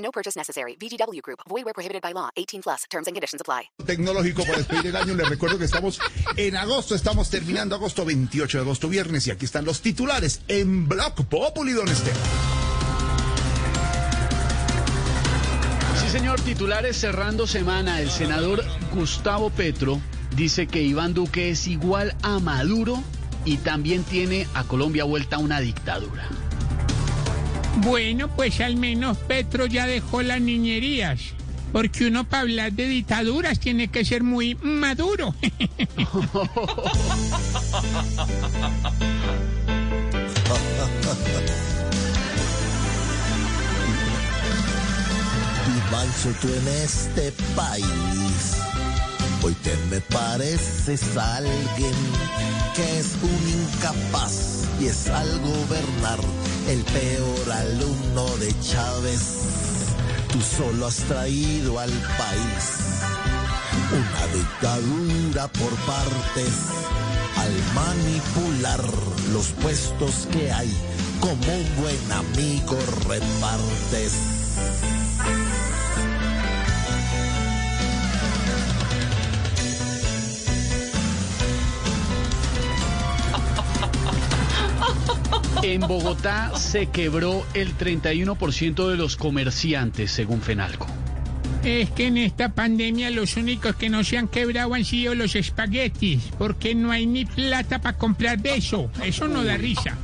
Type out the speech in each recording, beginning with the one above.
No purchase necessary. VGW Group. Void where prohibited by law. 18 plus. Terms and conditions apply. Tecnológico para despedir el año. Les recuerdo que estamos en agosto. Estamos terminando agosto, 28 de agosto, viernes. Y aquí están los titulares en Block Populi, don Esteban. Sí, señor, titulares cerrando semana. El senador Gustavo Petro dice que Iván Duque es igual a Maduro y también tiene a Colombia vuelta a una dictadura. Bueno, pues al menos Petro ya dejó las niñerías. Porque uno para hablar de dictaduras tiene que ser muy maduro. y tú en este país. Hoy te me pareces alguien que es un incapaz y es al gobernar el peor alumno de Chávez. Tú solo has traído al país una dictadura por partes al manipular los puestos que hay como un buen amigo repartes. En Bogotá se quebró el 31% de los comerciantes, según Fenalco. Es que en esta pandemia los únicos que no se han quebrado han sido los espaguetis, porque no hay ni plata para comprar de eso. Eso no da risa.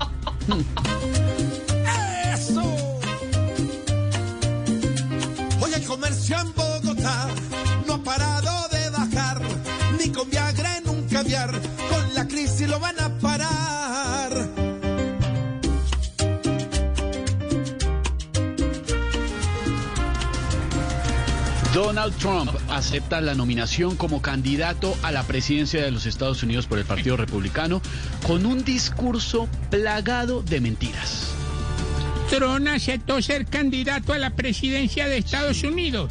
Hoy el comercio en Bogotá no ha parado de bajar, ni con Viagra en un caviar, Donald Trump acepta la nominación como candidato a la presidencia de los Estados Unidos por el Partido Republicano con un discurso plagado de mentiras. Trump aceptó ser candidato a la presidencia de Estados Unidos.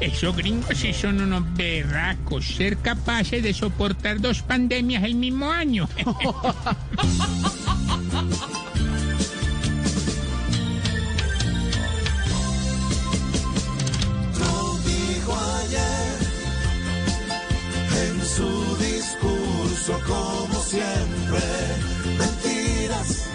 Esos gringos sí son unos berracos, ser capaces de soportar dos pandemias el mismo año. su discurso, como siempre, mentiras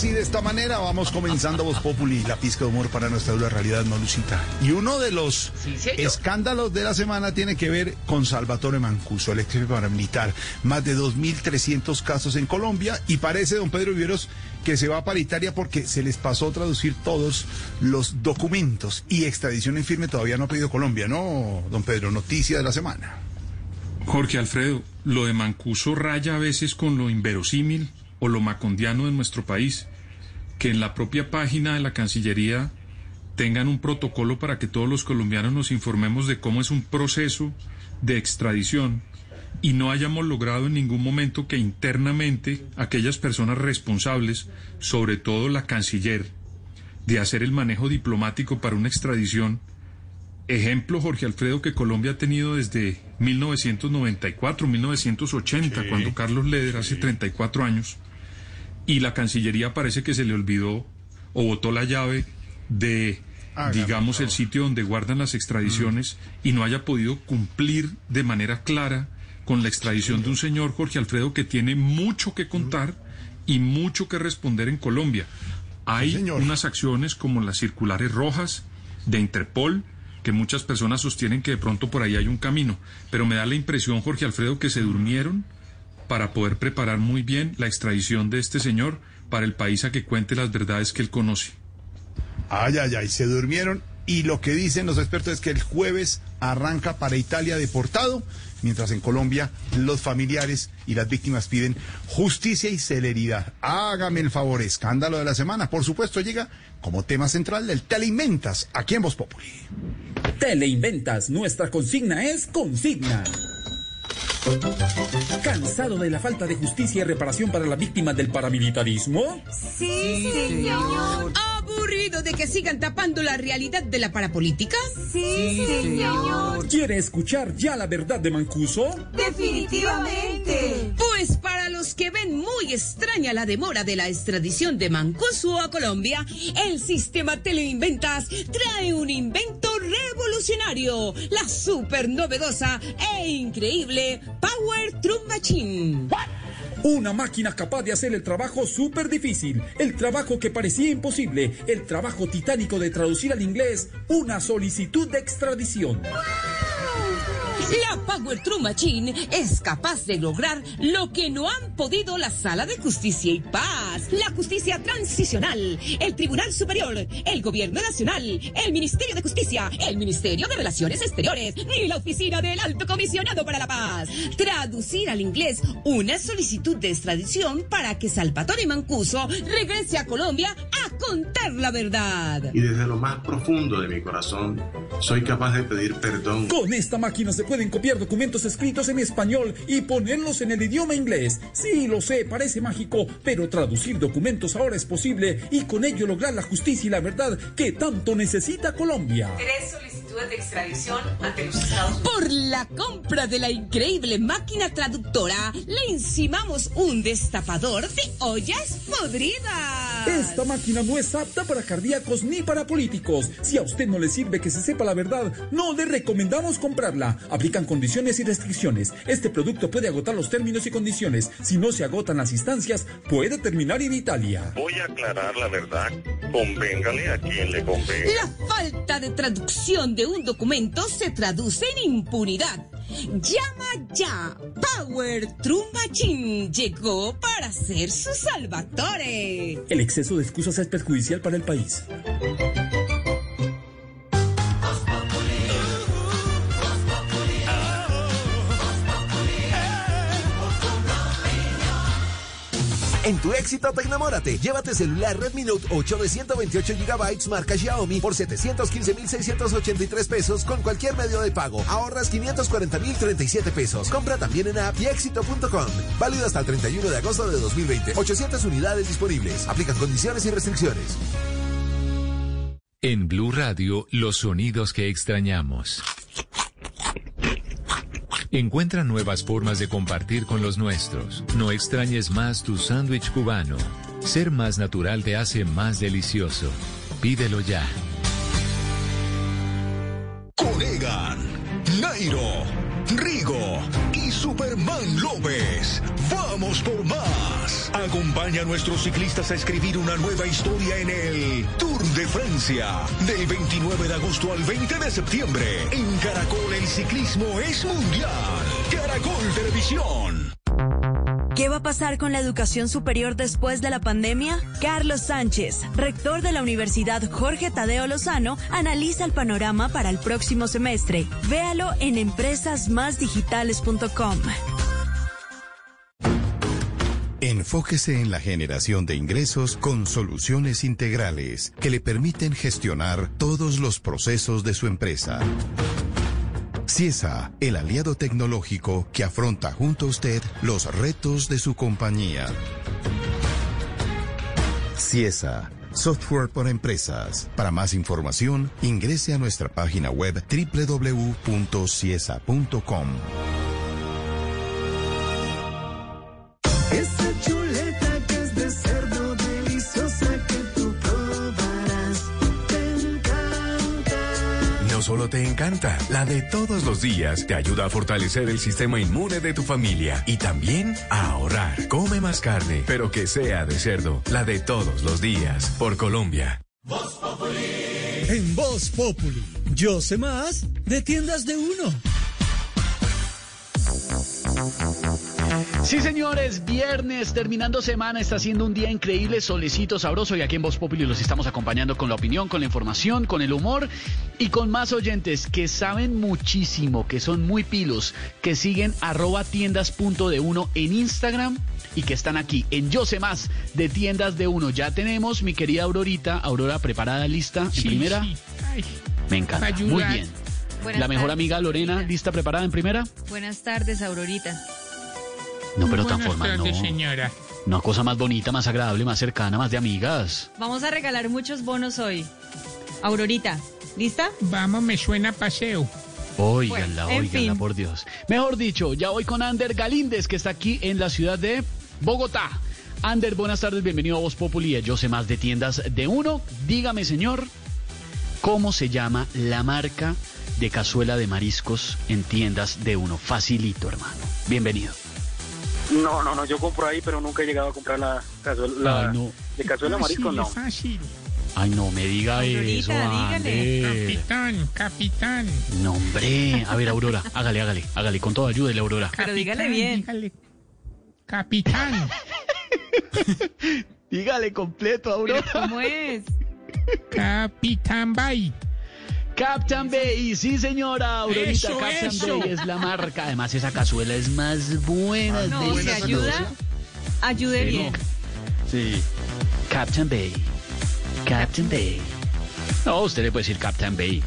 Así de esta manera vamos comenzando Voz Populi, la pizca de humor para nuestra dura realidad, ¿no, Lucita? Y uno de los escándalos de la semana tiene que ver con Salvatore Mancuso, el ex jefe paramilitar. Más de 2.300 casos en Colombia y parece, don Pedro Viveros, que se va para Italia porque se les pasó a traducir todos los documentos y extradición en firme todavía no ha pedido Colombia, ¿no, don Pedro? Noticia de la semana. Jorge Alfredo, lo de Mancuso raya a veces con lo inverosímil o lo macondiano de nuestro país, que en la propia página de la Cancillería tengan un protocolo para que todos los colombianos nos informemos de cómo es un proceso de extradición y no hayamos logrado en ningún momento que internamente aquellas personas responsables, sobre todo la canciller, de hacer el manejo diplomático para una extradición, ejemplo Jorge Alfredo que Colombia ha tenido desde 1994, 1980, cuando Carlos Leder hace 34 años, y la Cancillería parece que se le olvidó o botó la llave de, Hágame, digamos, el sitio donde guardan las extradiciones y no haya podido cumplir de manera clara con la extradición de un señor Jorge Alfredo que tiene mucho que contar y mucho que responder en Colombia. Hay unas acciones como las circulares rojas de Interpol, que muchas personas sostienen que de pronto por ahí hay un camino, pero me da la impresión, Jorge Alfredo, que se durmieron para poder preparar muy bien la extradición de este señor para el país a que cuente las verdades que él conoce. Ay, ay, ay, se durmieron y lo que dicen los expertos es que el jueves arranca para Italia deportado, mientras en Colombia los familiares y las víctimas piden justicia y celeridad. Hágame el favor, escándalo de la semana, por supuesto llega como tema central del Teleinventas, aquí en Voz Populi. Teleinventas, nuestra consigna es consigna. ¿Cansado de la falta de justicia y reparación para las víctimas del paramilitarismo? Sí, señor. ¿Aburrido de que sigan tapando la realidad de la parapolítica? Sí, señor. ¿Quiere escuchar ya la verdad de Mancuso? Definitivamente. Pues para los que ven muy extraña la demora de la extradición de Mancuso a Colombia, el sistema Teleinventas trae un invento revolucionario, la super novedosa e increíble Power True Machine. Una máquina capaz de hacer el trabajo súper difícil, el trabajo que parecía imposible, el trabajo titánico de traducir al inglés una solicitud de extradición. La Power True Machine es capaz de lograr lo que no han podido la Sala de Justicia y Paz, la Justicia Transicional, el Tribunal Superior, el Gobierno Nacional, el Ministerio de Justicia, el Ministerio de Relaciones Exteriores ni la Oficina del Alto Comisionado para la Paz. Traducir al inglés una solicitud de extradición para que Salvatore Mancuso regrese a Colombia a contar la verdad. Y desde lo más profundo de mi corazón, soy capaz de pedir perdón. Con esta máquina se pueden copiar documentos escritos en español y ponerlos en el idioma inglés. Sí, lo sé, parece mágico, pero traducir documentos ahora es posible y con ello lograr la justicia y la verdad que tanto necesita Colombia. Tres solicitudes de extradición ante los Estados Unidos. Por la compra de la increíble máquina traductora, le encimamos un destapador de ollas podridas. Esta máquina no es apta para cardíacos ni para políticos. Si a usted no le sirve que se sepa la verdad, no le recomendamos comprarla. Aplican condiciones y restricciones. Este producto puede agotar los términos y condiciones. Si no se agotan las instancias, puede terminar en Italia. Voy a aclarar la verdad. Convéngale a quien le convenga. La falta de traducción de un documento se traduce en impunidad. Llama ya. Power True Machine llegó para ser su salvatore. El exceso de excusas es perjudicial para el país. En tu éxito enamórate. Llévate celular Redmi Note 8 de 128 GB marca Xiaomi por 715.683 pesos con cualquier medio de pago. Ahorras 540.037 pesos. Compra también en app y éxito.com. Válido hasta el 31 de agosto de 2020. 800 unidades disponibles. Aplican condiciones y restricciones. En Blue Radio, los sonidos que extrañamos. Encuentra nuevas formas de compartir con los nuestros. No extrañes más tu sándwich cubano. Ser más natural te hace más delicioso. Pídelo ya. Conegan, Nairo, Rigo y Superman López. Vamos por más. Acompaña a nuestros ciclistas a escribir una nueva historia en el Tour de Francia. Del 29 de agosto al 20 de septiembre. En Caracol el ciclismo es mundial. Caracol Televisión. ¿Qué va a pasar con la educación superior después de la pandemia? Carlos Sánchez, rector de la Universidad Jorge Tadeo Lozano, analiza el panorama para el próximo semestre. Véalo en empresasmásdigitales.com. Enfóquese en la generación de ingresos con soluciones integrales que le permiten gestionar todos los procesos de su empresa. CIESA, el aliado tecnológico que afronta junto a usted los retos de su compañía. CIESA, software para empresas. Para más información, ingrese a nuestra página web www.ciesa.com. la de todos los días te ayuda a fortalecer el sistema inmune de tu familia y también a ahorrar. Come más carne, pero que sea de cerdo, la de todos los días, por Colombia. En Voz Populi, yo sé más de tiendas de uno. Sí, señores, viernes, terminando semana, está siendo un día increíble, solecito, sabroso, y aquí en Voz Populi los estamos acompañando con la opinión, con la información, con el humor y con más oyentes que saben muchísimo, que son muy pilos, que siguen arroba tiendas punto de uno en Instagram y que están aquí en Yo sé más de tiendas de uno. Ya tenemos mi querida Aurorita, Aurora preparada, lista, en primera. Sí. Ay, Me encanta, muy bien. Buenas la mejor tardes, amiga Lorena, lista, preparada en primera. Buenas tardes, Aurorita. No, pero tan buenas formal, no. señora. Una cosa más bonita, más agradable, más cercana, más de amigas. Vamos a regalar muchos bonos hoy. Aurorita, ¿lista? Vamos, me suena paseo. Óiganla, Bueno, en óiganla, fin. por Dios. Mejor dicho, ya voy con Ander Galíndez, que está aquí en la ciudad de Bogotá. Ander, buenas tardes, bienvenido a Voz Populi. Yo sé más de tiendas de uno. Dígame, señor, ¿cómo se llama la marca de cazuela de mariscos en tiendas de uno? Facilito, hermano. Bienvenido. No, no, no, yo compro ahí, pero nunca he llegado a comprar la cazuela la- Ay, no. de cazuela de mariscos, no. Fácil. Ay, no me diga eso, Ander. Capitán, capitán. No, hombre. A ver, Aurora, hágale, hágale, hágale, con toda ayuda, Aurora. Pero dígale Capitán, bien. dígale. Capitán. Dígale completo, ¿Pero Aurora. cómo es? Capitán Bay. Captain Bay, sí señora, Aurorita, Eso, Captain eso. Bay es la marca. Además, esa cazuela es más buena. No, de si ayuda, ayude Sí, bien. Sí. Captain Bay. Captain Bay. No, usted le puede decir Captain Bay.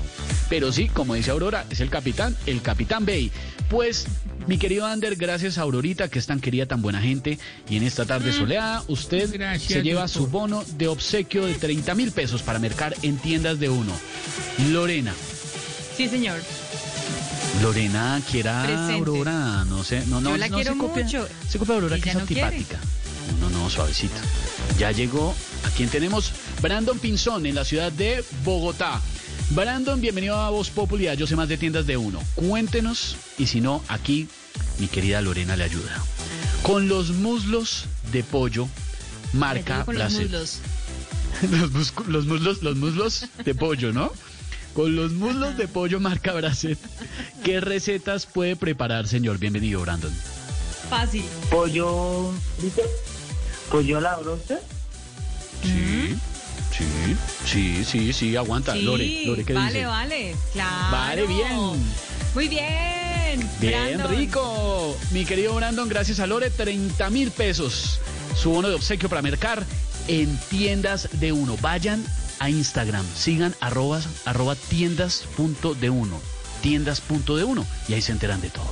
Pero sí, como dice Aurora, es el capitán, el Capitán Bay. Pues, mi querido Ander, gracias a Aurorita, que es tan querida, tan buena gente. Y en esta tarde soleada, usted Gracias, se lleva doctor. su bono de obsequio de 30 mil pesos para mercar en tiendas de uno. Lorena. Sí, señor. Lorena quiera Presente. Aurora, no sé, no, no, Yo la no quiero se copia, mucho. Se copia Aurora que es no quiere. antipática. No, no, no, suavecito. Ya llegó, a quien tenemos, Brandon Pinzón en la ciudad de Bogotá. Brandon, bienvenido a Voz Populi, a Yo sé más de tiendas de uno. Cuéntenos, y si no, aquí mi querida Lorena le ayuda. Con los muslos de pollo, marca con los muslos. los muslos, los muslos de pollo, ¿no? Con los muslos de pollo marca Bracet. ¿Qué recetas puede preparar, señor? Bienvenido, Brandon. Fácil. Pollo, ¿viste? Pollo a la broster. Sí, sí, sí, sí, sí, aguanta. Sí, Lore, Lore, ¿qué vale, dice? vale. Claro. Vale, bien. Muy bien. Bien, Brandon. rico. Mi querido Brandon, gracias a Lore, 30 mil pesos. Su bono de obsequio para mercar en tiendas de uno. Vayan a Instagram, sigan arroba, arroba tiendas punto de uno. Tiendas punto de uno. Y ahí se enteran de todo.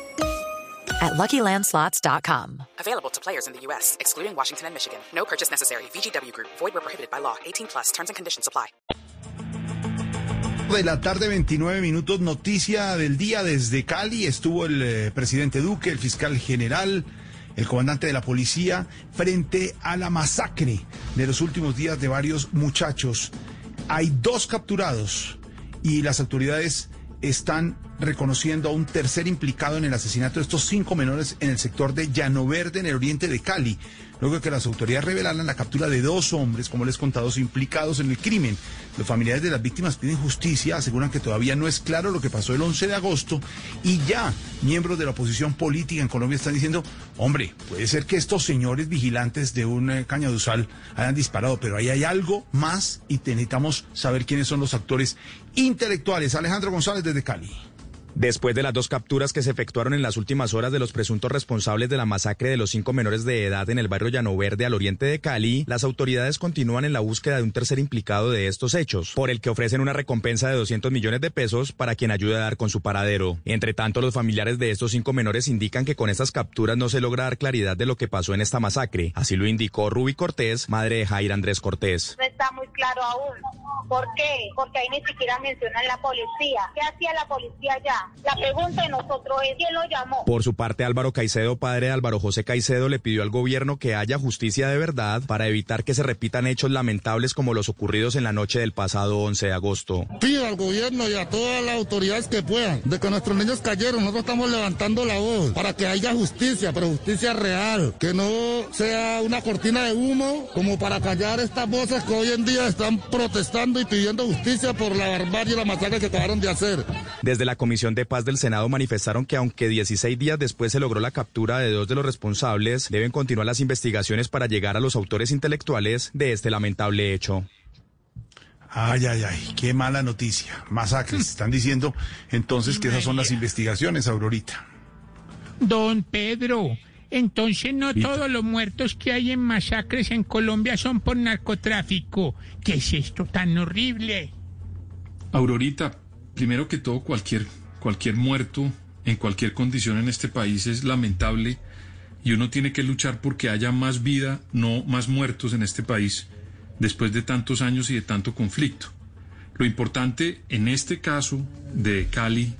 at luckylandslots.com. Available to players in the U.S., excluding Washington and Michigan. No purchase necessary. VGW Group, void where prohibited by law. 18 plus terms and conditions apply. de la tarde, 29 minutos, noticia del día desde Cali. Estuvo el eh, presidente Duque, el fiscal general, el comandante de la policía, frente a la masacre de los últimos días de varios muchachos. Hay dos capturados y las autoridades están reconociendo a un tercer implicado en el asesinato de estos cinco menores en el sector de Llano Verde, en el oriente de Cali, luego que las autoridades revelaran la captura de dos hombres, como les contados, implicados en el crimen. Los familiares de las víctimas piden justicia, aseguran que todavía no es claro lo que pasó el 11 de agosto y ya miembros de la oposición política en Colombia están diciendo, hombre, puede ser que estos señores vigilantes de un eh, cañaduzal hayan disparado, pero ahí hay algo más y necesitamos saber quiénes son los actores intelectuales. Alejandro González desde Cali. Después de las dos capturas que se efectuaron en las últimas horas de los presuntos responsables de la masacre de los cinco menores de edad en el barrio Llano Verde al oriente de Cali, las autoridades continúan en la búsqueda de un tercer implicado de estos hechos, por el que ofrecen una recompensa de 200 millones de pesos para quien ayude a dar con su paradero. Entre tanto, los familiares de estos cinco menores indican que con estas capturas no se logra dar claridad de lo que pasó en esta masacre. Así lo indicó Ruby Cortés, madre de Jair Andrés Cortés. No está muy claro aún. ¿Por qué? Porque ahí ni siquiera mencionan la policía. ¿Qué hacía la policía La pregunta de nosotros es quién lo llamó. Por su parte, Álvaro Caicedo, padre de Álvaro José Caicedo, le pidió al gobierno que haya justicia de verdad para evitar que se repitan hechos lamentables como los ocurridos en la noche del pasado 11 de agosto. Pido al gobierno y a todas las autoridades que puedan, de que nuestros niños cayeron, nosotros estamos levantando la voz para que haya justicia, pero justicia real, que no sea una cortina de humo como para callar estas voces que hoy en día están protestando y pidiendo justicia por la barbarie y la masacre que acabaron de hacer. Desde la Comisión de Paz del Senado manifestaron que aunque 16 días después se logró la captura de dos de los responsables, deben continuar las investigaciones para llegar a los autores intelectuales de este lamentable hecho. Ay, ay, ay, qué mala noticia. Masacres. Están diciendo entonces que esas son las investigaciones, Aurorita. Don Pedro, entonces no todos los muertos que hay en masacres en Colombia son por narcotráfico. ¿Qué es esto tan horrible? Aurorita, primero que todo, cualquier, cualquier muerto en cualquier condición en este país es lamentable y uno tiene que luchar porque haya más vida, no más muertos en este país después de tantos años y de tanto conflicto. Lo importante en este caso de Cali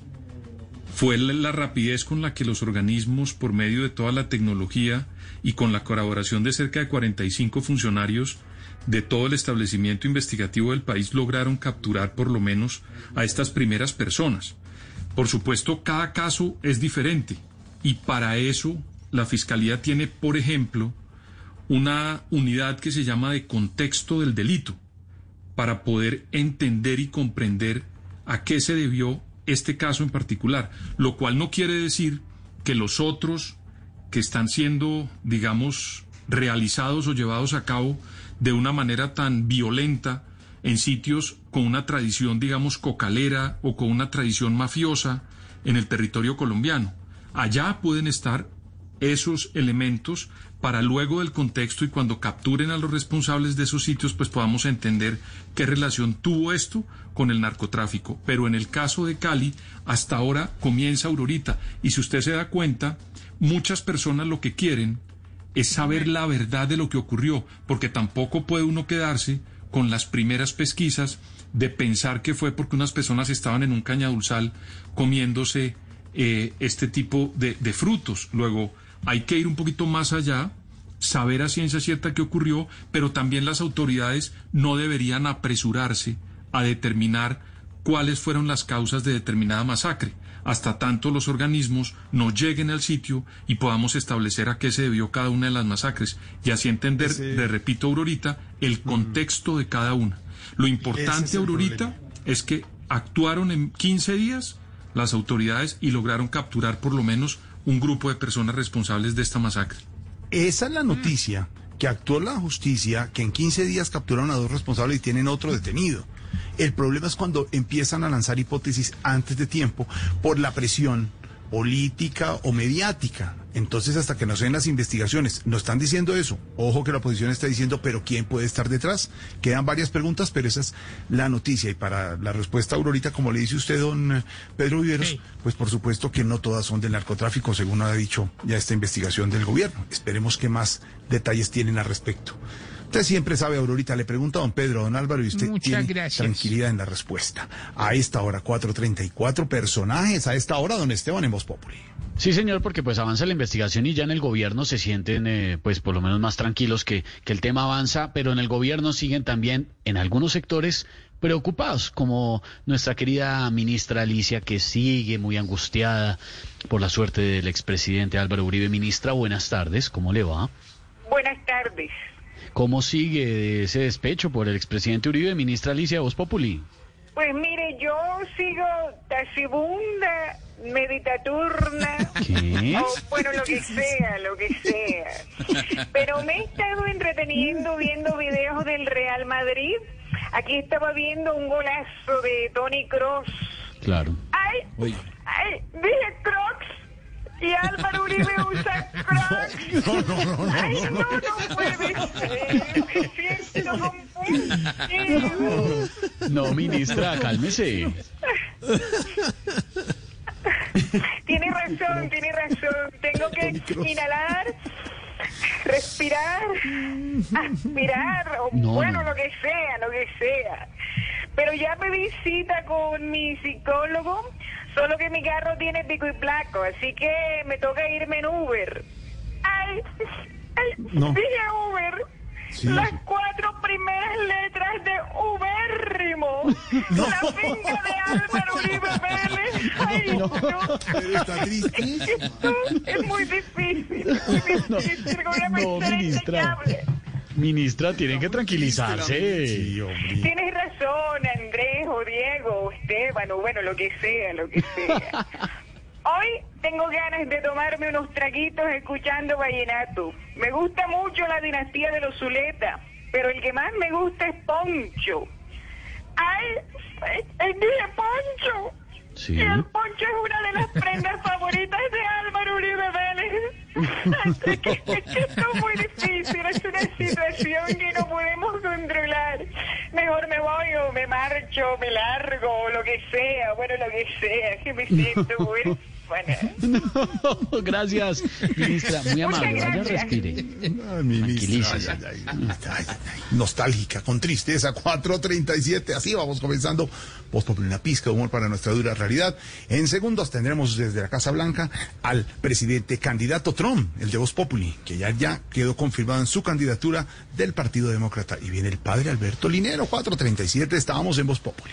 fue la rapidez con la que los organismos, por medio de toda la tecnología y con la colaboración de cerca de 45 funcionarios de todo el establecimiento investigativo del país, lograron capturar por lo menos a estas primeras personas. Por supuesto, cada caso es diferente y para eso la Fiscalía tiene, por ejemplo, una unidad que se llama de contexto del delito para poder entender y comprender a qué se debió este caso en particular, lo cual no quiere decir que los otros que están siendo, digamos, realizados o llevados a cabo de una manera tan violenta en sitios con una tradición, digamos, cocalera o con una tradición mafiosa en el territorio colombiano. Allá pueden estar esos elementos para luego del contexto y cuando capturen a los responsables de esos sitios, pues podamos entender qué relación tuvo esto con el narcotráfico. Pero en el caso de Cali, hasta ahora comienza Aurorita. Y si usted se da cuenta, muchas personas lo que quieren es saber la verdad de lo que ocurrió, porque tampoco puede uno quedarse con las primeras pesquisas de pensar que fue porque unas personas estaban en un cañadulzal comiéndose eh, este tipo de, de frutos. Luego, hay que ir un poquito más allá, saber a ciencia cierta qué ocurrió, pero también las autoridades no deberían apresurarse a determinar cuáles fueron las causas de determinada masacre, hasta tanto los organismos no lleguen al sitio y podamos establecer a qué se debió cada una de las masacres y así entender, le repito, Aurorita, el contexto de cada una. Lo importante, es Aurorita, es que actuaron en 15 días las autoridades y lograron capturar por lo menos un grupo de personas responsables de esta masacre. Esa es la noticia, que actuó la justicia, que en 15 días capturaron a dos responsables y tienen otro detenido. El problema es cuando empiezan a lanzar hipótesis antes de tiempo por la presión política o mediática. Entonces, hasta que no se den las investigaciones, no están diciendo eso. Ojo que la oposición está diciendo, pero ¿quién puede estar detrás? Quedan varias preguntas, pero esa es la noticia. Y para la respuesta, Aurorita, como le dice usted, don Pedro Viveros, pues por supuesto que no todas son del narcotráfico, según ha dicho ya esta investigación del gobierno. Esperemos que más detalles tienen al respecto. Usted siempre sabe, Aurorita, le pregunta a don Pedro, a don Álvaro, y usted Muchas tiene gracias. tranquilidad en la respuesta. A esta hora, 4.34 personajes, a esta hora, don Esteban en Voz Populi. Sí, señor, porque pues avanza la investigación y ya en el gobierno se sienten, eh, pues por lo menos más tranquilos que, que el tema avanza, pero en el gobierno siguen también en algunos sectores preocupados, como nuestra querida ministra Alicia, que sigue muy angustiada por la suerte del expresidente Álvaro Uribe. Ministra, buenas tardes, ¿cómo le va? Buenas tardes. ¿Cómo sigue ese despecho por el expresidente Uribe, ministra Alicia Voz Populi? Pues mire, yo sigo tacibunda, meditaturna, ¿Qué? o bueno, lo que sea, lo que sea. Pero me he estado entreteniendo viendo videos del Real Madrid. Aquí estaba viendo un golazo de Tony Cross. Claro. ¡Ay! Ay, dije Crocs. Y Álvaro Uribe usa Crocs. No, no, no, no, Ay, no, no, no puede ser. Es cierto, no puede. No, ministra, cálmese. Tiene razón, tiene razón. Tengo que inhalar, respirar, aspirar, o No, bueno, no. lo que sea, lo que sea. Pero ya pedí cita con mi psicólogo, solo que mi carro tiene pico y placo, así que me toca irme en Uber. Ay, ay, No. dije Uber. Sí. Las cuatro primeras letras de Ubérrimo. La finca de Álvaro Uribe Vélez. Ay, no. Pero está. Esto es muy difícil. Muy difícil No, persona ministra. Ministra, tienen que tranquilizarse. Sí. Tienes razón, Andrés o Diego o Esteban o bueno, lo que sea, lo que sea. Hoy tengo ganas de tomarme unos traguitos escuchando vallenato. Me gusta mucho la dinastía de los Zuleta, pero el que más me gusta es Poncho. ¡Ay! ay, dije Poncho! El poncho es una de las prendas favoritas de Álvaro Uribe Vélez. Así que esto es muy difícil, es una situación que no podemos controlar. Mejor me voy o me marcho, me largo, lo que sea, bueno, lo que sea, que me siento muy... Bueno, No, gracias, ministra. Muy amable. Vaya, gracias. respire. Ay, ministra, Tranquilícese. ay, ay, ay, ay, ay. nostálgica, con tristeza, 4.37, así vamos comenzando. Voz Populi, una pizca de humor para nuestra dura realidad. En segundos tendremos desde la Casa Blanca al presidente candidato Trump, el de Voz Populi, que ya, ya quedó confirmado en su candidatura del Partido Demócrata. Y viene el padre Alberto Linero, 4.37, estábamos en Voz Populi.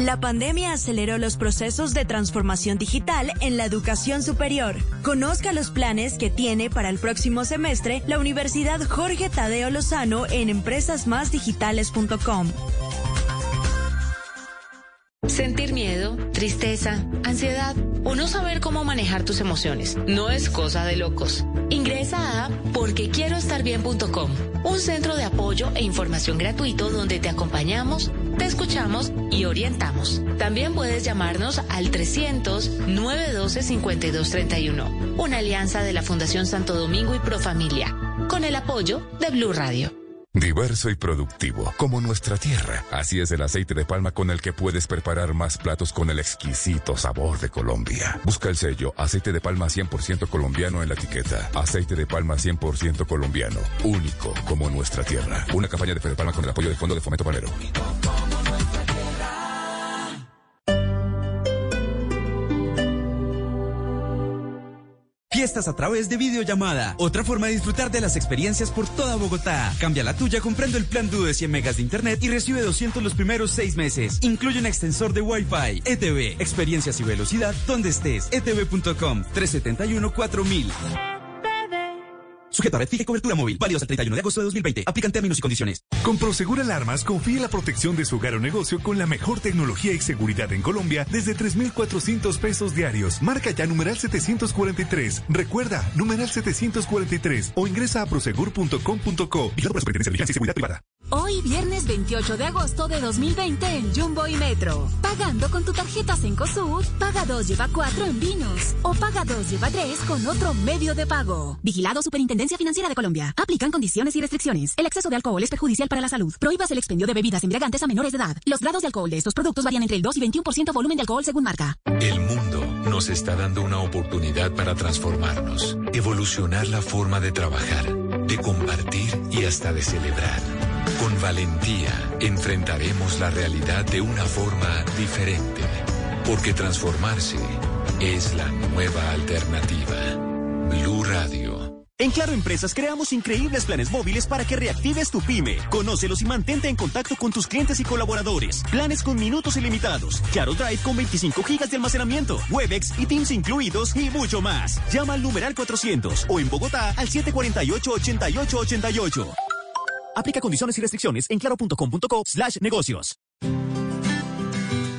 La pandemia aceleró los procesos de transformación digital en la educación superior. Conozca los planes que tiene para el próximo semestre la Universidad Jorge Tadeo Lozano en empresasmásdigitales.com. Sentir miedo, tristeza, ansiedad o no saber cómo manejar tus emociones no es cosa de locos. Ingresa a porquequieroestarbien.com, un centro de apoyo e información gratuito donde te acompañamos, te escuchamos y orientamos. También puedes llamarnos al 300-912-5231, una alianza de la Fundación Santo Domingo y Profamilia, con el apoyo de Blue Radio. Diverso y productivo, como nuestra tierra. Así es el aceite de palma con el que puedes preparar más platos con el exquisito sabor de Colombia. Busca el sello aceite de palma 100% colombiano en la etiqueta. Aceite de palma 100% colombiano, único como nuestra tierra. Una campaña de Fede Palma con el apoyo del Fondo de Fomento Panero. Fiestas a través de videollamada. Otra forma de disfrutar de las experiencias por toda Bogotá. Cambia la tuya comprando el plan Duo de 100 megas de internet y recibe 200 los primeros seis meses. Incluye un extensor de Wi-Fi. ETV. Experiencias y velocidad donde estés. Etv.com 371 4000. Sujeto a red fija y cobertura móvil. Válidos al 31 de agosto de 2020. Aplican términos y condiciones. Con Prosegur Alarmas confíe en la protección de su hogar o negocio con la mejor tecnología y seguridad en Colombia desde 3,400 pesos diarios. Marca ya numeral 743. Recuerda, numeral 743 o ingresa a prosegur.com.co. Vigilado por la Superintendencia de y Seguridad Privada. Hoy, viernes 28 de agosto de 2020 en Jumbo y Metro. Pagando con tu tarjeta Cencosud, paga 2 lleva 4 en vinos. O paga 2 lleva 3 con otro medio de pago. Vigilado Superintendencia Financiera de Colombia. Aplican condiciones y restricciones. El exceso de alcohol es perjudicial para la salud. Prohíbas el expendio de bebidas embriagantes a menores de edad. Los grados de alcohol de estos productos varían entre el 2 y 21% volumen de alcohol según marca. El mundo nos está dando una oportunidad para transformarnos, evolucionar la forma de trabajar, de compartir y hasta de celebrar. Con valentía enfrentaremos la realidad de una forma diferente, porque transformarse es la nueva alternativa. Blue Radio. En Claro Empresas creamos increíbles planes móviles para que reactives tu pyme. Conócelos y mantente en contacto con tus clientes y colaboradores. Planes con minutos ilimitados. Claro Drive con 25 gigas de almacenamiento. Webex y Teams incluidos y mucho más. Llama al numeral 400 o en Bogotá al 748-8888. Aplica condiciones y restricciones en claro.com.co slash negocios.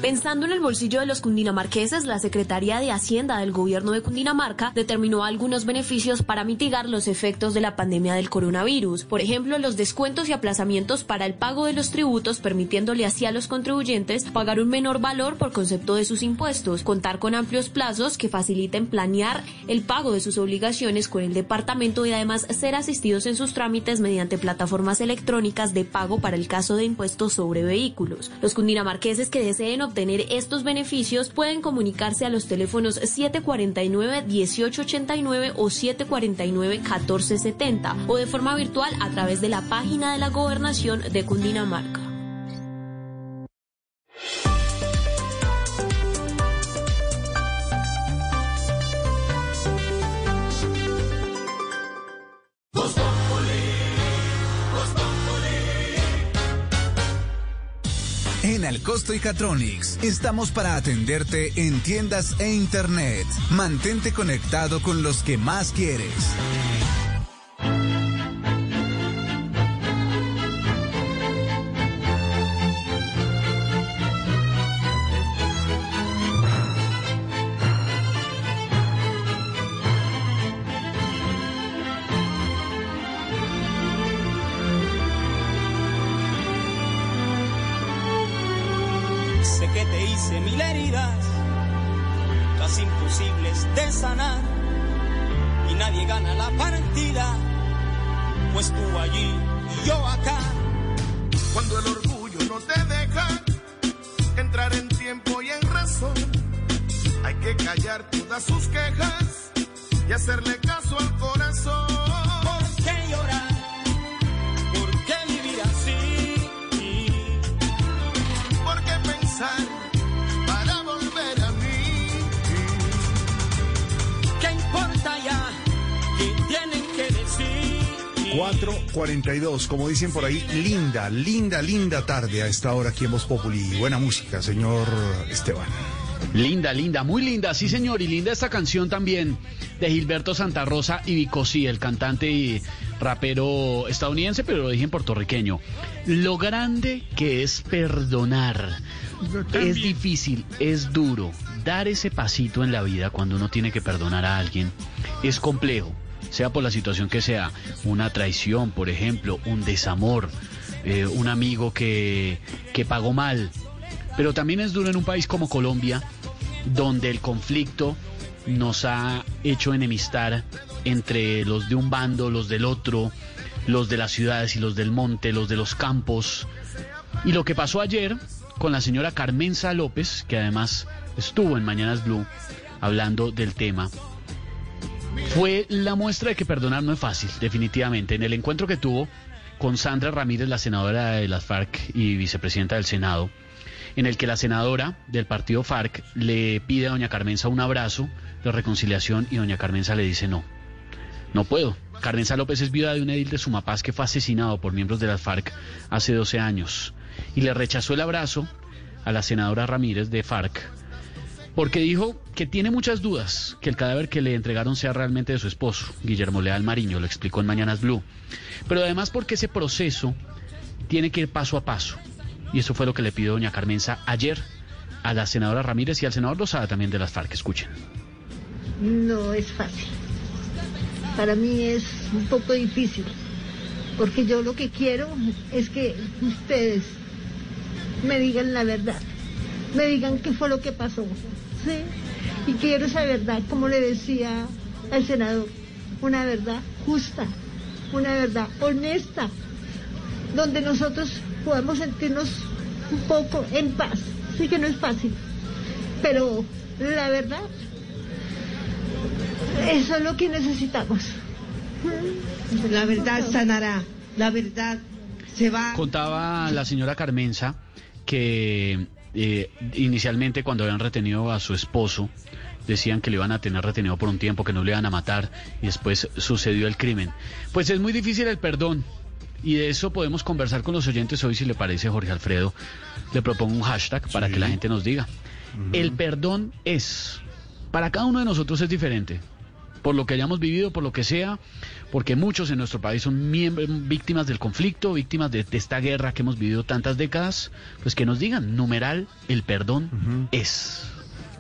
Pensando en el bolsillo de los cundinamarqueses, la Secretaría de Hacienda del Gobierno de Cundinamarca determinó algunos beneficios para mitigar los efectos de la pandemia del coronavirus. Por ejemplo, los descuentos y aplazamientos para el pago de los tributos, permitiéndole así a los contribuyentes pagar un menor valor por concepto de sus impuestos, contar con amplios plazos que faciliten planear el pago de sus obligaciones con el departamento y además ser asistidos en sus trámites mediante plataformas electrónicas de pago para el caso de impuestos sobre vehículos. Los cundinamarqueses que deseen obtener estos beneficios pueden comunicarse a los teléfonos 749-1889 o 749-1470 o de forma virtual a través de la página de la gobernación de Cundinamarca. En Alcosto y Catronics estamos para atenderte en tiendas e internet. Mantente conectado con los que más quieres. 4.42, como dicen por ahí, linda, linda, linda tarde a esta hora aquí en Voz Populi. Buena música, señor Esteban. Linda, linda, muy linda, sí señor, y linda esta canción también de Gilberto Santa Rosa y Vicosí, el cantante y rapero estadounidense, pero lo dije en puertorriqueño. Lo grande que es perdonar. Es difícil, es duro. Dar ese pasito en la vida cuando uno tiene que perdonar a alguien es complejo, sea por la situación que sea, una traición, por ejemplo, un desamor, eh, un amigo que, que pagó mal, pero también es duro en un país como Colombia, donde el conflicto nos ha hecho enemistar entre los de un bando, los del otro, los de las ciudades y los del monte, los de los campos. Y lo que pasó ayer con la señora Carmenza López, que además estuvo en Mañanas Blue hablando del tema, fue la muestra de que perdonar no es fácil, definitivamente. En el encuentro que tuvo con Sandra Ramírez, la senadora de las FARC y vicepresidenta del Senado, en el que la senadora del partido FARC le pide a doña Carmenza un abrazo de reconciliación y doña Carmenza le dice no, no puedo. Carmenza López es viuda de un edil de Sumapaz que fue asesinado por miembros de las FARC hace 12 años y le rechazó el abrazo a la senadora Ramírez de FARC porque dijo que tiene muchas dudas que el cadáver que le entregaron sea realmente de su esposo, Guillermo Leal Mariño, lo explicó en Mañanas Blue. Pero además porque ese proceso tiene que ir paso a paso. Y eso fue lo que le pidió doña Carmenza ayer a la senadora Ramírez y al senador Lozada también de las FARC. Escuchen. No es fácil. Para mí es un poco difícil, porque yo lo que quiero es que ustedes me digan la verdad, me digan qué fue lo que pasó, Y quiero esa verdad, como le decía al senador, una verdad justa, una verdad honesta, donde nosotros podamos sentirnos un poco en paz. Sí que no es fácil, pero la verdad, eso es lo que necesitamos. La verdad sanará, la verdad se va. Contaba la señora Carmenza que eh, inicialmente cuando habían retenido a su esposo, decían que le iban a tener retenido por un tiempo, que no le iban a matar, y después sucedió el crimen. Pues es muy difícil el perdón, y de eso podemos conversar con los oyentes hoy, si le parece, Jorge Alfredo. Le propongo un hashtag para que la gente nos diga. El perdón es, para cada uno de nosotros es diferente. por lo que hayamos vivido, por lo que sea, porque muchos en nuestro país son víctimas del conflicto, víctimas de, esta guerra que hemos vivido tantas décadas, pues que nos digan, numeral, el perdón es.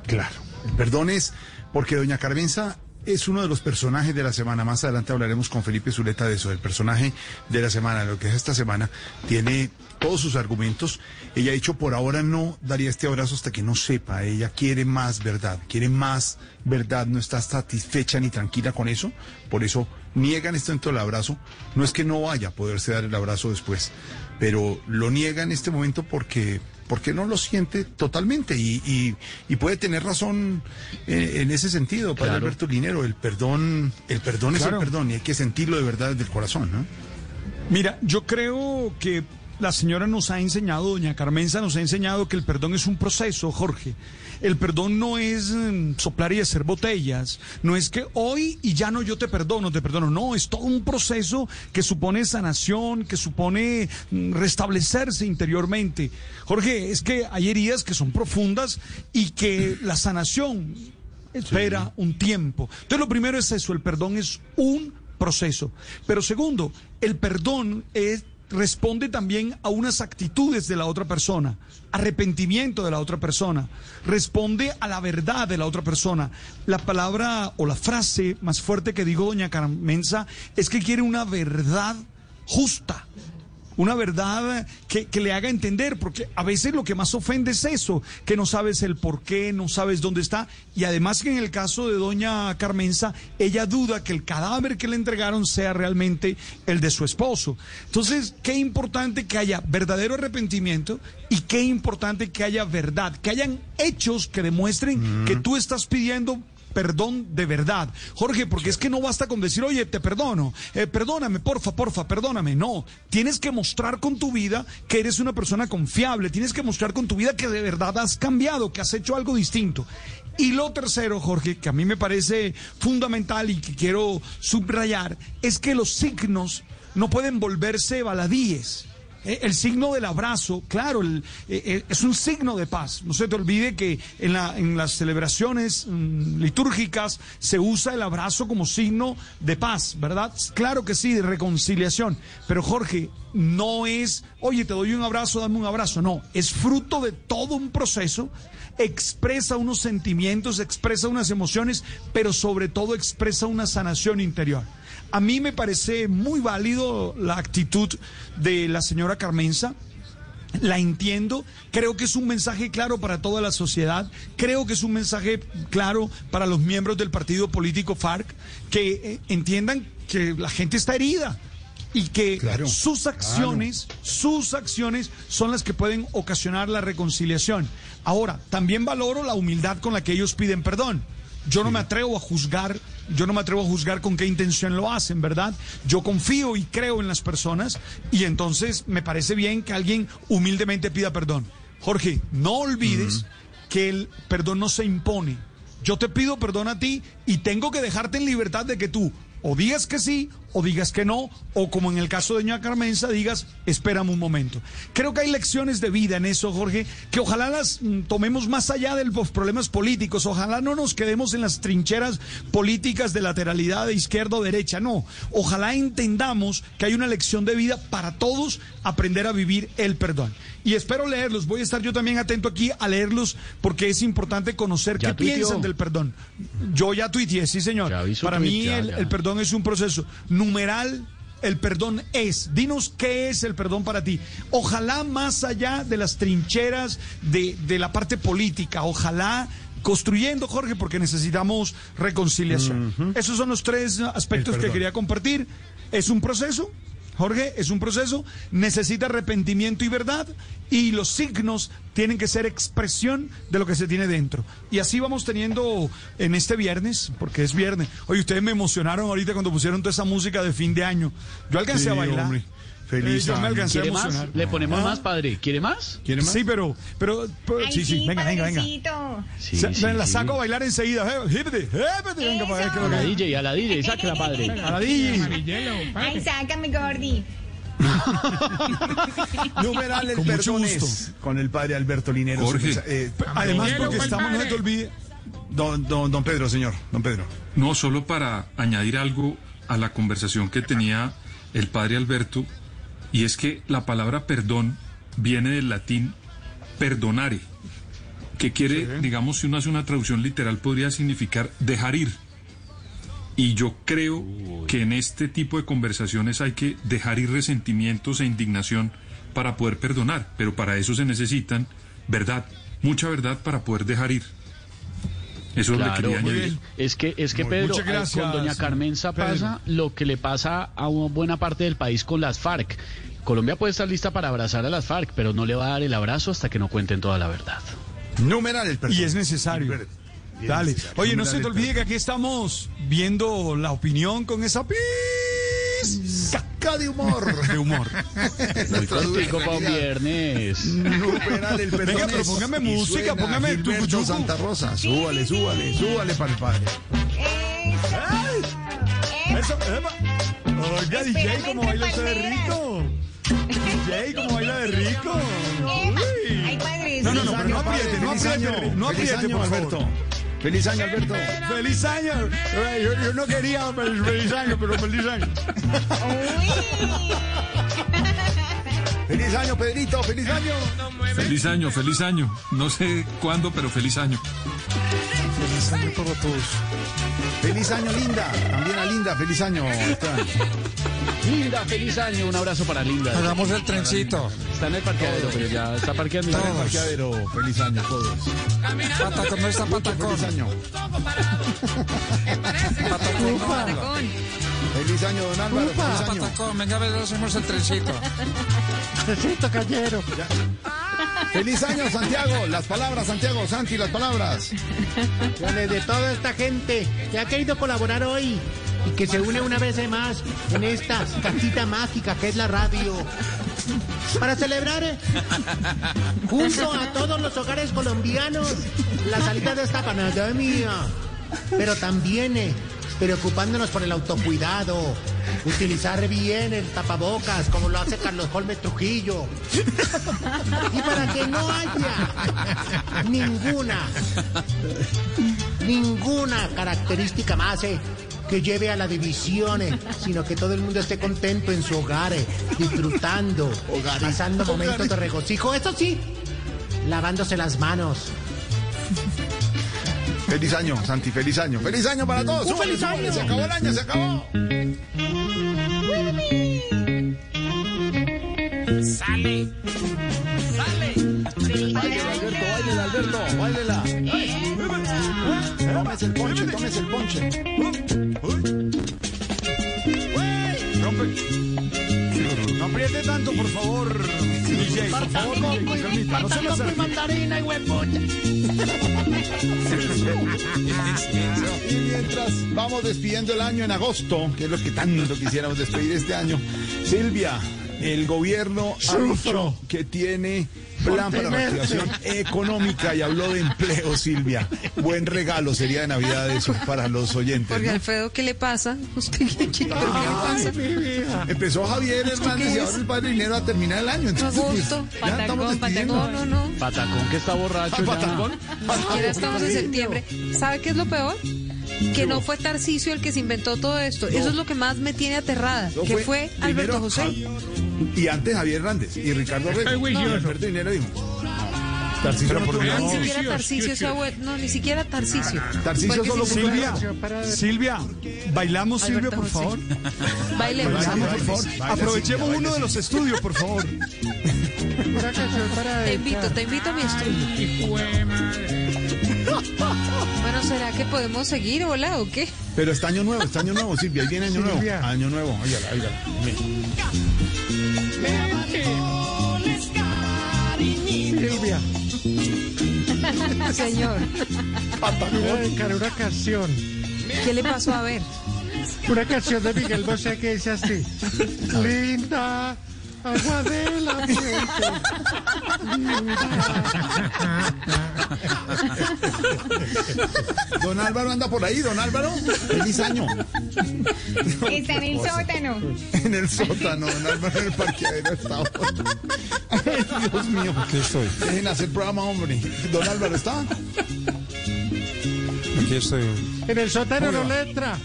Claro, el perdón es porque doña Carmenza es uno de los personajes de la semana. Más adelante hablaremos con Felipe Zuleta de eso, el personaje de la semana, lo que es esta semana. Tiene todos sus argumentos. Ella ha dicho, por ahora no daría este abrazo hasta que no sepa. Ella quiere más verdad, quiere más verdad, no está satisfecha ni tranquila con eso. Por eso niega en este momento el abrazo. No es que no vaya a poderse dar el abrazo después, pero lo niega en este momento porque porque no lo siente totalmente y, puede tener razón eh, en ese sentido, para Alberto Linero, el perdón, el perdón es el perdón y hay que sentirlo de verdad desde el corazón, ¿no? Mira, yo creo que la señora nos ha enseñado, doña Carmenza nos ha enseñado que el perdón es un proceso, Jorge. El perdón no es mm, soplar y hacer botellas, no es que hoy y ya no yo te perdono, te perdono, no, es todo un proceso que supone sanación, que supone mm, restablecerse interiormente. Jorge, es que hay heridas que son profundas y que la sanación espera un tiempo. Entonces lo primero es eso, el perdón es un proceso. Pero segundo, el perdón es responde también a unas actitudes de la otra persona, arrepentimiento de la otra persona, responde a la verdad de la otra persona. La palabra o la frase más fuerte que digo doña Carmenza es que quiere una verdad justa una verdad que, le haga entender, porque a veces lo que más ofende es eso, que no sabes el por qué, no sabes dónde está, y además que en el caso de doña Carmenza, ella duda que el cadáver que le entregaron sea realmente el de su esposo. Entonces, qué importante que haya verdadero arrepentimiento y qué importante que haya verdad, que hayan hechos que demuestren que tú estás pidiendo perdón de verdad. Jorge, porque es que no basta con decir, oye, te perdono, eh, perdóname, porfa, porfa, perdóname. No, tienes que mostrar con tu vida que eres una persona confiable, tienes que mostrar con tu vida que de verdad has cambiado, que has hecho algo distinto. Y lo tercero, Jorge, que a mí me parece fundamental y que quiero subrayar, es que los signos no pueden volverse baladíes. Eh, el signo del abrazo, claro, eh, eh, es un signo de paz. No se te olvide que en, la, las celebraciones mm, litúrgicas se usa el abrazo como signo de paz, ¿verdad? Claro que sí, de reconciliación. Pero Jorge, no es, oye, te doy un abrazo, dame un abrazo. No, es fruto de todo un proceso. Expresa unos sentimientos, expresa unas emociones, pero sobre todo expresa una sanación interior. A mí me parece muy válido la actitud de la señora Carmenza. La entiendo, creo que es un mensaje claro para toda la sociedad, creo que es un mensaje claro para los miembros del partido político FARC, que eh, entiendan que la gente está herida, y que sus acciones, sus acciones son las que pueden ocasionar la reconciliación. Ahora, también valoro la humildad con la que ellos piden perdón. Yo no me atrevo a juzgar, yo no me atrevo a juzgar con qué intención lo hacen, ¿verdad? Yo confío y creo en las personas y entonces me parece bien que alguien humildemente pida perdón. Jorge, no olvides que el perdón no se impone. Yo te pido perdón a ti y tengo que dejarte en libertad de que tú o digas que sí o digas que no, o como en el caso de Doña Carmenza, digas, espérame un momento. Creo que hay lecciones de vida en eso, Jorge, que ojalá las mm, tomemos más allá de los problemas políticos, ojalá no nos quedemos en las trincheras políticas de lateralidad de izquierda o derecha, no, ojalá entendamos que hay una lección de vida para todos aprender a vivir el perdón. Y espero leerlos, voy a estar yo también atento aquí a leerlos porque es importante conocer qué piensan del perdón. Yo ya tuiteé, sí señor. Para mí el perdón es un proceso numeral el perdón es. Dinos qué es el perdón para ti. Ojalá más allá de las trincheras de, la parte política, ojalá construyendo, Jorge, porque necesitamos reconciliación. Esos son los tres aspectos que quería compartir. Es un proceso, Jorge, es un proceso, necesita arrepentimiento y verdad y los signos tienen que ser expresión de lo que se tiene dentro. Y así vamos teniendo en este viernes, porque es viernes. Oye, ustedes me emocionaron ahorita cuando pusieron toda esa música de fin de año. Yo alcancé a bailar. Feliz me ¿Quiere más? ¿Le ponemos ¿Ah? más, padre? ¿Quiere más? ¿Quiere más? Sí, pero, pero, sí, sí, venga, venga, venga. Sí, sí, la saco a bailar enseguida. Hípete, venga para ver qué A la DJ, a la DJ, sácala, padre. A la DJ. Ay, sácame, Gordi. Numeral el perdón con el padre Alberto Linero. Jorge. Eh, además, porque estamos, no te olvides. Don, don, don Pedro, señor, don Pedro. No, solo para añadir algo a la conversación que tenía el padre Alberto, y es que la palabra perdón viene del latín perdonare, que quiere, digamos, si uno hace una traducción literal, podría significar dejar ir. Y yo creo que en este tipo de conversaciones hay que dejar ir resentimientos e indignación para poder perdonar, pero para eso se necesitan verdad, mucha verdad para poder dejar ir. Eso Claro, muy añadir. bien. Es que, es que Muy- Pedro, eh, gracias, con doña Carmenza Pedro. pasa lo que le pasa a una buena parte del país con las FARC. Colombia puede estar lista para abrazar a las FARC, pero no le va a dar el abrazo hasta que no cuenten toda la verdad. Numeral el perdón. Y es necesario. Y es Dale. necesario. Oye, no se te olvide que aquí estamos viendo la opinión con esa pizca de humor. de humor. Muy para un viernes. Numeral el perdón. Venga, pero póngame y música, suena póngame Gilberto tucuyucu. Santa Rosa. Súbale, súbale, súbale para el padre. Eso, epa. Oiga, DJ, ¿cómo baila usted de rico? DJ, ¿cómo baila de rico? Uy. No, no, no, pero no apriete, no apriete, no apriete, por Alberto. favor. Feliz año, Alberto. Feliz año. Yo, yo no quería feliz, feliz año, pero feliz año. Feliz año, Pedrito. Feliz año. Feliz año, feliz año. No sé cuándo, pero feliz año. Feliz año para todos. Feliz año, Linda. También a Linda. Feliz año. Linda, feliz año. Un abrazo para Linda. Hagamos el trencito. Está en el parqueadero, pero ya está parqueando. Está en el parqueadero. Feliz año a todos. Patacón, no está patacón. Feliz año. Patacón. Feliz año, don Álvaro. Feliz año. Patacón, venga a ver, hacemos el trencito. Necesito callero. Feliz año, Santiago. Las palabras, Santiago. Santi, las palabras. Dale, de toda esta gente que ha querido colaborar hoy y que se une una vez más en esta cajita mágica que es la radio. Para celebrar eh, junto a todos los hogares colombianos la salida de esta pandemia, pero también eh, preocupándonos por el autocuidado, utilizar bien el tapabocas como lo hace Carlos Holmes Trujillo. Y para que no haya ninguna ninguna característica más eh, que lleve a la división, eh, sino que todo el mundo esté contento en su hogar, eh, disfrutando, pasando momentos de regocijo. Eso sí, lavándose las manos. Feliz año, Santi. Feliz año. Feliz año para todos. Un feliz año. Se acabó el año, se acabó. Sale. Sale. Báilele, Alberto, báilele, Alberto, báilela. Tómese el ponche, tómese el ponche. No apriete tanto, por favor, DJ. Por favor, no, no se me acerque. mandarina y. Y mientras vamos despidiendo el año en agosto, que es lo que tanto quisiéramos despedir este año, Silvia, el gobierno ha dicho que tiene plan para la activación económica y habló de empleo, Silvia. Buen regalo sería de Navidad eso para los oyentes. Porque ¿no? Alfredo, ¿qué le pasa? ¿Usted qué, qué- pasa? Empezó Javier Hernández y ahora el padre dinero a terminar el año. Entonces, pues, Agosto, ya estamos despidiendo. No, no, no. Patacón que está borracho ya. ¿Patacón? Ni siquiera estamos en septiembre. ¿Sabe qué es lo peor? Que no fue Tarcisio el que se inventó todo esto. Eso es lo que más me tiene aterrada. No, que fue Alberto primero José. Y antes Javier Hernández y Ricardo Reyes. Alberto Dinero dijo. Tarcisio no tuvo Ni siquiera vuelto. No, ni siquiera. Tarcisio Fue que solo Silvia. Silvia, bailamos, Silvia, por favor. Bailemos. Bailamos, por favor. Aprovechemos uno de los estudios, por favor. Te invito, te invito a mi estudio. Bueno, ¿será que podemos seguir, hola, o qué? Pero está año nuevo, está año nuevo, Silvia. Ahí viene año nuevo. Año nuevo. Óigala, óigala. Señor, Quiero dedicar una canción. ¿qué le pasó? A ver. Una canción de Miguel Bosé que dice así. Linda, agua de la fuente. Don Álvaro anda por ahí, don Álvaro. Feliz año. Está en el sótano. En el sótano, don Álvaro en el parqueadero está. Ay, Dios mío. Aquí estoy. Dejen hacer programa, hombre. Don Álvaro está. Aquí estoy. En el sótano no le entra.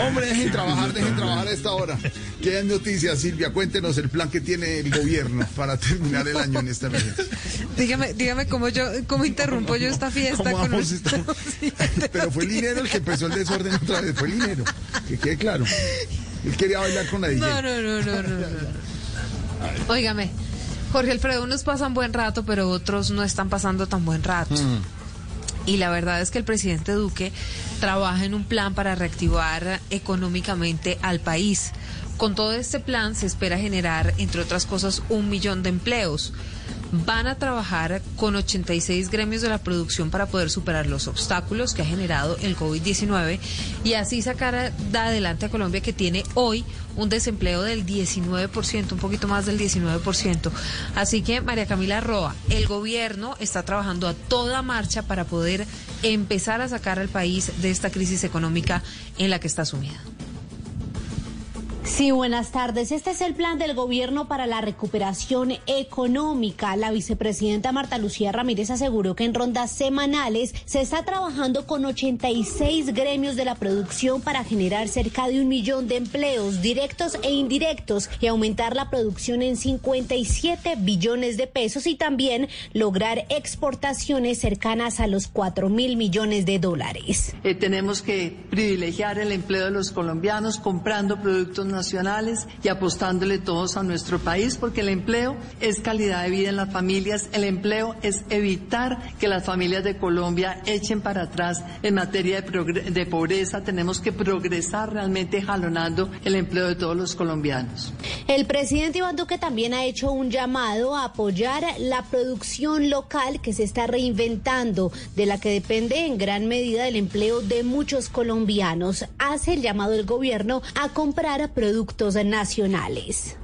Hombre, dejen trabajar, dejen trabajar a esta hora. ¿Qué hay noticias, Silvia? Cuéntenos el plan que tiene el gobierno para terminar el año en esta emergencia. Dígame, dígame cómo yo, cómo interrumpo yo esta fiesta ¿Cómo con vamos un- esta- Pero fue el dinero el que empezó el desorden otra vez, fue el dinero. Que quede claro. Él quería bailar con la DJ. No, no, no, no, no, no. Jorge Alfredo, unos pasan buen rato, pero otros no están pasando tan buen rato. Y la verdad es que el presidente Duque trabaja en un plan para reactivar económicamente al país. Con todo este plan se espera generar, entre otras cosas, un millón de empleos. Van a trabajar con 86 gremios de la producción para poder superar los obstáculos que ha generado el COVID-19 y así sacar adelante a Colombia que tiene hoy un desempleo del 19%, un poquito más del 19%. Así que, María Camila Roa, el gobierno está trabajando a toda marcha para poder empezar a sacar al país de esta crisis económica en la que está sumida. Sí, buenas tardes. Este es el plan del gobierno para la recuperación económica. La vicepresidenta Marta Lucía Ramírez aseguró que en rondas semanales se está trabajando con 86 gremios de la producción para generar cerca de un millón de empleos directos e indirectos y aumentar la producción en 57 billones de pesos y también lograr exportaciones cercanas a los 4 mil millones de dólares. Eh, tenemos que privilegiar el empleo de los colombianos comprando productos nacionales y apostándole todos a nuestro país, porque el empleo es calidad de vida en las familias, el empleo es evitar que las familias de Colombia echen para atrás en materia de, pobreza. Tenemos que progresar realmente jalonando el empleo de todos los colombianos. El presidente Iván Duque también ha hecho un llamado a apoyar la producción local que se está reinventando, de la que depende en gran medida el empleo de muchos colombianos. Hace el llamado del gobierno a comprar productos nacionales.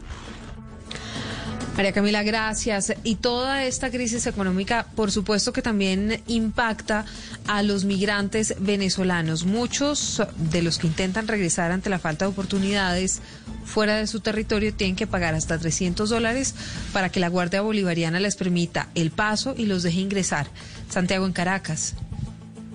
María Camila, gracias. Y toda esta crisis económica, por supuesto que también impacta a los migrantes venezolanos. Muchos de los que intentan regresar ante la falta de oportunidades fuera de su territorio tienen que pagar hasta 300 dólares para que la Guardia Bolivariana les permita el paso y los deje ingresar. Santiago en Caracas.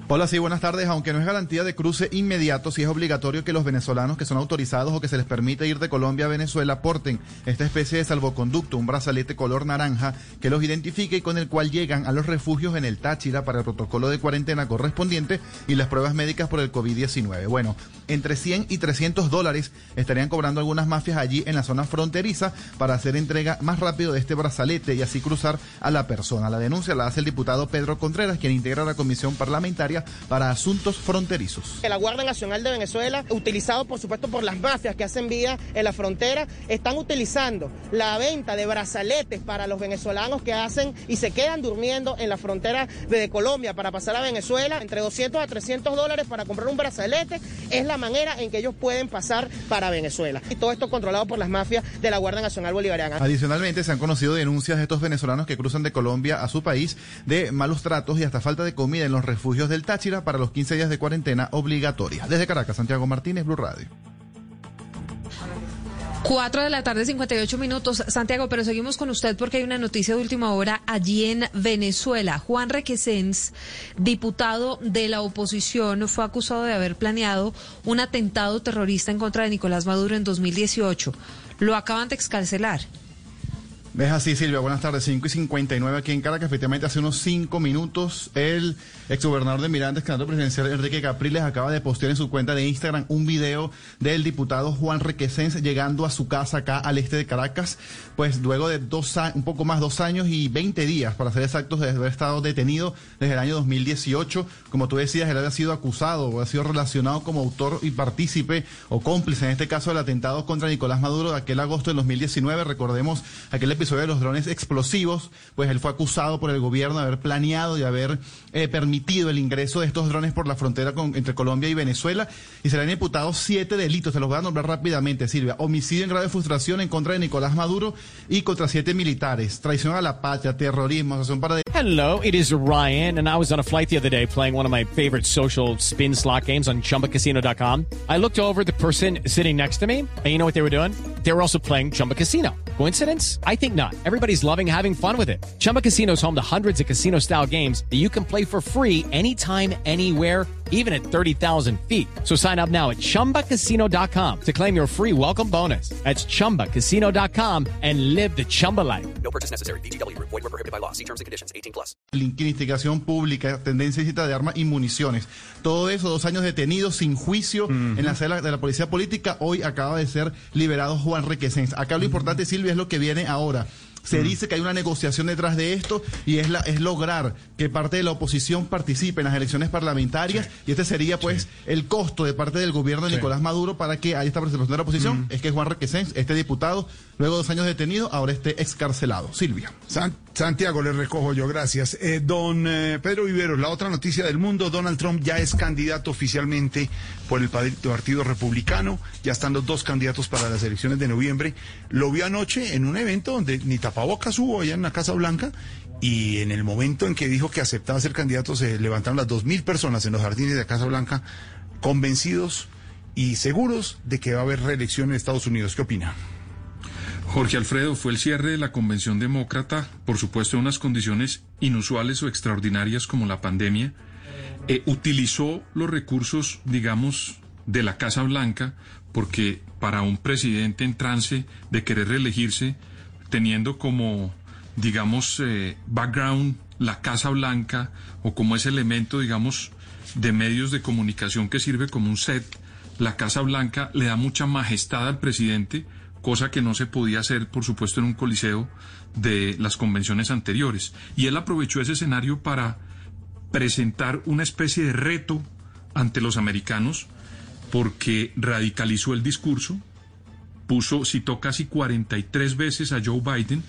Hola, sí, buenas tardes. Aunque no es garantía de cruce inmediato, sí es obligatorio que los venezolanos que son autorizados o que se les permite ir de Colombia a Venezuela porten esta especie de salvoconducto, un brazalete color naranja que los identifique y con el cual llegan a los refugios en el Táchira para el protocolo de cuarentena correspondiente y las pruebas médicas por el COVID-19. Bueno, entre 100 y 300 dólares estarían cobrando algunas mafias allí en la zona fronteriza para hacer entrega más rápido de este brazalete y así cruzar a la persona. La denuncia la hace el diputado Pedro Contreras, quien integra la Comisión Parlamentaria para Asuntos Fronterizos. La Guardia Nacional de Venezuela, utilizado por supuesto por las mafias que hacen vía en la frontera, están utilizando la venta de brazaletes para los venezolanos que hacen y se quedan durmiendo en la frontera de Colombia para pasar a Venezuela, entre 200 a 300 dólares para comprar un brazalete, es la manera en que ellos pueden pasar para Venezuela. Y todo esto controlado por las mafias de la Guardia Nacional Bolivariana. Adicionalmente, se han conocido denuncias de estos venezolanos que cruzan de Colombia a su país de malos tratos y hasta falta de comida en los refugios del Táchira para los 15 días de cuarentena obligatoria. Desde Caracas, Santiago Martínez, Blue Radio. 4 de la tarde, 58 minutos. Santiago, pero seguimos con usted porque hay una noticia de última hora allí en Venezuela. Juan Requesens, diputado de la oposición, fue acusado de haber planeado un atentado terrorista en contra de Nicolás Maduro en 2018. Lo acaban de excarcelar. Es así, Silvia. Buenas tardes. 5 y 59 aquí en Caracas. Efectivamente, hace unos 5 minutos, el exgobernador de Miranda, candidato presidencial Enrique Capriles, acaba de postear en su cuenta de Instagram un video del diputado Juan Requesens llegando a su casa acá al este de Caracas, pues luego de dos un poco más, dos años y 20 días, para ser exactos, de haber estado detenido desde el año 2018. Como tú decías, él había sido acusado o ha sido relacionado como autor y partícipe o cómplice, en este caso, del atentado contra Nicolás Maduro de aquel agosto del 2019. Recordemos aquel episodio de los drones explosivos, pues él fue acusado por el gobierno de haber planeado y haber eh, permitido el ingreso de estos drones por la frontera con- entre Colombia y Venezuela y se le han imputado siete delitos, se los voy a nombrar rápidamente, Silvia. Homicidio en grave frustración en contra de Nicolás Maduro y contra siete militares, traición a la patria, terrorismo, asociación para... Hello, it is Ryan, and I was on a flight the other day playing one of my favorite social spin slot games on chumbacasino.com. I looked over the person sitting next to me, and you know what they were doing? They were also playing Chumba Casino. Coincidence? I think not. Everybody's loving having fun with it. Chumba Casino is home to hundreds of casino style games that you can play for free anytime, anywhere, even at 30,000 feet. So sign up now at chumbacasino.com to claim your free welcome bonus. That's chumbacasino.com and live the Chumba life. No purchase necessary. BGW. Void were prohibited by law. See terms and conditions. 18 plus. instigación pública, tendencia ilícita de armas y municiones. Todo eso, dos años detenidos sin juicio en la celda de la policía política. Hoy acaba de ser liberado Juan Requesens. Acá lo importante, Silvia, es lo que viene ahora. Se dice que hay una negociación detrás de esto y es, la, es lograr que parte de la oposición participe en las elecciones parlamentarias y este sería pues el costo de parte del gobierno de Sí. Nicolás Maduro para que haya esta participación de la oposición. Es que Juan Requesens, este diputado, luego de dos años detenido, ahora esté excarcelado. Silvia. San- Santiago, le recojo yo, gracias. Eh, don eh, Pedro Viveros, la otra noticia del mundo, Donald Trump ya es candidato oficialmente por el pa- Partido Republicano, ya están los dos candidatos para las elecciones de noviembre. Lo vio anoche en un evento donde ni tapabocas hubo allá en la Casa Blanca y en el momento en que dijo que aceptaba ser candidato se levantaron las dos mil personas en los jardines de la Casa Blanca convencidos y seguros de que va a haber reelección en Estados Unidos. ¿Qué opina? Jorge Alfredo, fue el cierre de la convención demócrata, por supuesto en unas condiciones inusuales o extraordinarias como la pandemia. Eh, utilizó los recursos, digamos, de la Casa Blanca, porque para un presidente en trance de querer reelegirse, teniendo como, digamos, eh, background la Casa Blanca o como ese elemento, digamos, de medios de comunicación que sirve como un set, la Casa Blanca le da mucha majestad al presidente, cosa que no se podía hacer, por supuesto, en un coliseo de las convenciones anteriores. Y él aprovechó ese escenario para presentar una especie de reto ante los americanos porque radicalizó el discurso, puso, citó casi 43 veces a Joe Biden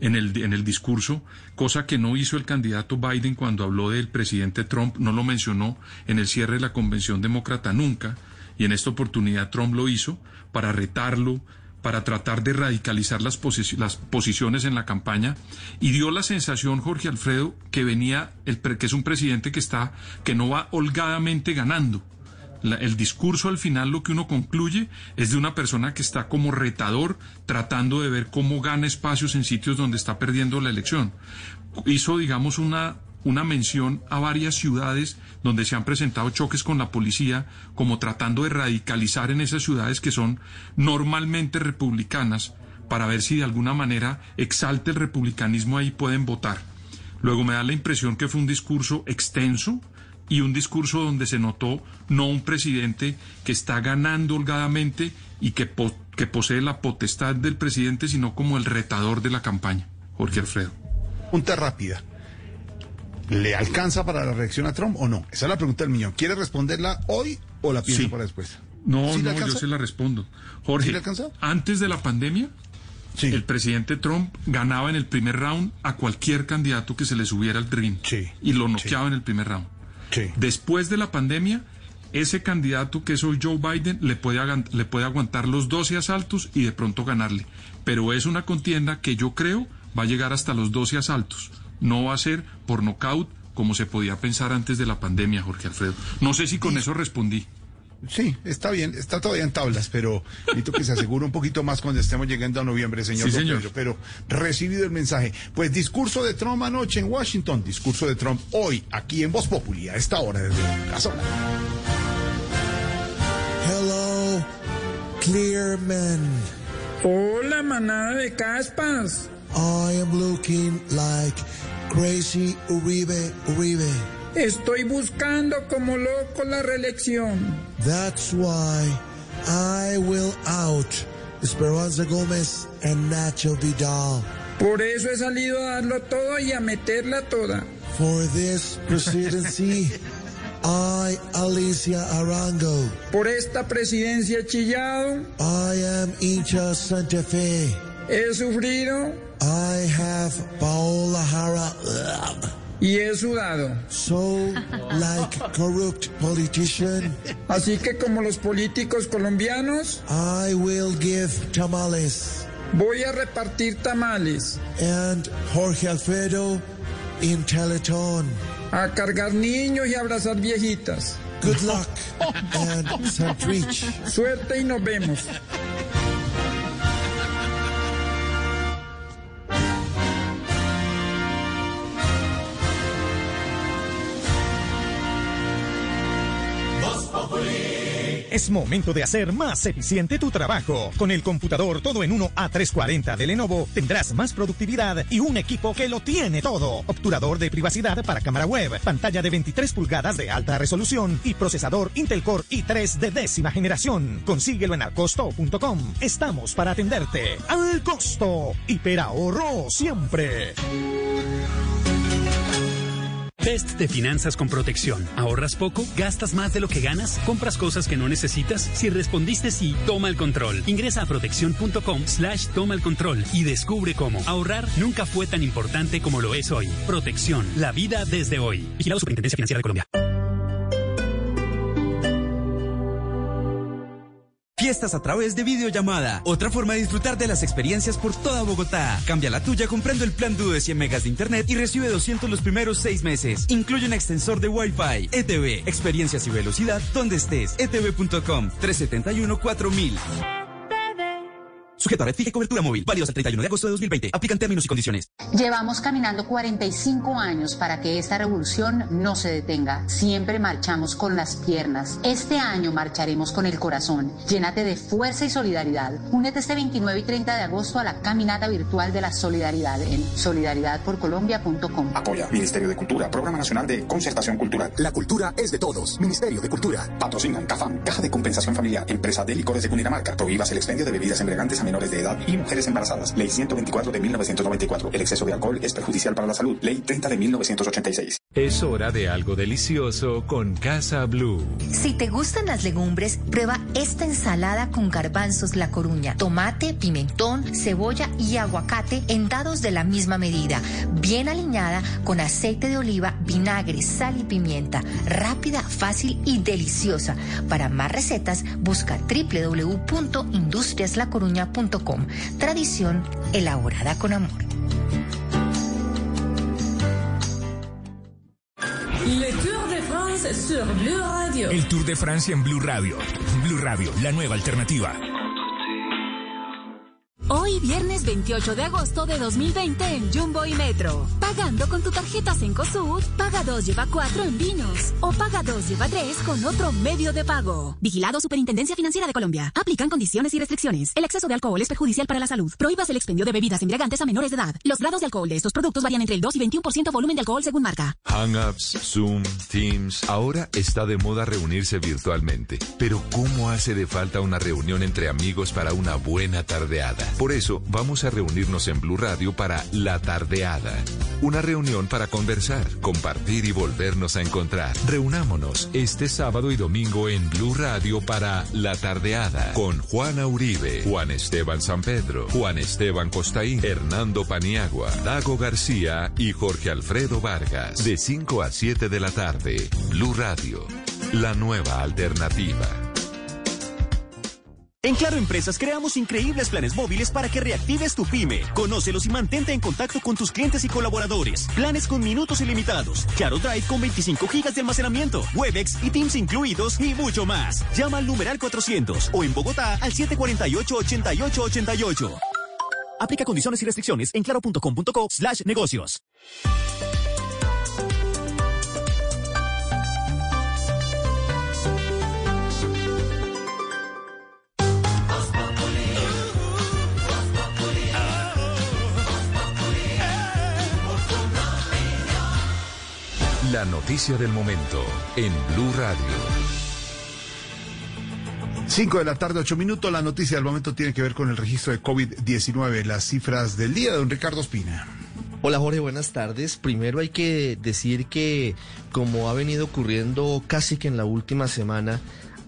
en el, en el discurso, cosa que no hizo el candidato Biden cuando habló del presidente Trump, no lo mencionó en el cierre de la convención demócrata nunca, y en esta oportunidad Trump lo hizo para retarlo, para tratar de radicalizar las, las posiciones en la campaña y dio la sensación Jorge Alfredo que venía el pre- que es un presidente que está que no va holgadamente ganando. El discurso al final lo que uno concluye es de una persona que está como retador tratando de ver cómo gana espacios en sitios donde está perdiendo la elección. Hizo digamos una una mención a varias ciudades donde se han presentado choques con la policía, como tratando de radicalizar en esas ciudades que son normalmente republicanas, para ver si de alguna manera exalta el republicanismo ahí pueden votar. Luego me da la impresión que fue un discurso extenso y un discurso donde se notó no un presidente que está ganando holgadamente y que, po- que posee la potestad del presidente, sino como el retador de la campaña. Jorge Alfredo. Pregunta rápida. ¿Le alcanza para la reacción a Trump o no? Esa es la pregunta del millón. ¿Quiere responderla hoy o la piensa Sí. para después? No, ¿Sí no, yo se la respondo. ¿Sí Jorge, le alcanza? antes de la pandemia, el presidente Trump ganaba en el primer round a cualquier candidato que se le subiera al ring y lo noqueaba en el primer round. Después de la pandemia, ese candidato que es hoy Joe Biden le puede, le puede aguantar los 12 asaltos y de pronto ganarle. Pero es una contienda que yo creo va a llegar hasta los 12 asaltos. No va a ser por nocaut como se podía pensar antes de la pandemia, Jorge Alfredo. No sé si con eso respondí. Sí, está bien, está todavía en tablas, pero necesito que se asegure un poquito más cuando estemos llegando a noviembre, señor. Sí, Don señor. Pedro, pero recibido el mensaje. Pues discurso de Trump anoche en Washington, discurso de Trump hoy, aquí en Voz Populi, a esta hora desde Casa. Hello, Clearman. Hola, manada de caspas. I am looking like crazy Uribe Uribe. Estoy buscando como loco la reelección. That's why I will out Esperanza Gómez and Nacho Vidal. Por eso he salido a darlo todo y a meterla toda. For this presidency, I, Alicia Arango. Por esta presidencia he chillado, I am hincha Santa Fe. he sufrido I have Paola Jara. Y he sudado. So, like corrupt politician, Así que como los políticos colombianos, I will give tamales. voy a repartir tamales. And Jorge Alfredo in Teleton. A cargar niños y abrazar viejitas. Good luck and Santrich. Suerte y nos vemos. Es momento de hacer más eficiente tu trabajo. Con el computador todo en uno A340 de Lenovo tendrás más productividad y un equipo que lo tiene todo. Obturador de privacidad para cámara web, pantalla de 23 pulgadas de alta resolución y procesador Intel Core i3 de décima generación. Consíguelo en alcosto.com. Estamos para atenderte. Al costo. Hiperahorro siempre. Test de finanzas con protección. ¿Ahorras poco? ¿Gastas más de lo que ganas? ¿Compras cosas que no necesitas? Si respondiste sí, toma el control. Ingresa a protección.com slash toma el control y descubre cómo. Ahorrar nunca fue tan importante como lo es hoy. Protección. La vida desde hoy. Vigilado Superintendencia Financiera de Colombia. Fiestas a través de videollamada. Otra forma de disfrutar de las experiencias por toda Bogotá. Cambia la tuya comprando el plan Duo de 100 megas de internet y recibe 200 los primeros seis meses. Incluye un extensor de Wi-Fi. ETV. Experiencias y velocidad donde estés. etv.com 371 4000. Sujeto a red fija y cobertura móvil. Válidos al 31 de agosto de 2020. Aplican términos y condiciones. Llevamos caminando 45 años para que esta revolución no se detenga. Siempre marchamos con las piernas. Este año marcharemos con el corazón. Llénate de fuerza y solidaridad. Únete este 29 y 30 de agosto a la caminata virtual de la solidaridad en solidaridadporcolombia.com. Apoya Ministerio de Cultura, Programa Nacional de Concertación Cultural. La cultura es de todos. Ministerio de Cultura. Patrocinan CAFAM, Caja de Compensación Familiar, Empresa de Licores de Cundinamarca. Prohíbas el expendio de bebidas embriagantes a menores de edad y mujeres embarazadas. Ley 124 de 1994. El exceso de alcohol es perjudicial para la salud. Ley 30 de 1986. Es hora de algo delicioso con Casa Blue. Si te gustan las legumbres, prueba esta ensalada con garbanzos La Coruña, tomate, pimentón, cebolla y aguacate en dados de la misma medida, bien aliñada con aceite de oliva, vinagre, sal y pimienta. Rápida, fácil y deliciosa. Para más recetas, busca www.industriaslacoruña.com. Tradición elaborada con amor. Le Tour de France sur Blue Radio. El Tour de Francia en Blue Radio. Blue Radio, la nueva alternativa. Hoy, viernes 28 de agosto de 2020 en Jumbo y Metro. Pagando con tu tarjeta Cencosud, paga 2 lleva 4 en vinos. O paga 2 lleva 3 con otro medio de pago. Vigilado Superintendencia Financiera de Colombia. Aplican condiciones y restricciones. El exceso de alcohol es perjudicial para la salud. Prohíbas el expendio de bebidas embriagantes a menores de edad. Los grados de alcohol de estos productos varían entre el 2 y 21% volumen de alcohol según marca. Hangouts, Zoom, Teams. Ahora está de moda reunirse virtualmente. Pero ¿cómo hace de falta una reunión entre amigos para una buena tardeada? Por eso, vamos a reunirnos en Blue Radio para La Tardeada. Una reunión para conversar, compartir y volvernos a encontrar. Reunámonos este sábado y domingo en Blue Radio para La Tardeada con Juana Uribe, Juan Esteban San Pedro, Juan Esteban Costaín, Hernando Paniagua, Dago García y Jorge Alfredo Vargas. De 5 a 7 de la tarde, Blue Radio, la nueva alternativa. En Claro Empresas creamos increíbles planes móviles para que reactives tu pyme. Conócelos y mantente en contacto con tus clientes y colaboradores. Planes con minutos ilimitados. Claro Drive con 25 gigas de almacenamiento. Webex y Teams incluidos y mucho más. Llama al numeral 400 o en Bogotá al 748-8888. Aplica condiciones y restricciones en claro.com.co slash negocios. La noticia del momento en Blue Radio. 5 de la tarde, 8 minutos. La noticia del momento tiene que ver con el registro de COVID-19. Las cifras del día de don Ricardo Espina. Hola Jorge, buenas tardes. Primero hay que decir que como ha venido ocurriendo casi que en la última semana,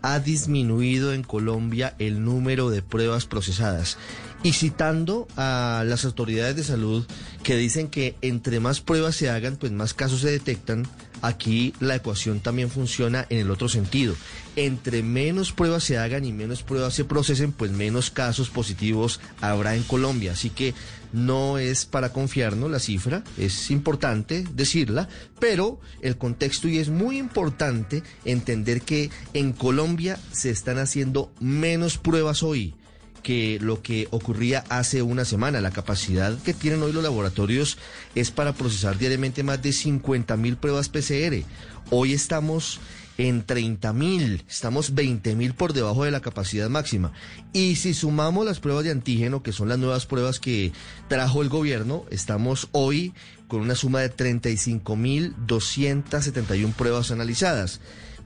ha disminuido en Colombia el número de pruebas procesadas. Y citando a las autoridades de salud que dicen que entre más pruebas se hagan, pues más casos se detectan, aquí la ecuación también funciona en el otro sentido. Entre menos pruebas se hagan y menos pruebas se procesen, pues menos casos positivos habrá en Colombia. Así que no es para confiarnos la cifra, es importante decirla, pero el contexto y es muy importante entender que en Colombia se están haciendo menos pruebas hoy que lo que ocurría hace una semana. La capacidad que tienen hoy los laboratorios es para procesar diariamente más de 50 mil pruebas PCR. Hoy estamos en 30 mil. Estamos 20 mil por debajo de la capacidad máxima. Y si sumamos las pruebas de antígeno, que son las nuevas pruebas que trajo el gobierno, estamos hoy con una suma de 35 mil 271 pruebas analizadas.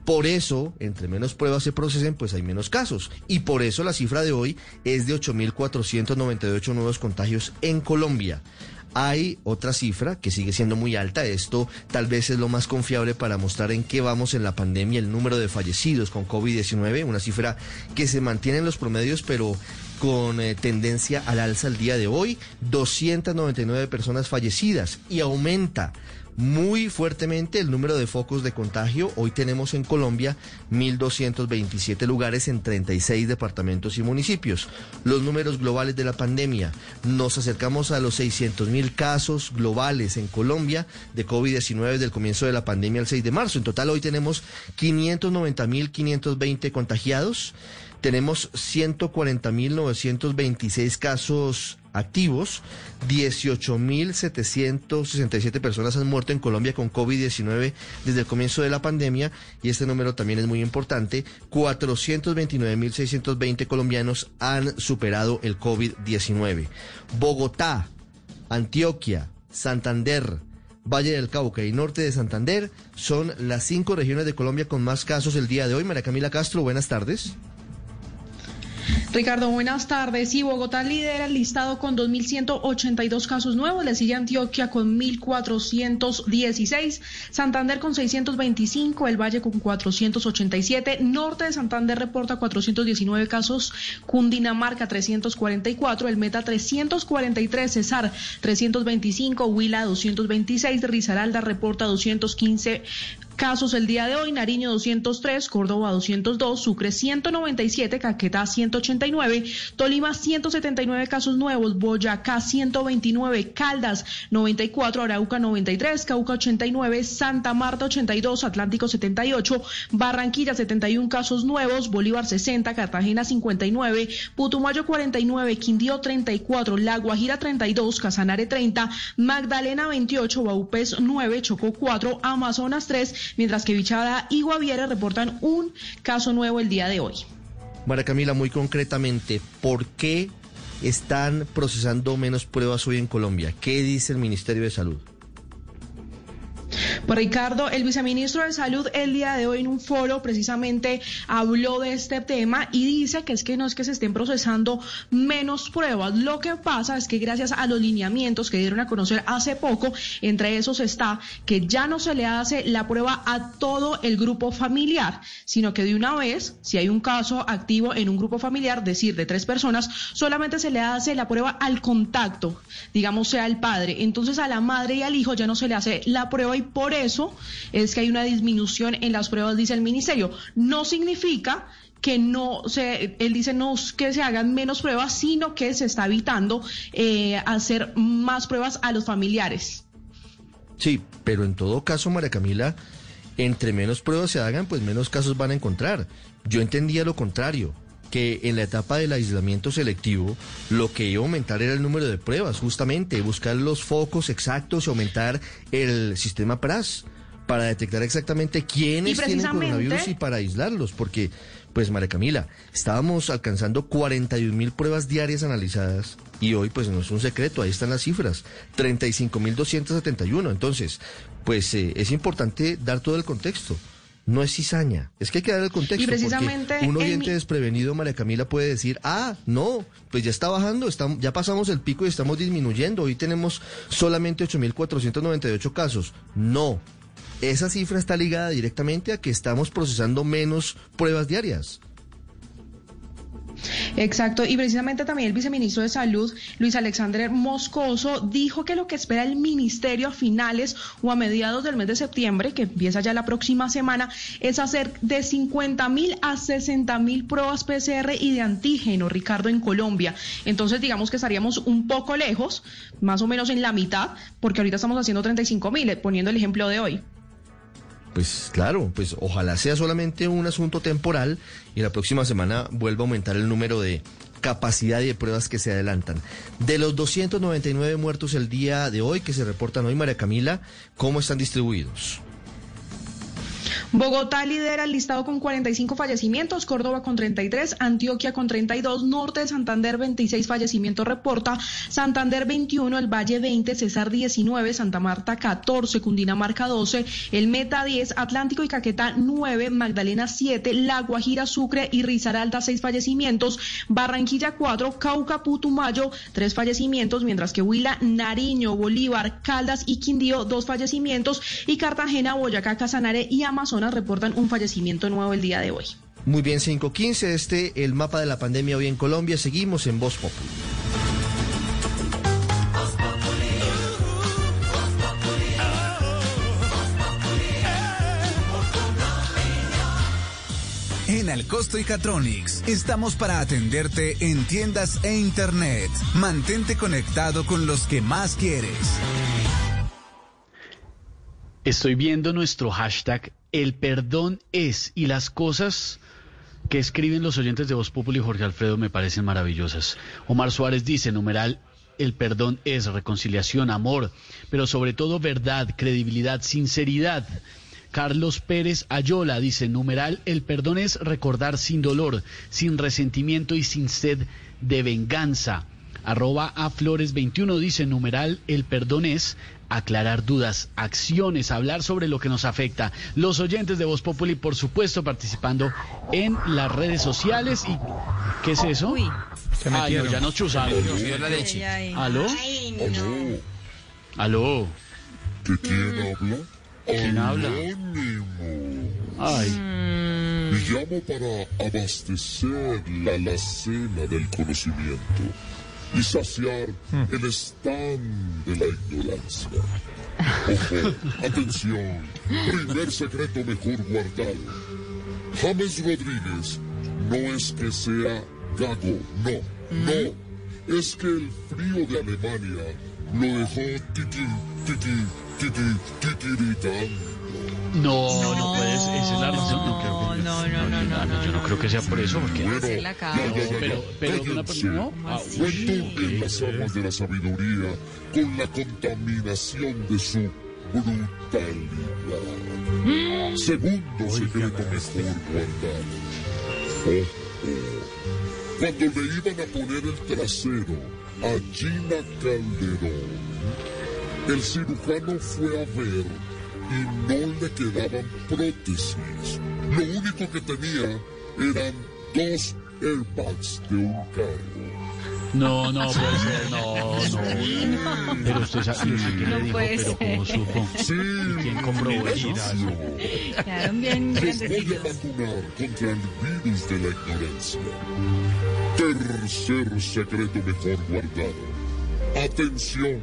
Por eso, entre menos pruebas se procesen, pues hay menos casos. Y por eso la cifra de hoy es de 8.498 nuevos contagios en Colombia. Hay otra cifra que sigue siendo muy alta. Esto tal vez es lo más confiable para mostrar en qué vamos en la pandemia, el número de fallecidos con COVID-19, una cifra que se mantiene en los promedios, pero con eh, tendencia al alza el día de hoy. 299 personas fallecidas y aumenta muy fuertemente el número de focos de contagio. Hoy tenemos en Colombia 1.227 lugares en 36 departamentos y municipios. Los números globales de la pandemia. Nos acercamos a los 600.000 casos globales en Colombia de COVID-19 desde el comienzo de la pandemia el 6 de marzo. En total hoy tenemos 590.520 contagiados. Tenemos 140.926 casos activos, 18.767 personas han muerto en Colombia con COVID-19 desde el comienzo de la pandemia y este número también es muy importante, 429.620 colombianos han superado el COVID-19. Bogotá, Antioquia, Santander, Valle del Cauca y norte de Santander son las cinco regiones de Colombia con más casos el día de hoy. María Camila Castro, buenas tardes. Ricardo, buenas tardes. Y Bogotá lidera el listado con 2.182 casos nuevos. Le sigue Antioquia con 1.416. Santander con 625. El Valle con 487. Norte de Santander reporta 419 casos. Cundinamarca 344. El Meta 343. Cesar 325. Huila 226. Risaralda reporta 215 casos el día de hoy, Nariño 203, Córdoba 202, Sucre 197, Caquetá 189, Tolima 179 casos nuevos, Boyacá 129, Caldas 94, Arauca 93, Cauca 89, Santa Marta 82, Atlántico 78, Barranquilla 71 casos nuevos, Bolívar 60, Cartagena 59, Putumayo 49, Quindío 34, La Guajira 32, Casanare 30, Magdalena 28, Baupés 9, Chocó 4, Amazonas 3, mientras que Bichada y Guaviare reportan un caso nuevo el día de hoy. María Camila, muy concretamente, ¿por qué están procesando menos pruebas hoy en Colombia? ¿Qué dice el Ministerio de Salud? Pues Ricardo, el viceministro de Salud el día de hoy en un foro precisamente habló de este tema y dice que es que no es que se estén procesando menos pruebas. Lo que pasa es que gracias a los lineamientos que dieron a conocer hace poco, entre esos está que ya no se le hace la prueba a todo el grupo familiar, sino que de una vez, si hay un caso activo en un grupo familiar, decir de tres personas, solamente se le hace la prueba al contacto, digamos sea el padre. Entonces a la madre y al hijo ya no se le hace la prueba y por eso es que hay una disminución en las pruebas, dice el ministerio. No significa que no se, él dice no que se hagan menos pruebas, sino que se está evitando eh, hacer más pruebas a los familiares. Sí, pero en todo caso, María Camila, entre menos pruebas se hagan, pues menos casos van a encontrar. Yo entendía lo contrario que en la etapa del aislamiento selectivo lo que iba a aumentar era el número de pruebas, justamente buscar los focos exactos y aumentar el sistema PRAS para detectar exactamente quiénes tienen coronavirus y para aislarlos, porque, pues María Camila, estábamos alcanzando 41 mil pruebas diarias analizadas y hoy pues no es un secreto, ahí están las cifras, 35 mil 271, entonces, pues eh, es importante dar todo el contexto no es cizaña. Es que hay que dar el contexto. Y precisamente un oyente desprevenido, María Camila, puede decir, ah, no, pues ya está bajando, estamos, ya pasamos el pico y estamos disminuyendo. Hoy tenemos solamente 8.498 casos. No, esa cifra está ligada directamente a que estamos procesando menos pruebas diarias. Exacto, y precisamente también el viceministro de Salud, Luis Alexander Moscoso, dijo que lo que espera el ministerio a finales o a mediados del mes de septiembre, que empieza ya la próxima semana, es hacer de 50 mil a 60 mil pruebas PCR y de antígeno, Ricardo, en Colombia. Entonces, digamos que estaríamos un poco lejos, más o menos en la mitad, porque ahorita estamos haciendo 35 mil, poniendo el ejemplo de hoy. Pues claro, pues ojalá sea solamente un asunto temporal y la próxima semana vuelva a aumentar el número de capacidad y de pruebas que se adelantan. De los 299 muertos el día de hoy que se reportan hoy, María Camila, ¿cómo están distribuidos? Bogotá lidera el listado con 45 fallecimientos, Córdoba con 33, Antioquia con 32, Norte de Santander 26 fallecimientos reporta, Santander 21, el Valle 20, Cesar 19, Santa Marta 14, Cundinamarca 12, el Meta 10, Atlántico y Caquetá 9, Magdalena 7, La Guajira, Sucre y Risaralda 6 fallecimientos, Barranquilla 4, Cauca, Putumayo 3 fallecimientos, mientras que Huila, Nariño, Bolívar, Caldas y Quindío 2 fallecimientos y Cartagena, Boyacá, Casanare y Amazonas reportan un fallecimiento nuevo el día de hoy. Muy bien, 5.15, este el mapa de la pandemia hoy en Colombia. Seguimos en Voz Populi. En Alcosto y Catronics estamos para atenderte en tiendas e internet. Mantente conectado con los que más quieres. Estoy viendo nuestro hashtag El perdón es y las cosas que escriben los oyentes de Voz Populi y Jorge Alfredo me parecen maravillosas. Omar Suárez dice, numeral, el perdón es reconciliación, amor, pero sobre todo verdad, credibilidad, sinceridad. Carlos Pérez Ayola dice, numeral, el perdón es recordar sin dolor, sin resentimiento y sin sed de venganza. Arroba a Flores 21 dice, numeral, el perdón es aclarar dudas, acciones, hablar sobre lo que nos afecta. Los oyentes de Voz Populi, por supuesto, participando en las redes sociales. y ¿Qué es eso? Uy. Se Ay, no, ya nos chuzaron. ¿Aló? Ay, ¿Aló? ¿De quién habla? ¿Quién habla? Ay. Me llamo para abastecer la alacena del conocimiento y saciar el stand de la ignorancia. Ojo, atención, primer secreto mejor guardado. James Rodríguez no es que sea gago, no, no. Es que el frío de Alemania lo dejó titi, titi, titi, titiritando. No, no, puedes, esa es la razón. No, creo que, no, no, no, no, no, yo no creo que sea por eso, porque. Pero, pero una persona. No, Cuento en las aguas de la sabiduría con la contaminación de su brutalidad. Segundo secreto mejor guardado. Cuando le iban a poner el trasero a Gina Calderón, el cirujano fue a ver y no le quedaban prótesis. Lo único que tenía eran dos airbags de un carro. No, no puede ser, no, no. Pero usted sabe, yo sé que le dijo, pero ¿cómo supo? Sí, ¿Y quién comprobó eso? Quedaron bien Les voy a vacunar contra el virus de la ignorancia. Tercer secreto mejor guardado. Atención.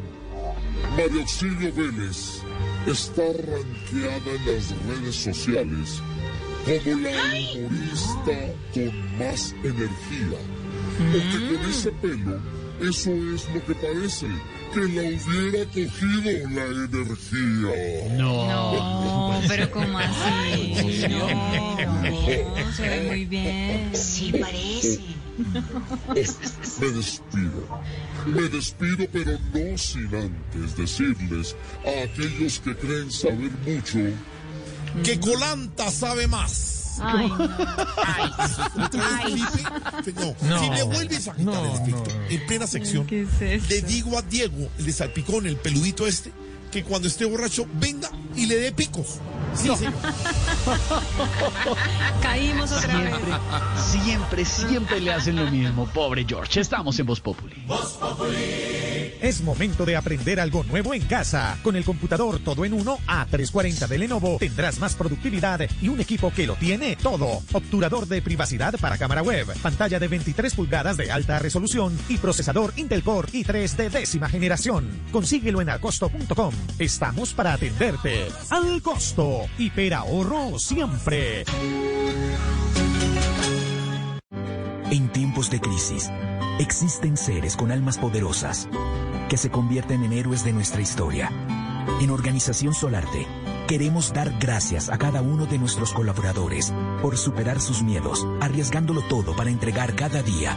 María Auxilio Vélez está rankeada en las redes sociales como la humorista con más energía. Porque con ese pelo, eso es lo que parece, que la hubiera cogido la energía. No, pero ¿cómo así? No, se ve muy bien. Sí, parece. Me despido. Me despido, pero no sin antes decirles a aquellos que creen saber mucho Que Colanta sabe más. Ay, no. Felipe, no, No. si me vuelves a quitar el efecto en plena sección, ¿Qué es le digo a Diego, el de Salpicón, el peludito este, que cuando esté borracho venga y le dé picos. Sí, señor. Caímos otra vez. Siempre, siempre, siempre le hacen lo mismo. Pobre George. Estamos en Voz Populi. Es momento de aprender algo nuevo en casa. Con el computador todo en uno A340 de Lenovo tendrás más productividad y un equipo que lo tiene todo. Obturador de privacidad para cámara web, pantalla de 23 pulgadas de alta resolución y procesador Intel Core i3 de décima generación. Consíguelo en alcosto.com. Estamos para atenderte. Al costo. Hiperahorro siempre. En tiempos de crisis, existen seres con almas poderosas que se convierten en héroes de nuestra historia. En Organización Solarte, queremos dar gracias a cada uno de nuestros colaboradores por superar sus miedos, arriesgándolo todo para entregar cada día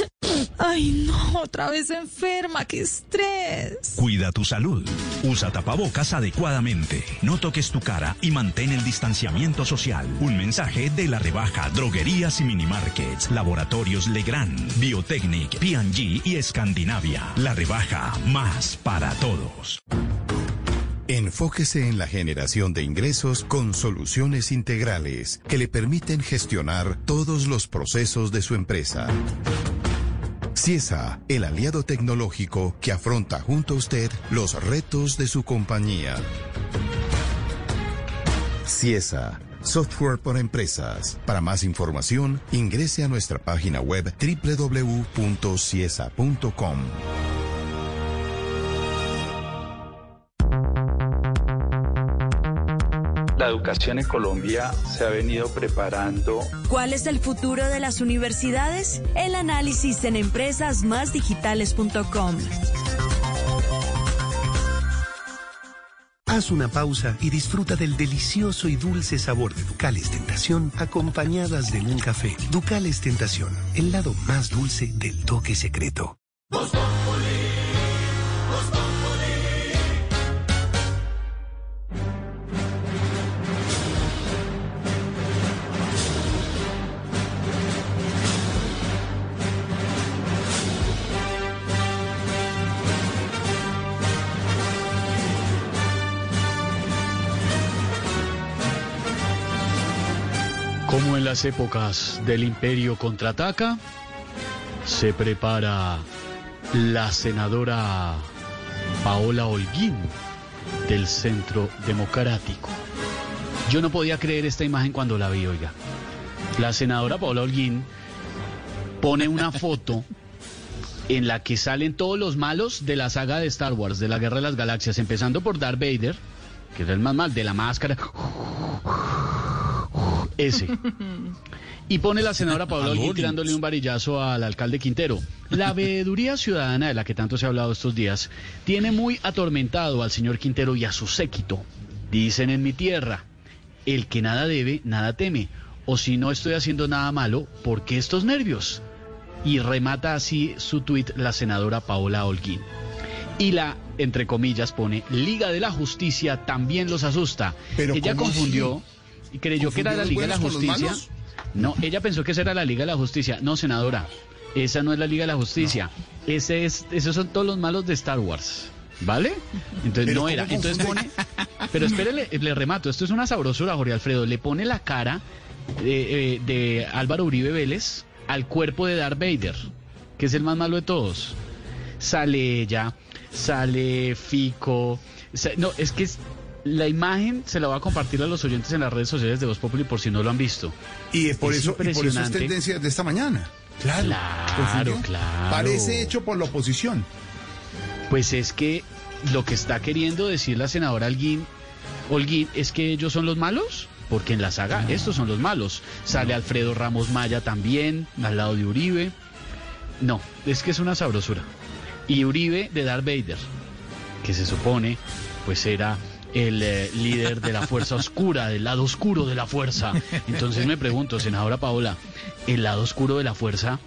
Ay, no, otra vez enferma, qué estrés. Cuida tu salud. Usa tapabocas adecuadamente. No toques tu cara y mantén el distanciamiento social. Un mensaje de la rebaja Droguerías y Minimarkets, Laboratorios Legrand, Biotechnic, P&G y Escandinavia. La rebaja más para todos. Enfóquese en la generación de ingresos con soluciones integrales que le permiten gestionar todos los procesos de su empresa. CIESA, el aliado tecnológico que afronta junto a usted los retos de su compañía. CIESA, software para empresas. Para más información, ingrese a nuestra página web www.ciesa.com. educación en Colombia se ha venido preparando. ¿Cuál es el futuro de las universidades? El análisis en empresasmásdigitales.com. Haz una pausa y disfruta del delicioso y dulce sabor de Ducales Tentación acompañadas de un café. Ducales Tentación, el lado más dulce del toque secreto. Las épocas del imperio contraataca, se prepara la senadora Paola Holguín del Centro Democrático. Yo no podía creer esta imagen cuando la vi, oiga. La senadora Paola Holguín pone una foto en la que salen todos los malos de la saga de Star Wars, de la Guerra de las Galaxias, empezando por Darth Vader, que es el más mal, de la máscara. Ese. Y pone la senadora Paola Holguín tirándole un varillazo al alcalde Quintero. La veeduría ciudadana de la que tanto se ha hablado estos días tiene muy atormentado al señor Quintero y a su séquito. Dicen en mi tierra, el que nada debe, nada teme. O si no estoy haciendo nada malo, ¿por qué estos nervios? Y remata así su tuit la senadora Paola Holguín. Y la, entre comillas, pone, Liga de la Justicia también los asusta. Pero Ella ¿cómo confundió así? y creyó que era la ¿Confundió Liga de la Justicia. No, ella pensó que esa era la Liga de la Justicia. No, senadora, esa no es la Liga de la Justicia. Ese es, esos son todos los malos de Star Wars. ¿Vale? Entonces Pero no era. ¿cómo Entonces pone. Pero espérele, le remato. Esto es una sabrosura, Jorge Alfredo. Le pone la cara de, eh, de Álvaro Uribe Vélez al cuerpo de Darth Vader, que es el más malo de todos. Sale ella, sale Fico. no, es que es- la imagen se la voy a compartir a los oyentes en las redes sociales de Voz Populi por si no lo han visto. Y es por, Es eso, y por eso es tendencia de esta mañana. Claro. Claro, claro. Parece hecho por la oposición. Pues es que lo que está queriendo decir la senadora Holguín, Holguín es que ellos son los malos, porque en la saga estos son los malos. Sale Alfredo Ramos Maya también, al lado de Uribe. No, es que es una sabrosura. Y Uribe de Darth Vader, que se supone pues era el eh, líder de la fuerza oscura, del lado oscuro de la fuerza. Entonces me pregunto, senadora Paola, ¿el lado oscuro de la fuerza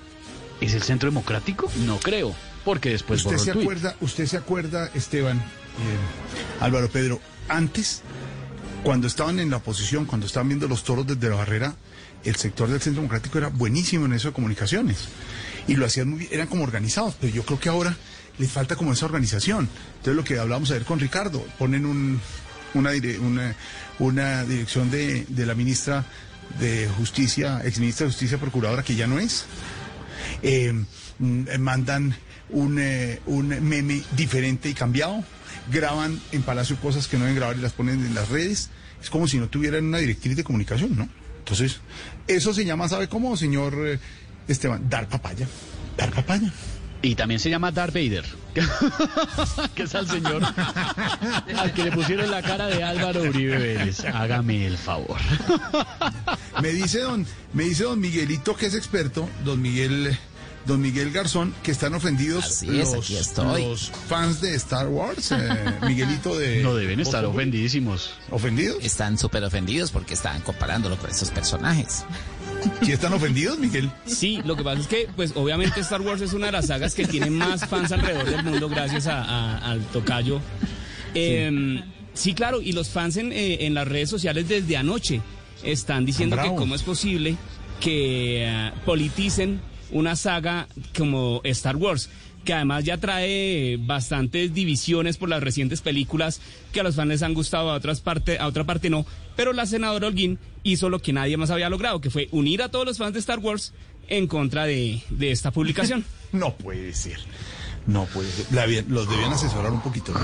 es el centro democrático? No creo, porque después ¿Usted se acuerda, usted se acuerda, Esteban, eh, Álvaro Pedro, antes, cuando estaban en la oposición, cuando estaban viendo los toros desde la barrera, el sector del Centro Democrático era buenísimo en eso de comunicaciones. Y lo hacían muy bien, eran como organizados, pero yo creo que ahora les falta como esa organización. Entonces lo que hablábamos ayer con Ricardo, ponen un, una, dire- una, dirección de, de la ministra de Justicia, exministra de Justicia Procuradora, que ya no es. Eh, mm, mandan un, eh, un meme diferente y cambiado, graban en Palacio cosas que no deben grabar y las ponen en las redes. Es como si no tuvieran una directriz de comunicación, ¿no? Entonces, eso se llama, ¿sabe cómo, señor eh, Esteban? Dar papaya. Dar papaya. Y también se llama Darth Vader, que es al señor al que le pusieron la cara de Álvaro Uribe Vélez. Hágame el favor. Me dice don, me dice don Miguelito, que es experto, don Miguel don Miguel Garzón, que están ofendidos Así es, los, aquí estoy. los fans de Star Wars. eh, Miguelito de... No deben estar ofendidísimos. ¿Ofendidos? Están súper ofendidos porque estaban comparándolo con esos personajes. ¿Sí están ofendidos, Miguel? Sí, lo que pasa es que, pues obviamente Star Wars es una de las sagas que tiene más fans alrededor del mundo gracias a- a- al tocayo. Eh, sí. claro, y los fans en, eh, en las redes sociales desde anoche están diciendo que cómo es posible que eh, politicen una saga como Star Wars que además ya trae bastantes divisiones por las recientes películas que a los fans les han gustado, a otras parte, a otra parte no, pero la senadora Holguín hizo lo que nadie más había logrado, que fue unir a todos los fans de Star Wars en contra de, de esta publicación. No puede ser. No puede ser. La los debían asesorar un poquito. ¿no?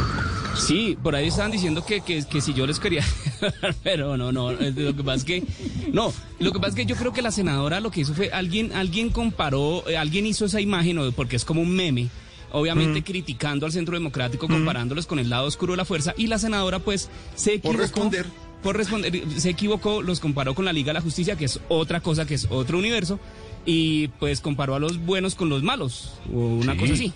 Sí, por ahí estaban diciendo que, que, que si yo les quería, pero no, no, lo que pasa es que, no, lo que pasa es que yo creo que la senadora lo que hizo fue, alguien, alguien comparó, eh, alguien hizo esa imagen, o- porque es como un meme, obviamente Mm. criticando al Centro Democrático, comparándolos con el lado oscuro de la fuerza, y la senadora pues se equivocó. Por responder. Por responder, se equivocó, los comparó con la Liga de la Justicia, que es otra cosa, que es otro universo, y pues comparó a los buenos con los malos, o una Sí. cosa así.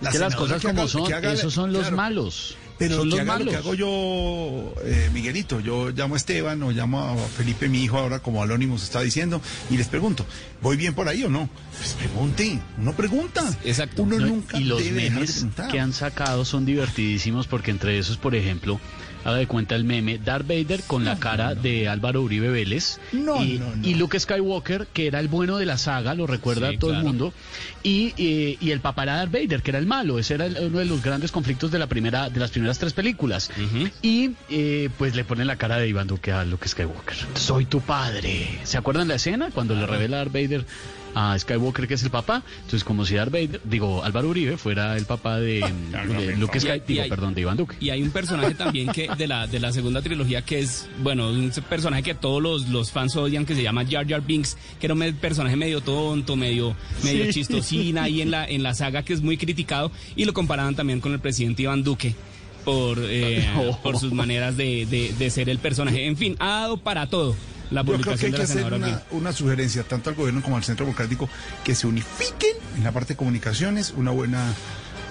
La que las cosas que como haga- son, que haga- esos son los malos. Pero son los haga lo malos. que hago yo, eh, Miguelito, yo llamo a Esteban o llamo a Felipe, mi hijo, ahora como Alónimos está diciendo, y les pregunto, ¿voy bien por ahí o no? Pues pregunte, uno pregunta. Exacto. Uno No, nunca y los debe de memes que han sacado son divertidísimos porque entre esos, por ejemplo, haga de cuenta el meme Darth Vader con la cara de Álvaro Uribe Vélez No, y, no, no. y Luke Skywalker, que era el bueno de la saga, lo recuerda Sí, todo claro. el mundo, y, eh, y el papá era Darth Vader, que era el malo, ese era el- uno de los grandes conflictos de la primera de las primeras tres películas. Y eh, pues le ponen la cara de Iván Duque a Luke Skywalker. Soy tu padre. ¿Se acuerdan la escena cuando le revela Darth Vader a Skywalker que es el papá? Entonces como si Darth Vader, digo, Álvaro Uribe fuera el papá de, de Luke Sky, digo, hay- perdón, de Iván Duque. Y hay un personaje también que de la de la segunda trilogía que es, bueno, un personaje que todos los, los fans odian que se llama Jar Jar Binks, que era un personaje medio tonto, medio medio Sí. chistosina ahí en la en la saga que es muy criticado y lo comparaban también con el presidente Iván Duque por eh, No. por sus maneras de, de, de ser el personaje. En fin, ha dado para todo la Yo creo que publicación hay que hacer una, una sugerencia tanto al gobierno como al Centro Democrático que se unifiquen en la parte de comunicaciones, una buena,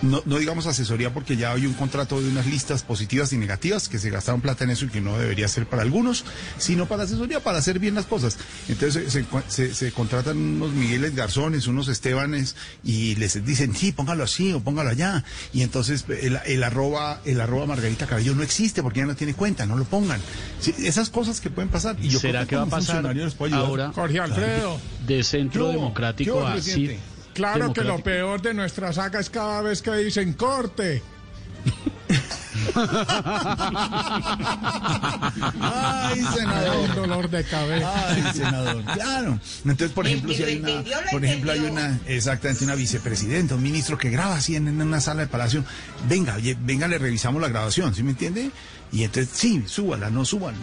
no, no digamos asesoría porque ya hay un contrato de unas listas positivas y negativas que se gastaron plata en eso y que no debería ser para algunos, sino para asesoría, para hacer bien las cosas. Entonces se, se- se contratan unos Migueles Garzones, unos Estebanes y les dicen, sí, póngalo así o póngalo allá. Y entonces el, el arroba, el arroba Margarita Cabello no existe porque ya no tiene cuenta, no lo pongan. Sí, esas cosas que pueden pasar. Y yo ¿Será creo que va a pasar funcionario les puede ayudar. ahora Jorge Alfredo. de Centro Yo, Democrático yo, a presidente. sí, Claro que lo peor de nuestra saga es cada vez que dicen corte. Ay, Un senador. dolor de cabeza. Ay, senador. Claro. Entonces, por ejemplo, si hay una, por ejemplo, hay una, exactamente una vicepresidenta, un ministro que graba así en, en una sala de palacio, venga, oye, venga, le revisamos la grabación, ¿sí me entiende? Y entonces, sí, súbala, no súbala.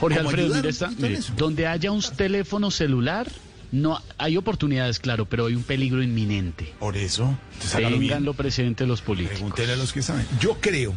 Jorge Alfredo, mire esta, mire, donde haya un teléfono celular, no hay oportunidades, claro, pero hay un peligro inminente. Por eso. Ténganlo presente los políticos. Pregúntele a los que saben. Yo creo,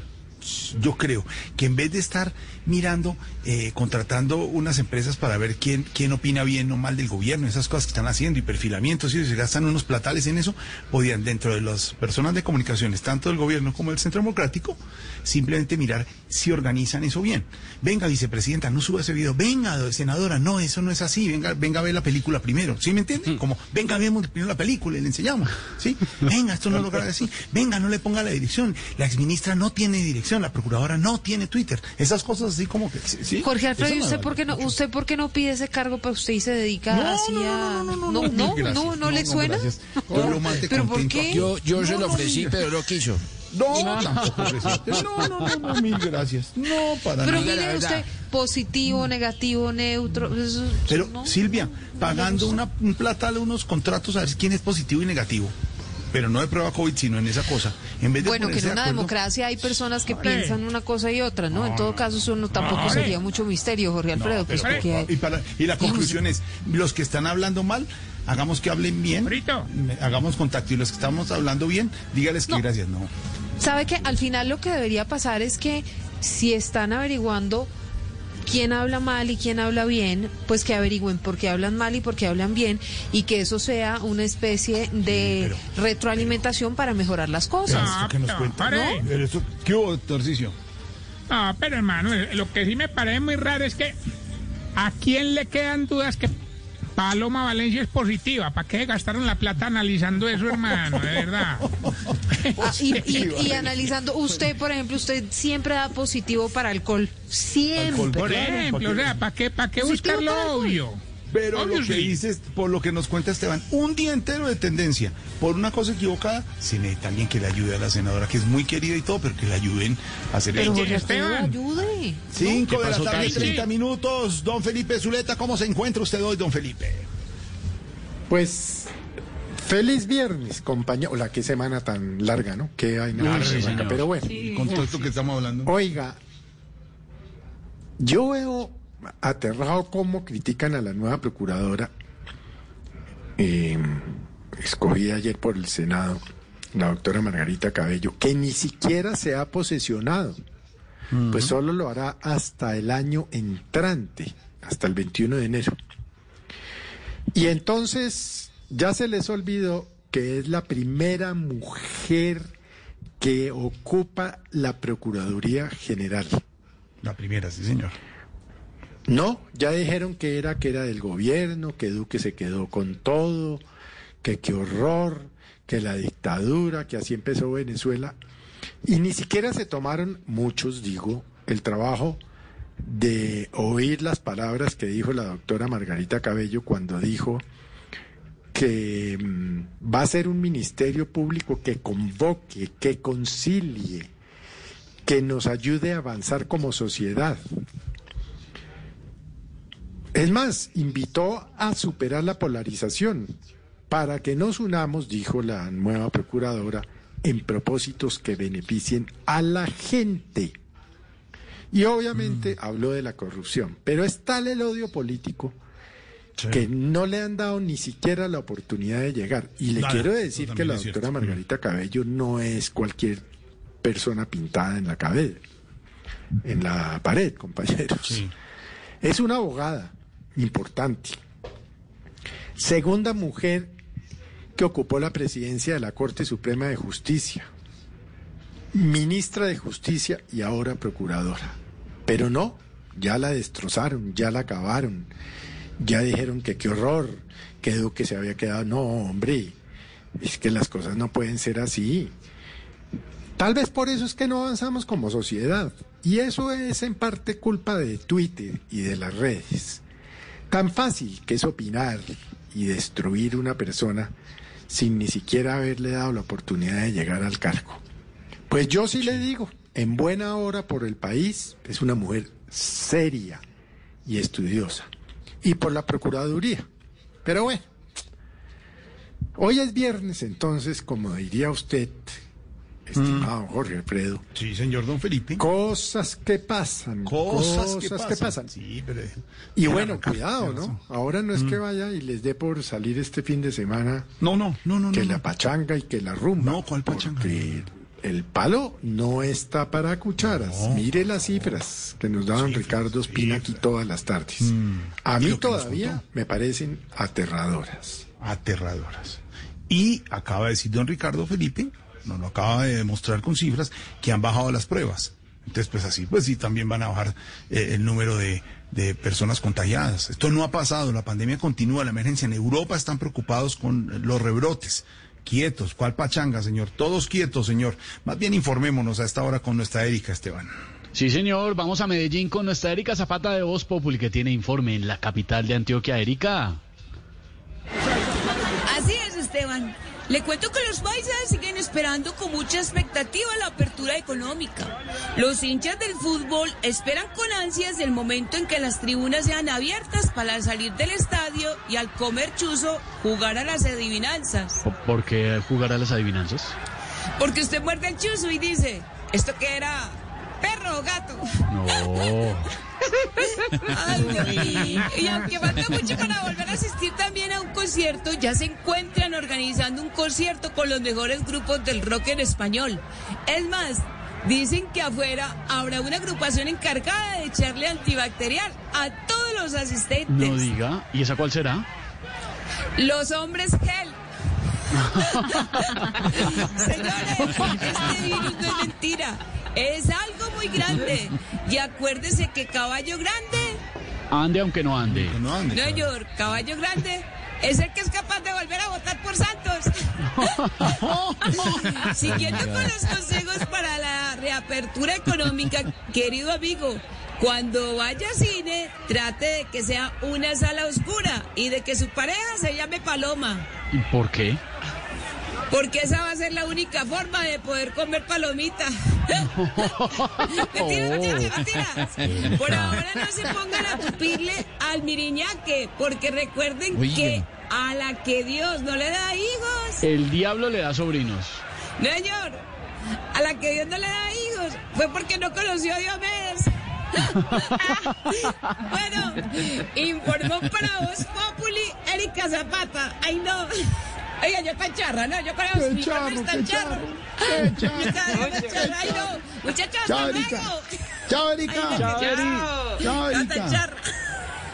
yo creo que en vez de estar mirando, eh, contratando unas empresas para ver quién, quién opina bien o mal del gobierno, esas cosas que están haciendo y perfilamientos y se gastan unos platales en eso, podían dentro de las personas de comunicaciones, tanto del gobierno como del Centro Democrático, simplemente mirar si organizan eso bien. Venga, vicepresidenta, no suba ese video. Venga, senadora, no, eso no es así. Venga, venga a ver la película primero. ¿Sí me entiende? Como, venga, vemos primero la película y le enseñamos. ¿Sí? Venga, esto no lo grabe así. Venga, no le ponga la dirección. La exministra no tiene dirección, la procuradora no tiene Twitter. Esas cosas así como que. ¿sí? Jorge Alfredo, Eso ¿y me usted por qué no, usted por qué no pide ese cargo para usted y se dedica No, así no, a no, no, no no, no gracias. no, no le suena? Yo ¿Pero por qué? Yo, yo se No, lo no, ofrecí, pero no quiso. No, tampoco, presidente. No, no, no, no, mil gracias. No, para Pero nada. mire usted, positivo, negativo, neutro. eso- Pero, no. Silvia, pagando una, un platal, unos contratos, a ver quién es positivo y negativo. Pero no de prueba COVID, sino en esa cosa. En vez de Bueno, que en de una acuerdo- democracia hay personas que piensan una cosa y otra, ¿no? En todo caso, eso no tampoco sería mucho misterio, Jorge Alfredo. No, pues, pero, y, para- y la conclusión es, los que están hablando mal, hagamos que hablen bien, hagamos contacto, y los que estamos hablando bien, dígales que No. gracias, no. ¿Sabe que al final lo que debería pasar es que si están averiguando quién habla mal y quién habla bien, pues que averigüen por qué hablan mal y por qué hablan bien y que eso sea una especie de retroalimentación para mejorar las cosas. ¿Esto que nos no, cuenta? esto- ¿Qué hubo, Tarcicio? No, pero hermano, lo que sí me parece muy raro es que a quién le quedan dudas que Paloma Valencia es positiva. ¿Para qué gastaron la plata analizando eso, hermano? De verdad. Y, y- y analizando, usted, por ejemplo, usted siempre da positivo para alcohol. Siempre. Por ejemplo, o sea, ¿para qué, para qué buscar lo obvio? Pero lo que sí. dices, por lo que nos cuenta Esteban, un día entero de tendencia, por una cosa equivocada, se necesita alguien que le ayude a la senadora, que es muy querida y todo, pero que le ayuden a hacer Pero. Jorge Alfredo, ayude. Cinco ¿Qué de la tarde, Tarsi? 30 minutos. Don Felipe Zuleta, ¿cómo se encuentra usted hoy, don Felipe? Pues feliz viernes, compañero. Hola, qué semana tan larga, ¿no? Qué hay nada vaca, Pero bueno, con todo esto que estamos hablando. oiga, yo veo aterrado cómo critican a la nueva procuradora eh, escogida ayer por el Senado, la doctora Margarita Cabello, que ni siquiera se ha posesionado. Pues solo lo hará hasta el año entrante, hasta el 21 de enero. Y entonces ya se les olvidó que es la primera mujer que ocupa la Procuraduría General. La primera, sí, señor. No, ya dijeron que era que era del gobierno, que Duque se quedó con todo, que qué horror, que la dictadura, que así empezó Venezuela. Y ni siquiera se tomaron, muchos digo, el trabajo de oír las palabras que dijo la doctora Margarita Cabello cuando dijo que mm, va a ser un ministerio público que convoque, que concilie, que nos ayude a avanzar como sociedad. Es más, invitó a superar la polarización. Para que nos unamos, dijo la nueva procuradora, en propósitos que beneficien a la gente. Y obviamente habló de la corrupción, pero es tal el odio político que no le han dado ni siquiera la oportunidad de llegar. Y le quiero decir que la doctora Margarita Cabello no es cualquier persona pintada en la cabeza, en la pared, compañeros. Es una abogada importante. Segunda mujer que ocupó la presidencia de la Corte Suprema de Justicia. Ministra de Justicia y ahora procuradora. Pero no, ya la destrozaron, ya la acabaron. Ya dijeron que qué horror, que Duque se había quedado. No, hombre, es que las cosas no pueden ser así. Tal vez por eso es que no avanzamos como sociedad. Y eso es en parte culpa de Twitter y de las redes. Tan fácil que es opinar y destruir una persona sin ni siquiera haberle dado la oportunidad de llegar al cargo. Pues yo sí le digo, en buena hora por el país, es una mujer seria y estudiosa. Y por la Procuraduría. Pero bueno, hoy es viernes, entonces, como diría usted, estimado Jorge Alfredo. Sí, señor Don Felipe. Cosas que pasan. Cosas, que, pasan. Sí, pero... Y bueno, cuidado, ¿no? Ahora no es que vaya y les dé por salir este fin de semana. No, no, no, no. Que no, la no. pachanga y que la rumba. No, ¿cuál pachanga? Porque el palo no está para cucharas. Mire las cifras que nos daban Ricardo Espina aquí todas las tardes. Mm. A mí todavía me parecen aterradoras. Aterradoras. Y acaba de decir don Ricardo Felipe, nos lo acaba de demostrar con cifras, que han bajado las pruebas. Entonces, pues así, pues sí, también van a bajar eh, el número de, de personas contagiadas. Esto no ha pasado, la pandemia continúa, la emergencia en Europa están preocupados con los rebrotes. Quietos, ¿cuál pachanga, señor? Todos quietos, señor. Más bien informémonos a esta hora con nuestra Erika Esteban. Sí, señor, vamos a Medellín con nuestra Erika Zapata de Voz Populi, que tiene informe en la capital de Antioquia. Erika. Así es, Esteban. Le cuento que los paisas siguen esperando con mucha expectativa la apertura económica. Los hinchas del fútbol esperan con ansias el momento en que las tribunas sean abiertas para salir del estadio y al comer chuzo jugar a las adivinanzas. ¿Por qué jugar a las adivinanzas? Porque usted muerde el chuzo y dice, ¿esto qué era? ¿Perro o gato? No. Ay. Y aunque falta mucho para volver a asistir también a un concierto, ya se encuentran organizando un concierto con los mejores grupos del rock en español. Es más, Dicen que afuera habrá una agrupación encargada de echarle antibacterial a todos los asistentes. No diga. ¿Y esa cuál será? Los hombres gel. Señores, este virus no es mentira. Es algo muy grande. Y acuérdese que caballo grande. Ande aunque no ande. No ande. No, señor, caballo grande. Es el que es capaz de volver a votar por Santos. Siguiendo con los consejos para la reapertura económica, querido amigo, cuando vaya a cine, trate de que sea una sala oscura y de que su pareja se llame Paloma. ¿Y por qué? Porque esa va a ser la única forma de poder comer palomita. mentira, mentira, mentira. Por ahora no se pongan a tupirle al miriñaque, porque recuerden que a la que Dios no le da hijos, El diablo le da sobrinos. no señor, a la que Dios no le da hijos, fue porque no conoció a Diomedes. bueno, informó para Voz Populi Erika Zapata. Ay, no. Oiga, yo tan charra, ¿no? Yo Qué uniformes charro, tan qué charro. charro, qué Yo cada charro. charra. Ay, no. Muchachos, Chao, hasta Erika. luego. Chao, Erika. Chao, tan.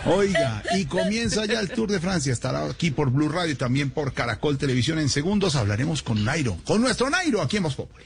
Oiga, y comienza ya el Tour de Francia. Estará aquí por Blue Radio y también por Caracol Televisión. En segundos hablaremos con Nairo, con nuestro Nairo aquí en Voz Populi.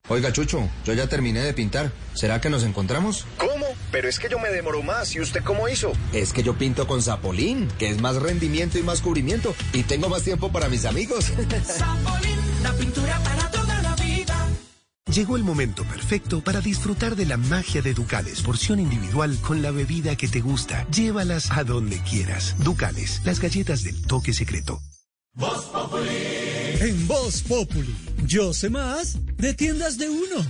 Oiga, Chucho, yo ya terminé de pintar. ¿Será que nos encontramos? ¿Cómo? Pero es que yo me demoro más. ¿Y usted cómo hizo? Es que yo pinto con Zapolín, que es más rendimiento y más cubrimiento. Y tengo más tiempo para mis amigos. La pintura para toda la vida. Llegó el momento perfecto para disfrutar de la magia de Ducales, porción individual con la bebida que te gusta. Llévalas a donde quieras. Ducales, las galletas del toque secreto. En Voz Populi, yo sé más de tiendas de uno.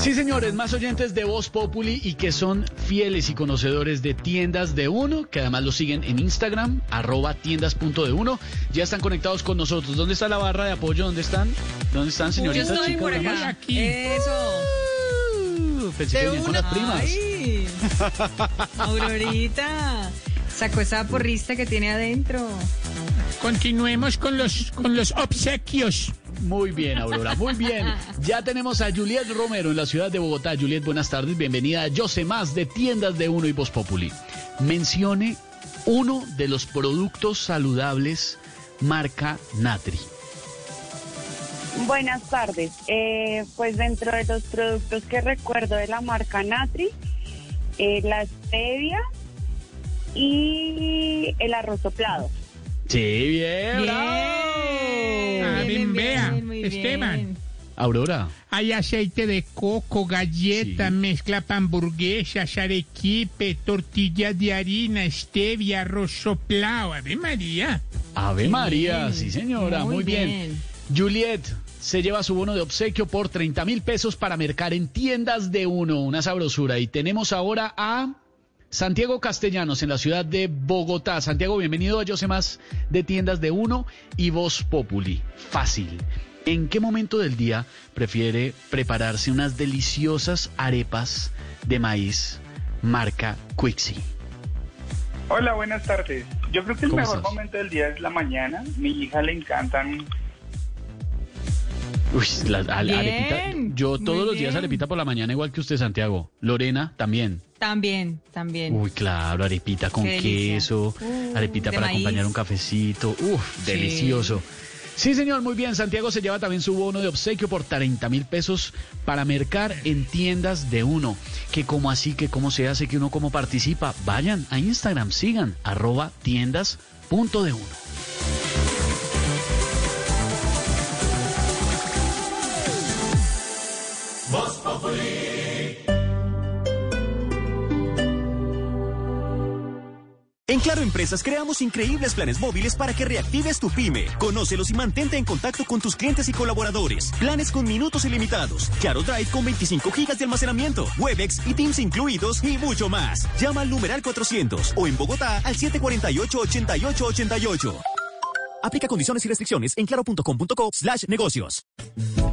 Sí, señores, más oyentes de Voz Populi y que son fieles y conocedores de tiendas de uno, que además lo siguen en Instagram, arroba tiendas.de uno. Ya están conectados con nosotros. ¿Dónde está la barra de apoyo? ¿Dónde están? ¿Dónde están, señoritas? Yo estoy chicas, por damas? acá. Eso. Uh, Pensé que De venían con una. las primas. Ay, Aurorita. Sacó esa porrista que tiene adentro. Continuemos con los, con los obsequios. Muy bien, Aurora, muy bien. Ya tenemos a Juliet Romero en la ciudad de Bogotá. Juliet, buenas tardes, bienvenida a Yo sé más de Tiendas de Uno y Voz Populi. Mencione uno de los productos saludables marca Natri. Buenas tardes. Eh, pues dentro de los productos que recuerdo de la marca Natri, eh, la stevia y el arroz soplado. Sí, bien, Ah, bien, vea, Esteban. Aurora. Hay aceite de coco, galletas, mezcla pa' hamburguesas, arequipe, tortillas de harina, stevia, arroz soplado. Ave María. Ave María, bien. sí señora, muy, Muy bien. bien. Juliet se lleva su bono de obsequio por 30 mil pesos para mercar en tiendas de uno, una sabrosura. Y tenemos ahora a Santiago Castellanos en la ciudad de Bogotá. Santiago, bienvenido a Yo sé más de tiendas de uno y Voz Populi. Fácil. ¿En qué momento del día prefiere prepararse unas deliciosas arepas de maíz marca Quixi? Hola, buenas tardes. Yo creo que el ¿Cómo mejor estás? momento del día es la mañana. Mi hija le encantan. Uy, la, a- arepita. Yo muy todos los días bien. arepita por la mañana, igual que usted, Santiago. Lorena también. También, también. Uy, claro, arepita con Qué queso, Uh, arepita para maíz. acompañar un cafecito. Uf, Sí. delicioso. Sí, señor, muy bien. Santiago se lleva también su bono de obsequio por 30 mil pesos para mercar en tiendas de uno. Que como así, que cómo se hace, que uno cómo participa. Vayan a Instagram, sigan, arroba tiendas punto de uno. Claro Empresas creamos increíbles planes móviles para que reactives tu pyme. Conócelos y mantente en contacto con tus clientes y colaboradores. Planes con minutos ilimitados. Claro Drive con 25 gigas de almacenamiento. Webex y Teams incluidos y mucho más. Llama al numeral 400 o en Bogotá al 748-8888. Aplica condiciones y restricciones en claro.com.co slash negocios.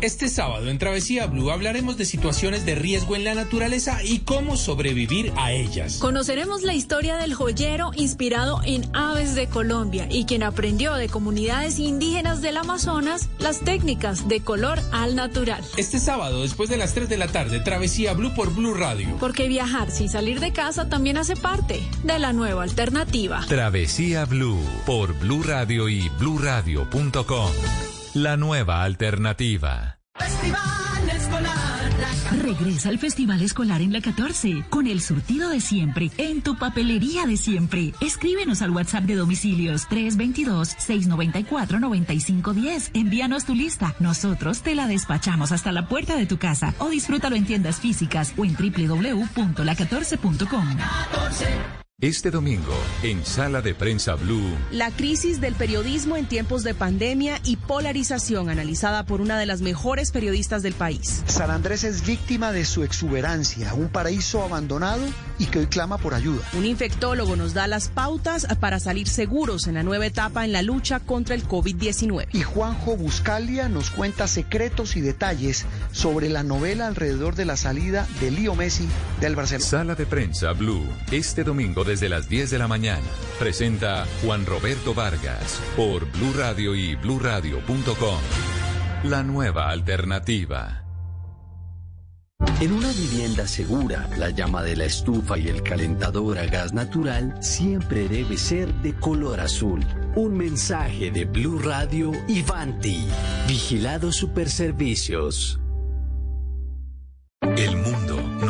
Este sábado en Travesía Blue hablaremos de situaciones de riesgo en la naturaleza y cómo sobrevivir a ellas. Conoceremos la historia del joyero inspirado en aves de Colombia y quien aprendió de comunidades indígenas del Amazonas las técnicas de color al natural. Este sábado después de las 3 de la tarde, Travesía Blue por Blue Radio. Porque viajar sin salir de casa también hace parte de la nueva alternativa. Travesía Blue por Blue Radio y bluradio.com. La nueva alternativa. Festival Escolar La Regresa al Festival Escolar en la 14 con el surtido de siempre en tu papelería de siempre. Escríbenos al WhatsApp de domicilios 322-694-9510. Envíanos tu lista. Nosotros te la despachamos hasta la puerta de tu casa o disfrútalo en tiendas físicas o en www.la14.com. Este domingo, en Sala de Prensa Blue, La crisis del periodismo en tiempos de pandemia y polarización, analizada por una de las mejores periodistas del país. San Andrés es víctima de su exuberancia, un paraíso abandonado y que hoy clama por ayuda. Un infectólogo nos da las pautas para salir seguros en la nueva etapa en la lucha contra el COVID-19. Y Juanjo Buscalia nos cuenta secretos y detalles sobre la novela alrededor de la salida de Lío Messi del Barcelona. Sala de Prensa Blue, este domingo desde las 10 de la mañana. Presenta Juan Roberto Vargas por Blue Radio y bluradio.com. La nueva alternativa. En una vivienda segura, la llama de la estufa y el calentador a gas natural siempre debe ser de color azul. Un mensaje de Blue Radio y Vanti. Vigilado Superservicios. El mundo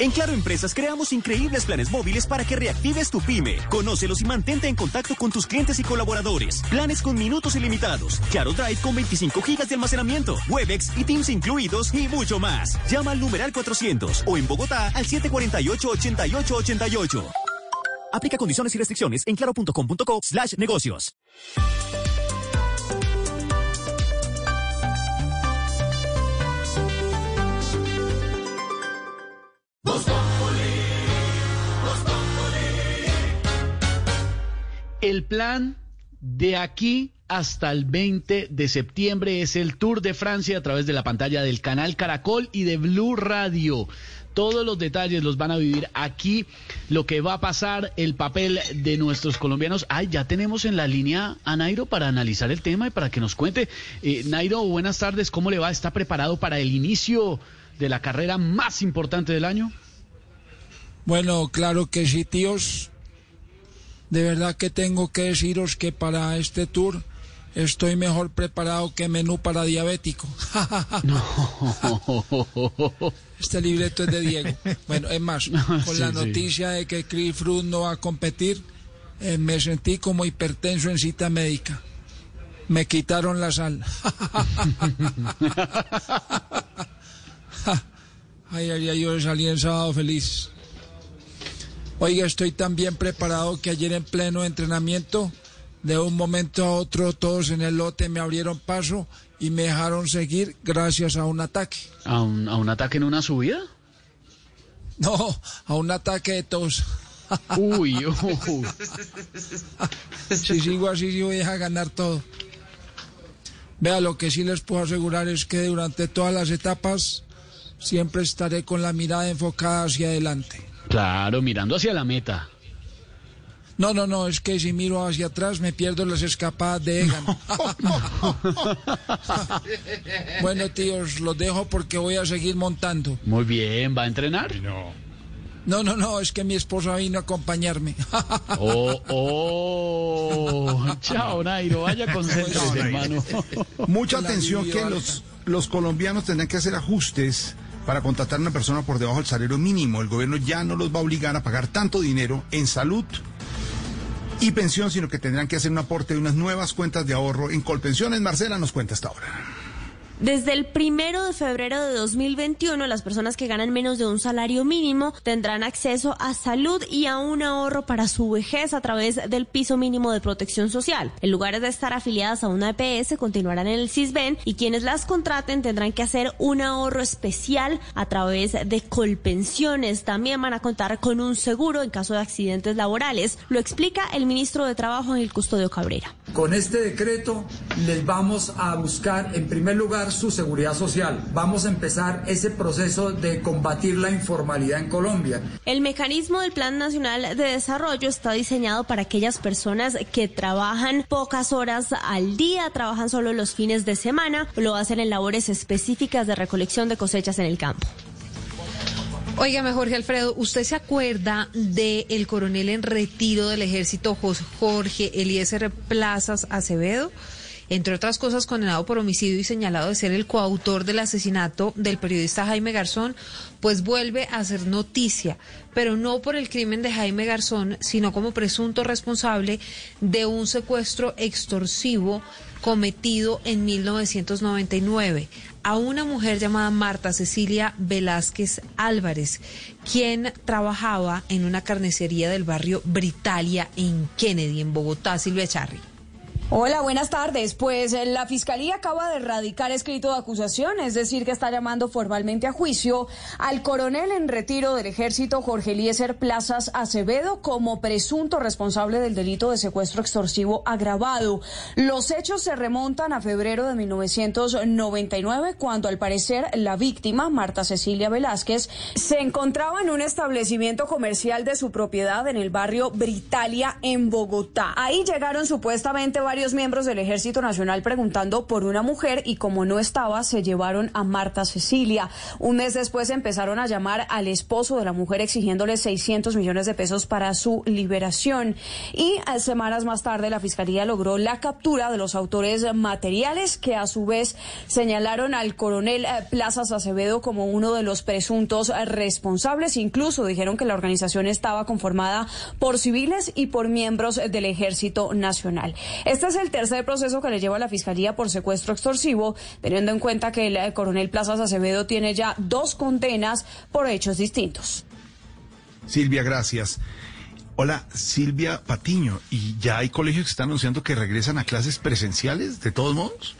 En Claro Empresas creamos increíbles planes móviles para que reactives tu pyme. Conócelos y mantente en contacto con tus clientes y colaboradores. Planes con minutos ilimitados. Claro Drive con 25 gigas de almacenamiento. Webex y Teams incluidos y mucho más. Llama al numeral 400 o en Bogotá al 748-8888. Aplica condiciones y restricciones en claro.com.co slash negocios. El plan de aquí hasta el 20 de septiembre es el Tour de Francia a través de la pantalla del canal Caracol y de Blue Radio. Todos los detalles los van a vivir aquí, lo que va a pasar, el papel de nuestros colombianos. Ay, ya tenemos en la línea a Nairo para analizar el tema y para que nos cuente. Eh, Nairo, buenas tardes, ¿cómo le va? ¿Está preparado para el inicio de la carrera más importante del año? Bueno, claro que sí, tíos. De verdad que tengo que deciros que para este tour estoy mejor preparado que menú para diabético. Este libreto es de Diego. Bueno, es más, con Sí, la sí. noticia de que Chris Froome no va a competir, eh, me sentí como hipertenso en cita médica. Me quitaron la sal. Ay, ay, ay, yo salí en sábado feliz. Oiga, estoy tan bien preparado que ayer en pleno entrenamiento, de un momento a otro, todos en el lote me abrieron paso y me dejaron seguir gracias a un ataque. ¿A un, a un ataque en una subida? No, a un ataque de tos. Uy, uy. Si sigo así, sí voy a ganar todo. Vea, lo que sí les puedo asegurar es que durante todas las etapas siempre estaré con la mirada enfocada hacia adelante. Claro, mirando hacia la meta. No, no, no, es que si miro hacia atrás me pierdo las escapadas de Egan. bueno, tíos, los dejo porque voy a seguir montando. Muy bien, ¿va a entrenar? No. No, no, no, es que mi esposa vino a acompañarme. Oh, oh. Chao, Nairo, vaya concéntrese, hermano. Mucha atención que los, los colombianos tendrán que hacer ajustes para contratar a una persona por debajo del salario mínimo. El gobierno ya no los va a obligar a pagar tanto dinero en salud y pensión, sino que tendrán que hacer un aporte de unas nuevas cuentas de ahorro en Colpensiones. Marcela nos cuenta hasta ahora. Desde el primero de febrero de 2021, las personas que ganan menos de un salario mínimo tendrán acceso a salud y a un ahorro para su vejez a través del piso mínimo de protección social. En lugar de estar afiliadas a una EPS, continuarán en el CISBEN y quienes las contraten tendrán que hacer un ahorro especial a través de colpensiones. También van a contar con un seguro en caso de accidentes laborales. Lo explica el ministro de Trabajo, el Custodio Cabrera. Con este decreto les vamos a buscar, en primer lugar, su seguridad social. Vamos a empezar ese proceso de combatir la informalidad en Colombia. El mecanismo del Plan Nacional de Desarrollo está diseñado para aquellas personas que trabajan pocas horas al día, trabajan solo los fines de semana, lo hacen en labores específicas de recolección de cosechas en el campo. Óigame, Jorge Alfredo, ¿usted se acuerda del coronel en retiro del ejército Jorge Eliezer Plazas Acevedo? Entre otras cosas condenado por homicidio y señalado de ser el coautor del asesinato del periodista Jaime Garzón, pues vuelve a ser noticia, pero no por el crimen de Jaime Garzón, sino como presunto responsable de un secuestro extorsivo cometido en 1999 a una mujer llamada Marta Cecilia Velázquez Álvarez, quien trabajaba en una carnicería del barrio Britalia en Kennedy, en Bogotá, Silvia Charri. Hola, buenas tardes. Pues eh, la Fiscalía acaba de erradicar escrito de acusación, es decir, que está llamando formalmente a juicio al coronel en retiro del ejército Jorge Eliezer Plazas Acevedo como presunto responsable del delito de secuestro extorsivo agravado. Los hechos se remontan a febrero de 1999, cuando al parecer la víctima, Marta Cecilia Velázquez, se encontraba en un establecimiento comercial de su propiedad en el barrio Britalia, en Bogotá. Ahí llegaron supuestamente varios varios miembros del Ejército Nacional preguntando por una mujer y como no estaba, se llevaron a Marta Cecilia. Un mes después empezaron a llamar al esposo de la mujer exigiéndole 600 millones de pesos para su liberación. Y eh, semanas más tarde la Fiscalía logró la captura de los autores materiales que a su vez señalaron al coronel eh, Plazas Acevedo como uno de los presuntos responsables. Incluso dijeron que la organización estaba conformada por civiles y por miembros del Ejército Nacional. Es el tercer proceso que le lleva a la Fiscalía por secuestro extorsivo, teniendo en cuenta que el eh, coronel Plazas Acevedo tiene ya dos condenas por hechos distintos. Silvia, gracias. Hola, Silvia Patiño. ¿Y ya hay colegios que están anunciando que regresan a clases presenciales, de todos modos?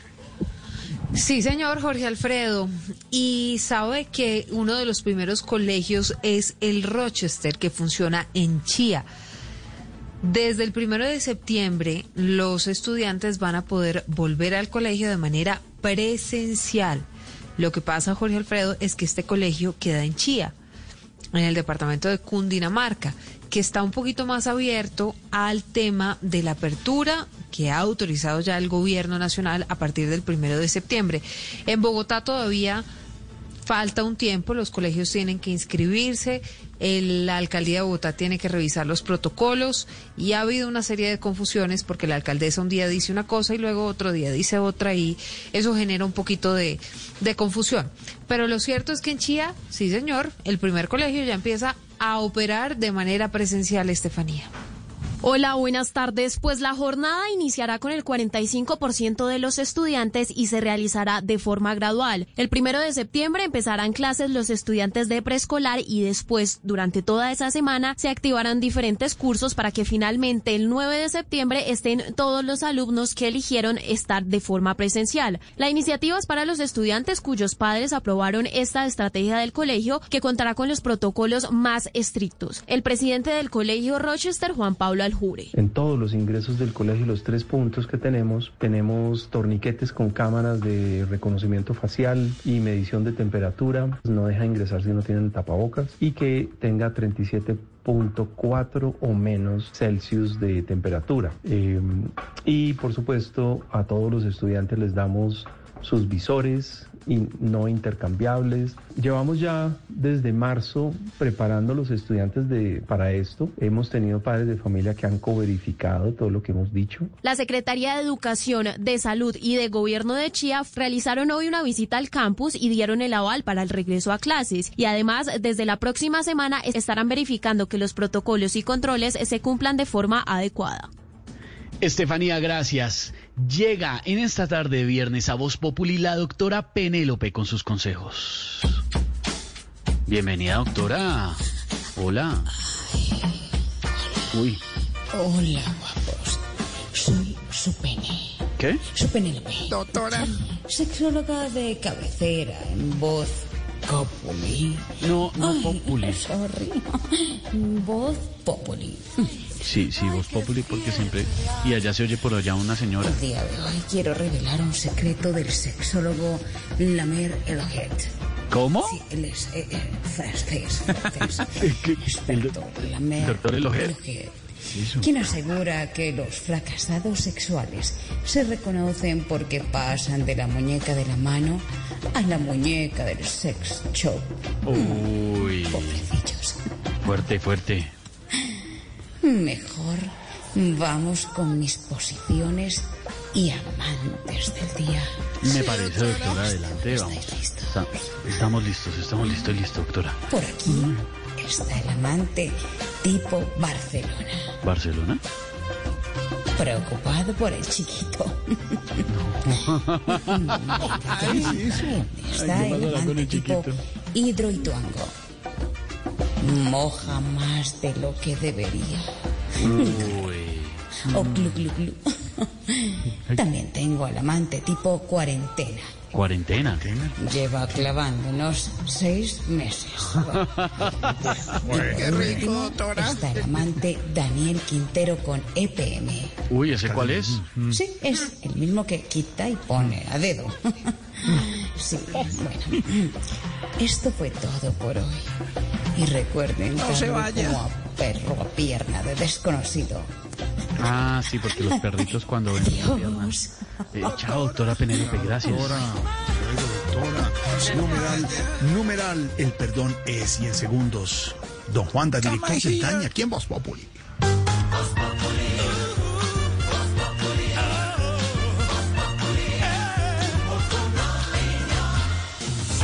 Sí, señor Jorge Alfredo. Y sabe que uno de los primeros colegios es el Rochester, que funciona en Chía. Desde el primero de septiembre, los estudiantes van a poder volver al colegio de manera presencial. Lo que pasa, Jorge Alfredo, es que este colegio queda en Chía, en el departamento de Cundinamarca, que está un poquito más abierto al tema de la apertura que ha autorizado ya el gobierno nacional a partir del primero de septiembre. En Bogotá todavía falta un tiempo, los colegios tienen que inscribirse, la alcaldía de Bogotá tiene que revisar los protocolos y ha habido una serie de confusiones porque la alcaldesa un día dice una cosa y luego otro día dice otra y eso genera un poquito de, de confusión. Pero lo cierto es que en Chía, sí señor, el primer colegio ya empieza a operar de manera presencial, Estefanía. Hola, buenas tardes. Pues la jornada iniciará con el 45% de los estudiantes y se realizará de forma gradual. El primero de septiembre empezarán clases los estudiantes de preescolar y después, durante toda esa semana, se activarán diferentes cursos para que finalmente el 9 de septiembre estén todos los alumnos que eligieron estar de forma presencial. La iniciativa es para los estudiantes cuyos padres aprobaron esta estrategia del colegio que contará con los protocolos más estrictos. El presidente del colegio Rochester, Juan Pablo en todos los ingresos del colegio, los tres puntos que tenemos, tenemos torniquetes con cámaras de reconocimiento facial y medición de temperatura. No deja ingresar si no tienen tapabocas y que tenga 37.4 o menos Celsius de temperatura. Eh, y por supuesto a todos los estudiantes les damos sus visores y no intercambiables. Llevamos ya desde marzo preparando a los estudiantes de, para esto. Hemos tenido padres de familia que han coverificado todo lo que hemos dicho. La Secretaría de Educación, de Salud y de Gobierno de Chía realizaron hoy una visita al campus y dieron el aval para el regreso a clases. Y además, desde la próxima semana estarán verificando que los protocolos y controles se cumplan de forma adecuada. Estefanía, gracias. Llega en esta tarde de viernes a Voz Populi la doctora Penélope con sus consejos. Bienvenida, doctora. Hola. Uy. Hola, guapos. Soy su pene. ¿Qué? Su Penélope. Doctora. Sexóloga de cabecera en voz Populi. No, no Ay, Populi. Sorry. Voz Populi. Sí, sí, Voz Populi porque siempre... Y allá se oye por allá una señora. El día de hoy quiero revelar un secreto del sexólogo Lamer Elohet. ¿Cómo? Sí, él es eh, eh, francés. Experto, Lamer Doctor Elohet. Quien asegura que los fracasados sexuales se reconocen porque pasan de la muñeca de la mano a la muñeca del sex shop. Uy. Pobrecillos. Fuerte, fuerte. Mejor vamos con mis posiciones y amantes del día. Me parece, doctora, adelante, vamos. Está- estamos listos, estamos listos, listo, doctora. Por aquí está el amante tipo Barcelona, ¿Barcelona? preocupado por el chiquito. Eso. Está Ay, ¿qué el con amante el tipo chiquito? hidroituango. Moja más de lo que debería. O glu glu glu. También tengo al amante tipo cuarentena. ¿Cuarentena? Lleva clavándonos seis meses. Qué rico, doctora. Está el amante Daniel Quintero con EPM. Uy, ¿ese cuál es? Sí, es el mismo que quita y pone a dedo. Sí, bueno. Esto fue todo por hoy. Y recuerden No se vaya. como a perro a pierna de desconocido. Ah, sí, porque los perritos cuando ven. Eh, chao, doctora Penélope, gracias. Doctora, numeral, numeral, el perdón es y en segundos. Don Juanda, director del Daña, aquí en Voz Populi.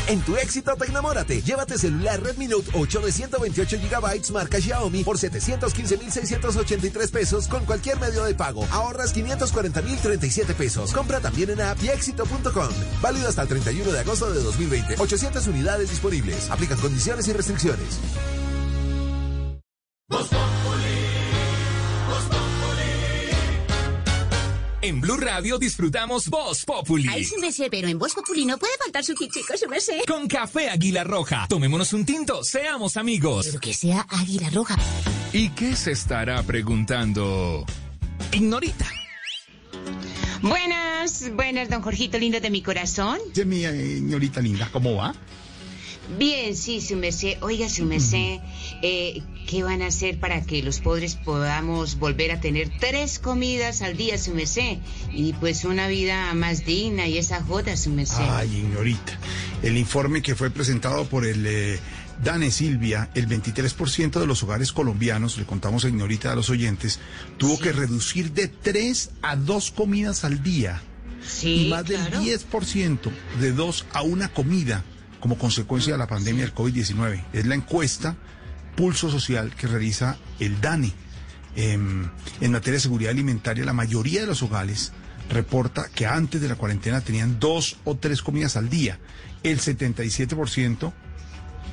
En tu éxito Tecnamórate, llévate celular Redmi Note 8 de 128 GB marca Xiaomi por 715.683 pesos con cualquier medio de pago. Ahorras 540.037 pesos. Compra también en app y éxito.com. Válido hasta el 31 de agosto de 2020. 800 unidades disponibles. Aplican condiciones y restricciones. En Blue Radio disfrutamos Voz Populi. Ay, su merced, pero en Voz Populi no puede faltar su kitico, su merced. Con café Águila Roja. Tomémonos un tinto, seamos amigos. Pero que sea Águila Roja. ¿Y qué se estará preguntando? Ignorita. Buenas, buenas, don Jorgito, lindo de mi corazón. Mi eh, señorita linda, ¿cómo va? Bien, sí, su merced. Oiga, su merced, eh, ¿qué van a hacer para que los pobres podamos volver a tener tres comidas al día, su merced? Y pues una vida más digna y esa joda, su merced. Ay, señorita. El informe que fue presentado por el eh, Dane Silvia, el 23% de los hogares colombianos, le contamos señorita a los oyentes, tuvo que reducir de tres a dos comidas al día. Sí, y más claro. del 10% de dos a una comida como consecuencia de la pandemia del COVID-19. Es la encuesta Pulso Social que realiza el DANE. Em, en materia de seguridad alimentaria, la mayoría de los hogares reporta que antes de la cuarentena tenían dos o tres comidas al día. El 77%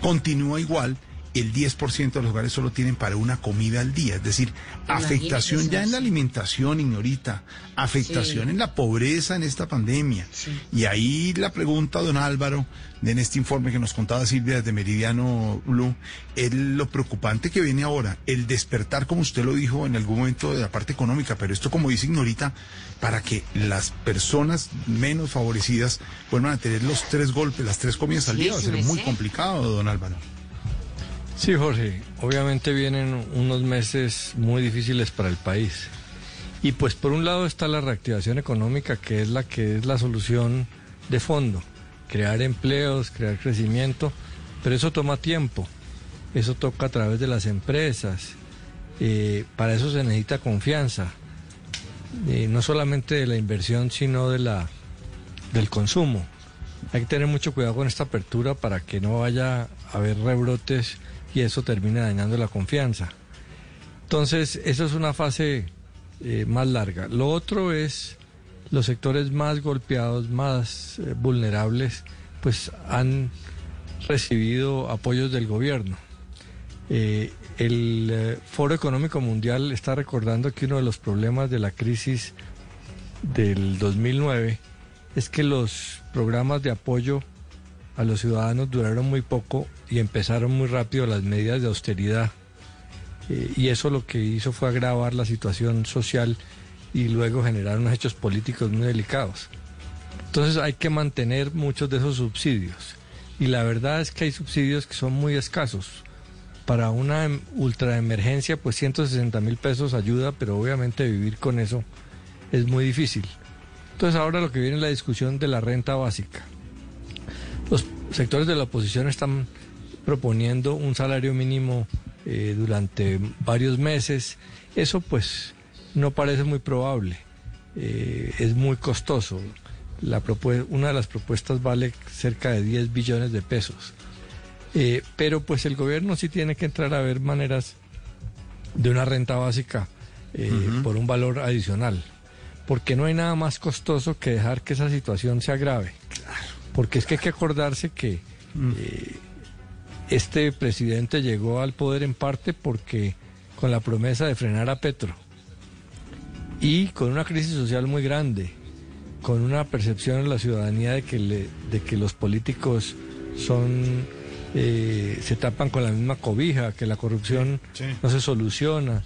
continúa igual. El 10% de los hogares solo tienen para una comida al día. Es decir, afectación ya en la alimentación, ignorita. Afectación Sí. en la pobreza en esta pandemia. Y ahí la pregunta, don Álvaro, de en este informe que nos contaba Silvia desde Meridiano Blue, es lo preocupante que viene ahora, el despertar, como usted lo dijo en algún momento, de la parte económica, pero esto, como dice Ignorita, para que las personas menos favorecidas vuelvan a tener los tres golpes, las tres comidas al día, va a ser muy complicado, don Álvaro. Sí, Jorge, obviamente vienen unos meses muy difíciles para el país. Y pues por un lado está la reactivación económica, que es la que es la solución de fondo, crear empleos, crear crecimiento, pero eso toma tiempo, eso toca a través de las empresas, eh, para eso se necesita confianza, eh, no solamente de la inversión, sino de la, del consumo. Hay que tener mucho cuidado con esta apertura para que no vaya a haber rebrotes y eso termine dañando la confianza. Entonces, eso es una fase eh, más larga. Lo otro es los sectores más golpeados, más eh, vulnerables, pues han recibido apoyos del gobierno. Eh, el Foro Económico Mundial está recordando que uno de los problemas de la crisis del 2009 es que los programas de apoyo a los ciudadanos duraron muy poco y empezaron muy rápido las medidas de austeridad. y eso lo que hizo fue agravar la situación social y luego generar unos hechos políticos muy delicados. Entonces hay que mantener muchos de esos subsidios. Y la verdad es que hay subsidios que son muy escasos. Para una em, ultraemergencia, pues 160 mil pesos ayuda, pero obviamente vivir con eso es muy difícil. Entonces ahora lo que viene es la discusión de la renta básica. Sectores de la oposición están proponiendo un salario mínimo eh, durante varios meses. Eso pues no parece muy probable. Eh, es muy costoso. La una de las propuestas vale cerca de 10 billones de pesos. Eh, pero pues el gobierno sí tiene que entrar a ver maneras de una renta básica por un valor adicional. Porque no hay nada más costoso que dejar que esa situación se agrave. Porque es que hay que acordarse que mm. este presidente llegó al poder en parte porque con la promesa de frenar a Petro y con una crisis social muy grande, con una percepción en la ciudadanía de que, de que los políticos son eh, se tapan con la misma cobija, que la corrupción no se soluciona,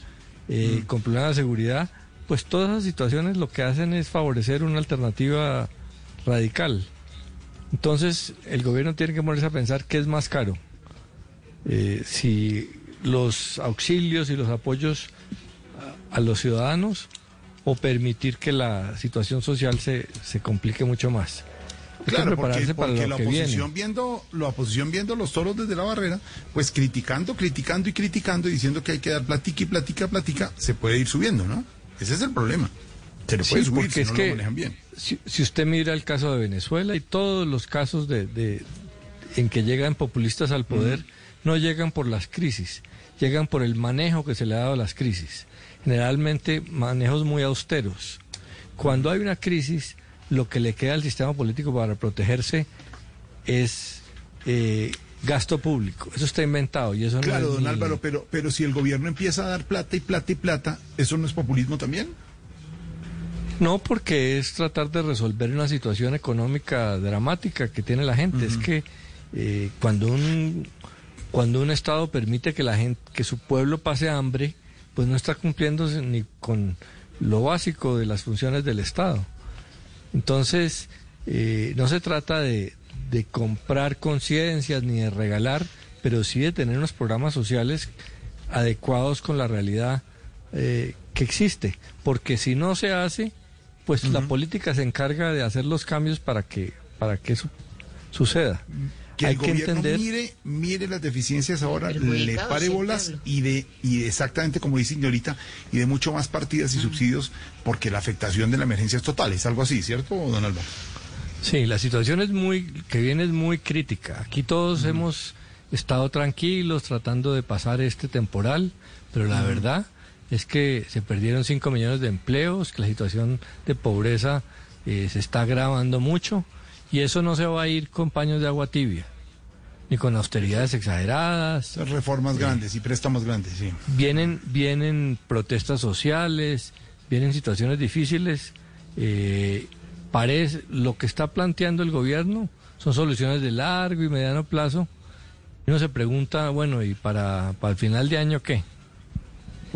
eh, mm. con problemas de seguridad, pues todas esas situaciones lo que hacen es favorecer una alternativa radical. Entonces el gobierno tiene que ponerse a pensar qué es más caro. Eh, si los auxilios y los apoyos a los ciudadanos o permitir que la situación social se, se complique mucho más. claro, porque, porque la oposición viendo, la oposición viendo los toros desde la barrera, pues criticando, criticando y criticando y diciendo que hay que dar platica y platica, platica, se puede ir subiendo, ¿no? Ese es el problema. Se le puede subir porque es que, bien. Si, usted mira el caso de Venezuela y todos los casos de, de en que llegan populistas al poder, no llegan por las crisis, llegan por el manejo que se le ha dado a las crisis generalmente manejos muy austeros. Cuando hay una crisis, lo que le queda al sistema político para protegerse es eh, gasto público. Eso está inventado y eso claro, no don Álvaro, pero, pero si el gobierno empieza a dar plata y plata y plata, ¿eso no es populismo también? No, porque es tratar de resolver una situación económica dramática que tiene la gente. Es que eh, cuando un cuando un estado permite que la gente, que su pueblo pase hambre, pues no está cumpliendo ni con lo básico de las funciones del Estado. Entonces, eh, no se trata de, comprar conciencias ni de regalar, pero sí de tener unos programas sociales adecuados con la realidad eh, que existe. Porque si no se hace, pues la política se encarga de hacer los cambios para que, para que eso suceda. Que el gobierno mire, mire las deficiencias ahora, le pare bolas y de, y exactamente como dice señorita, y de mucho más partidas y subsidios, porque la afectación de la emergencia es total, es algo así, ¿cierto, don Álvaro? Sí, la situación es muy, que viene es muy crítica. Aquí todos hemos estado tranquilos tratando de pasar este temporal, pero la verdad es que se perdieron 5 millones de empleos, que la situación de pobreza eh, se está agravando mucho y eso no se va a ir con paños de agua tibia, ni con austeridades exageradas. Reformas grandes y préstamos grandes, sí. Vienen, vienen protestas sociales, vienen situaciones difíciles. Eh, parece, lo que está planteando el gobierno son soluciones de largo y mediano plazo. Uno se pregunta, bueno, ¿y para, para el final de año qué?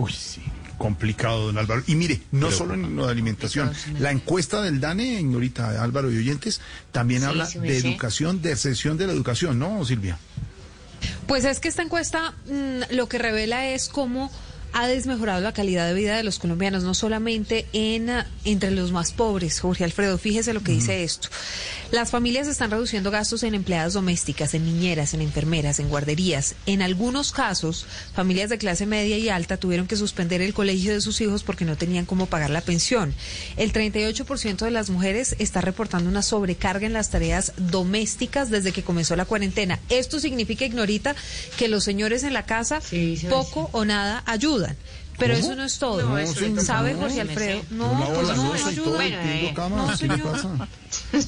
Uy, sí complicado, don Álvaro. Y mire, no solo en lo de alimentación, la encuesta del DANE, señorita Álvaro y oyentes, también habla de educación, de sesión de la educación, ¿no, Silvia? Pues es que esta encuesta mm, lo que revela es cómo ha desmejorado la calidad de vida de los colombianos, no solamente en ah, entre los más pobres. Jorge Alfredo, fíjese lo que dice esto. Las familias están reduciendo gastos en empleadas domésticas, en niñeras, en enfermeras, en guarderías. En algunos casos, familias de clase media y alta tuvieron que suspender el colegio de sus hijos porque no tenían cómo pagar la pensión. El 38% de las mujeres está reportando una sobrecarga en las tareas domésticas desde que comenzó la cuarentena. Esto significa, Ignorita, que los señores en la casa poco o nada ayudan. Pero ¿Cómo? eso no es todo. No, eso ¿Sabe, no, Jorge no, Alfredo? No, pues no, ayuda. cama, No, ¿qué le señor.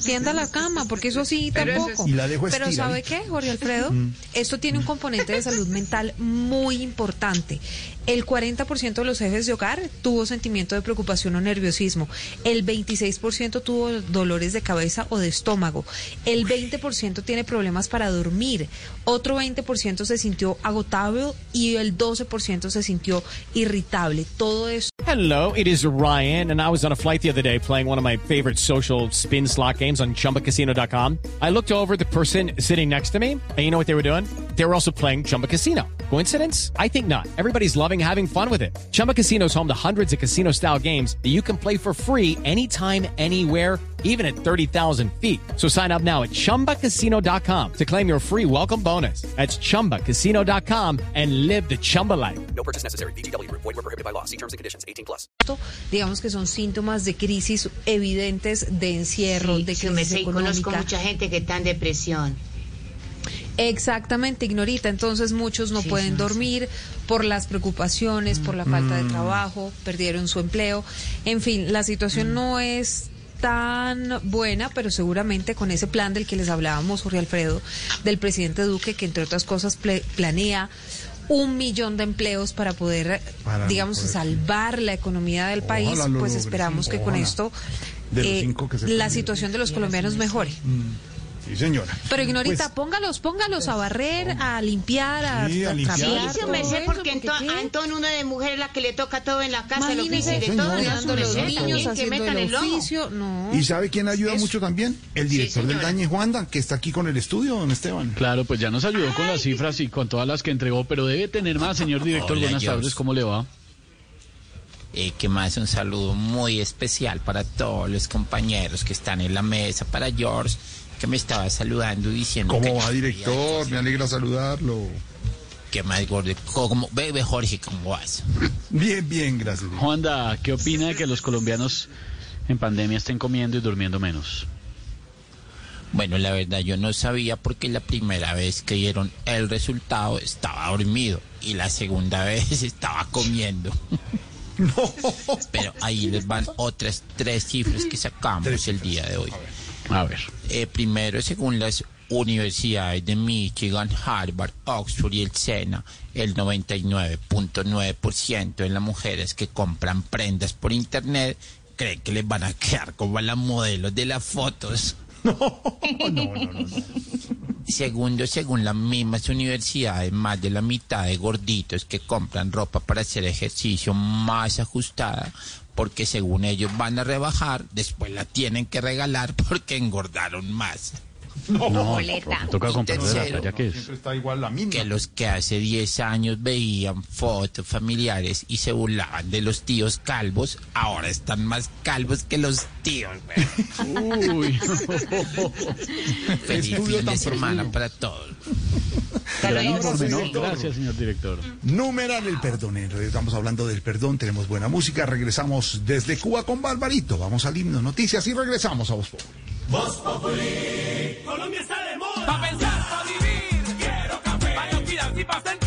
Tienda la cama, porque eso sí Pero eso tampoco. es- Y la dejo Pero ¿sabe qué, Jorge Alfredo? Mm. Esto tiene un componente de salud mental muy importante. El 40% de los jefes de hogar tuvo sentimiento de preocupación o nerviosismo. El 26% tuvo dolores de cabeza o de estómago. El 20% tiene problemas para dormir. Otro 20% se sintió agotado y el 12% se sintió irritable. Todo eso Hello, it is Ryan, and I was on a flight the other day playing one of my favorite social spin slot games on chumbacasino.com. I looked over the person sitting next to me, and you know what they were doing? They were also playing Chumba Casino. Coincidence? I think not. Everybody's loving having fun with it. Chumba Casino is home to hundreds of casino style games that you can play for free anytime, anywhere even at 30,000 feet. So sign up now at ChumbaCasino.com to claim your free welcome bonus. That's ChumbaCasino.com and live the Chumba life. No purchase necessary. VGW Group. Void were prohibited by law. See terms and conditions. 18 plus. digamos que son síntomas de crisis evidentes de encierro, de Sí, crisis me sé, conozco mucha gente que está en depresión. Exactamente, Ignorita. Entonces muchos no pueden dormir por las preocupaciones, por la falta de Mm. trabajo, perdieron su empleo. En fin, la situación Mm. no es tan buena, pero seguramente con ese plan del que les hablábamos, Jorge Alfredo, del presidente Duque, que entre otras cosas planea un millón de empleos para poder, Para digamos, poder- salvar la economía del país, Ojalá pues logre, esperamos que con esto eh, que la situación de los colombianos mejore. Sí, señora. Pero Ignorita, Pues, póngalos, póngalos a barrer, a limpiar, a, Sí, a a limpiar. Sí, todo me sé, porque ento- a Antón, una de mujeres, la que le toca todo en la casa, el oficio y de todo. los niños, que metan el oficio, no. ¿Y sabe quién ayuda Eso. mucho también? El director del señora. Dañe, Juanda, que está aquí con el estudio, don Esteban. Claro, pues ya nos ayudó con las cifras y con todas las que entregó, pero debe tener más, señor director. Hola, Buenas tardes, ¿cómo le va? Eh, que más un saludo muy especial para todos los compañeros que están en la mesa, para George, que me estaba saludando diciendo ¿Cómo que va, director? Me alegra saludarlo. que más gordo, como bebe Jorge, ¿cómo vas? Bien, bien, gracias. Juanda, ¿qué opina de que los colombianos en pandemia estén comiendo y durmiendo menos? Bueno, la verdad yo no sabía porque la primera vez que dieron el resultado estaba dormido y la segunda vez estaba comiendo. Pero ahí les van otras tres cifras que sacamos el día de hoy. A ver. Eh, primero, según las universidades de Michigan, Harvard, Oxford y el SENA, el 99.9% de las mujeres que compran prendas por internet creen que les van a quedar como a las modelos de las fotos. Segundo, según las mismas universidades, más de la mitad de gorditos que compran ropa para hacer ejercicio más ajustada, porque según ellos van a rebajar, después la tienen que regalar porque engordaron más. No, Boleta. porque toca comprar de la talla que es. Siempre está igual la misma. Que los que hace 10 años veían fotos familiares y se burlaban de los tíos calvos, ahora están más calvos que los tíos. güey. Uy. Feliz Estudio fin de semana para todos. Informe, ¿no? Gracias, señor director. Numeral el perdonero. Estamos hablando del perdón, tenemos buena música. Regresamos desde Cuba con Barbarito. Vamos al himno noticias y regresamos a vos. Voz Populi. Colombia está de moda. Pa' pensar, pa' vivir. Quiero café. Pa' no cuidarse y pa' sentir.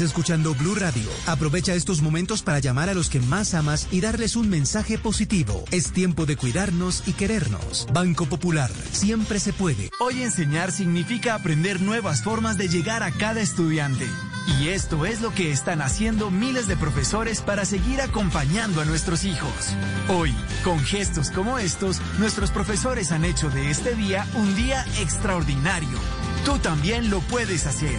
Escuchando Blue Radio. Aprovecha estos momentos para llamar a los que más amas y darles un mensaje positivo. Es tiempo de cuidarnos y querernos. Banco Popular, siempre se puede. Hoy enseñar significa aprender nuevas formas de llegar a cada estudiante. Y esto es lo que están haciendo miles de profesores para seguir acompañando a nuestros hijos. Hoy, con gestos como estos, nuestros profesores han hecho de este día un día extraordinario. Tú también lo puedes hacer.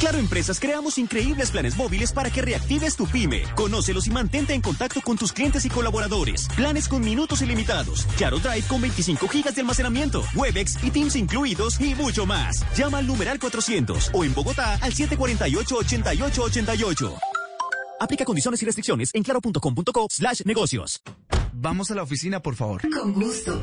Claro Empresas creamos increíbles planes móviles para que reactives tu pyme. Conócelos y mantente en contacto con tus clientes y colaboradores. Planes con minutos ilimitados. Claro Drive con 25 gigas de almacenamiento. Webex y Teams incluidos y mucho más. Llama al numeral 400 o en Bogotá al 748-8888. Aplica condiciones y restricciones en claro.com.co slash negocios. Vamos a la oficina, por favor. Con gusto.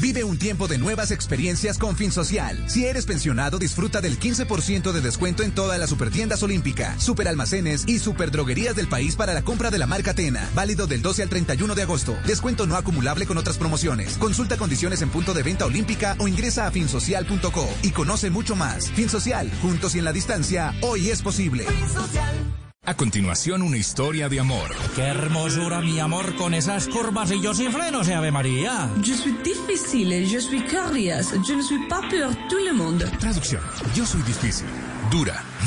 Vive un tiempo de nuevas experiencias con FinSocial. Si eres pensionado, disfruta del 15% de descuento en todas las supertiendas olímpica, superalmacenes y superdroguerías del país para la compra de la marca Tena. Válido del 12 al 31 de agosto. Descuento no acumulable con otras promociones. Consulta condiciones en punto de venta olímpica o ingresa a finsocial.co y conoce mucho más. FinSocial, juntos y en la distancia, hoy es posible. A continuación, una historia de amor. Qué hermosura, mi amor, con esas curvas y yo sin frenos, Ave María. Je suis difficile, je suis curious, je ne suis pas pour tout le monde. Traducción. Yo soy difícil, dura,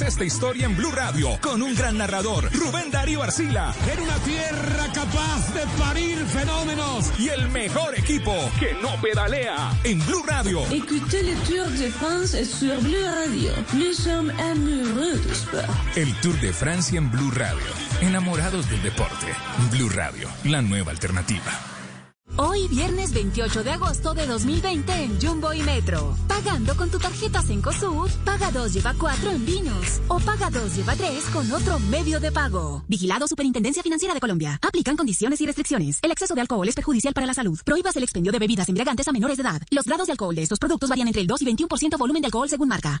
esta historia en Blue Radio con un gran narrador, Rubén Darío Arcila. En una tierra capaz de parir fenómenos. Y el mejor equipo que no pedalea en Blue Radio. Écoutez le Tour de France sur Blue Radio. Nous sommes amoureux du sport. El Tour de Francia en Blue Radio. Enamorados del deporte. Blue Radio, la nueva alternativa. Hoy, viernes 28 de agosto de 2020 en Jumbo y Metro. Pagando con tu tarjeta Cencosud, paga 2 lleva 4 en vinos. O paga 2 lleva 3 con otro medio de pago. Vigilado Superintendencia Financiera de Colombia. Aplican condiciones y restricciones. El exceso de alcohol es perjudicial para la salud. Prohíbas el expendio de bebidas embriagantes a menores de edad. Los grados de alcohol de estos productos varían entre el 2 y 21% volumen de alcohol según marca.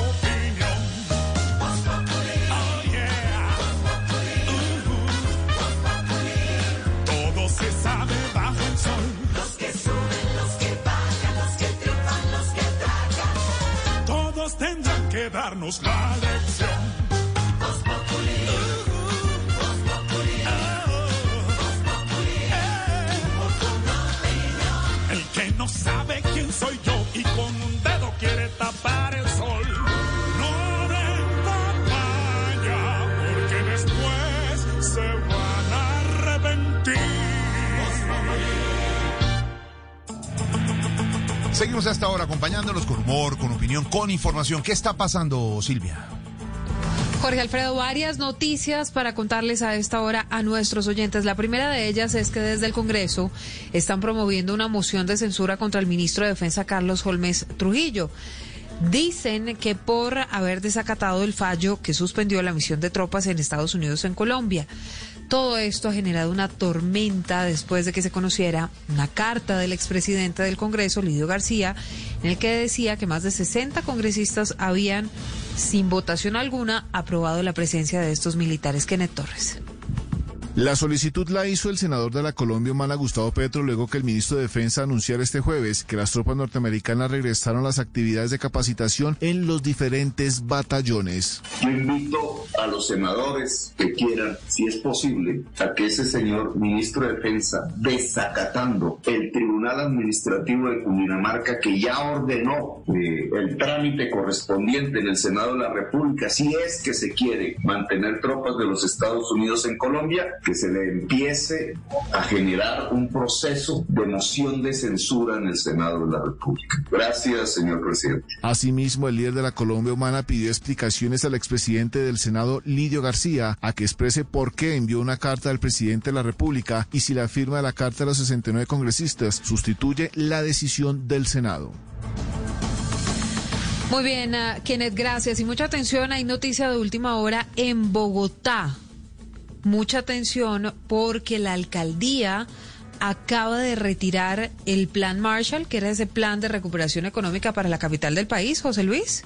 que darnos la lección. Seguimos hasta ahora acompañándolos con humor, con opinión, con información. ¿Qué está pasando, Silvia? Jorge Alfredo, varias noticias para contarles a esta hora a nuestros oyentes. La primera de ellas es que desde el Congreso están promoviendo una moción de censura contra el ministro de Defensa Carlos Holmes Trujillo. Dicen que por haber desacatado el fallo que suspendió la misión de tropas en Estados Unidos en Colombia. Todo esto ha generado una tormenta después de que se conociera una carta del expresidente del Congreso, Lidio García, en el que decía que más de 60 congresistas habían, sin votación alguna, aprobado la presencia de estos militares. Kenneth Torres. La solicitud la hizo el senador de la Colombia Humana, Gustavo Petro, luego que el ministro de Defensa anunciara este jueves que las tropas norteamericanas regresaron a las actividades de capacitación en los diferentes batallones. Yo invito a los senadores que quieran, si es posible, a que ese señor ministro de Defensa, desacatando el Tribunal Administrativo de Cundinamarca, que ya ordenó eh, el trámite correspondiente en el Senado de la República, si es que se quiere mantener tropas de los Estados Unidos en Colombia, se le empiece a generar un proceso de moción de censura en el Senado de la República. Gracias, señor presidente. Asimismo, el líder de la Colombia Humana pidió explicaciones al expresidente del Senado, Lidio García, a que exprese por qué envió una carta al presidente de la República y si la firma de la carta de los 69 congresistas sustituye la decisión del Senado. Muy bien, uh, Kenneth, gracias. Y mucha atención, hay noticia de última hora en Bogotá mucha atención porque la alcaldía acaba de retirar el plan Marshall, que era ese plan de recuperación económica para la capital del país, José Luis.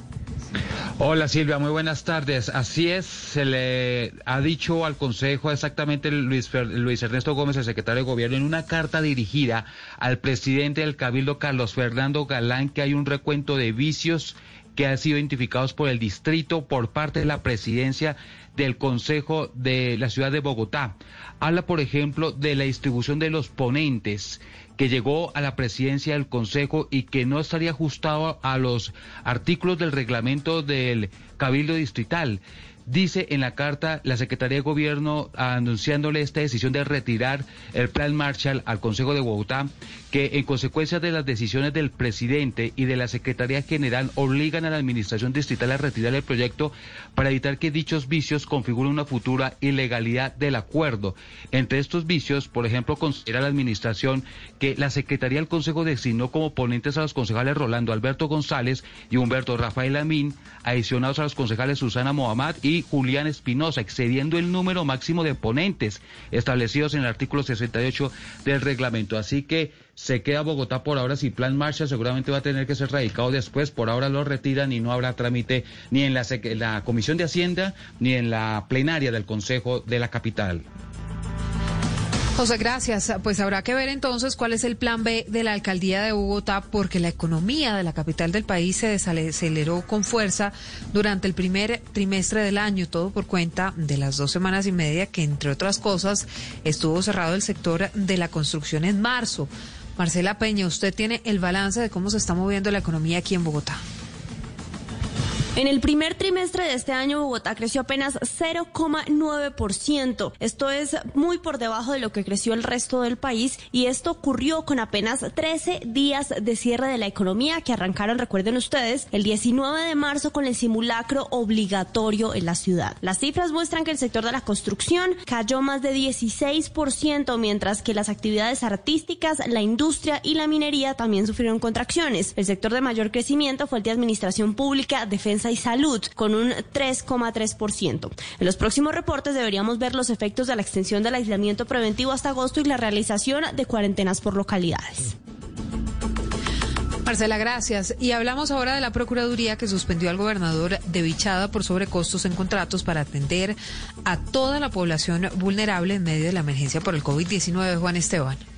Hola Silvia, muy buenas tardes. Así es, se le ha dicho al Consejo exactamente Luis, Luis Ernesto Gómez, el secretario de Gobierno, en una carta dirigida al presidente del Cabildo, Carlos Fernando Galán, que hay un recuento de vicios que han sido identificados por el distrito por parte de la presidencia del Consejo de la Ciudad de Bogotá. Habla, por ejemplo, de la distribución de los ponentes que llegó a la presidencia del Consejo y que no estaría ajustado a los artículos del reglamento del Cabildo Distrital. Dice en la carta la Secretaría de Gobierno anunciándole esta decisión de retirar el plan Marshall al Consejo de Bogotá, que en consecuencia de las decisiones del presidente y de la Secretaría General obligan a la Administración Distrital a retirar el proyecto para evitar que dichos vicios configuren una futura ilegalidad del acuerdo. Entre estos vicios, por ejemplo, considera la Administración que la Secretaría del Consejo designó como ponentes a los concejales Rolando Alberto González y Humberto Rafael Amín, adicionados a los concejales Susana Mohamed y Julián Espinosa, excediendo el número máximo de ponentes establecidos en el artículo 68 del reglamento. Así que se queda Bogotá por ahora sin plan marcha, seguramente va a tener que ser radicado después, por ahora lo retiran y no habrá trámite ni en la Comisión de Hacienda ni en la plenaria del Consejo de la Capital. José, gracias. Pues habrá que ver entonces cuál es el plan B de la alcaldía de Bogotá, porque la economía de la capital del país se desaceleró con fuerza durante el primer trimestre del año, todo por cuenta de las dos semanas y media que, entre otras cosas, estuvo cerrado el sector de la construcción en marzo. Marcela Peña, usted tiene el balance de cómo se está moviendo la economía aquí en Bogotá. En el primer trimestre de este año, Bogotá creció apenas 0,9%. Esto es muy por debajo de lo que creció el resto del país y esto ocurrió con apenas 13 días de cierre de la economía que arrancaron, recuerden ustedes, el 19 de marzo con el simulacro obligatorio en la ciudad. Las cifras muestran que el sector de la construcción cayó más de 16%, mientras que las actividades artísticas, la industria y la minería también sufrieron contracciones. El sector de mayor crecimiento fue el de administración pública, defensa y Salud, con un 3,3%. En los próximos reportes deberíamos ver los efectos de la extensión del aislamiento preventivo hasta agosto y la realización de cuarentenas por localidades. Marcela, gracias. Y hablamos ahora de la Procuraduría que suspendió al gobernador de Vichada por sobrecostos en contratos para atender a toda la población vulnerable en medio de la emergencia por el COVID-19. Juan Esteban.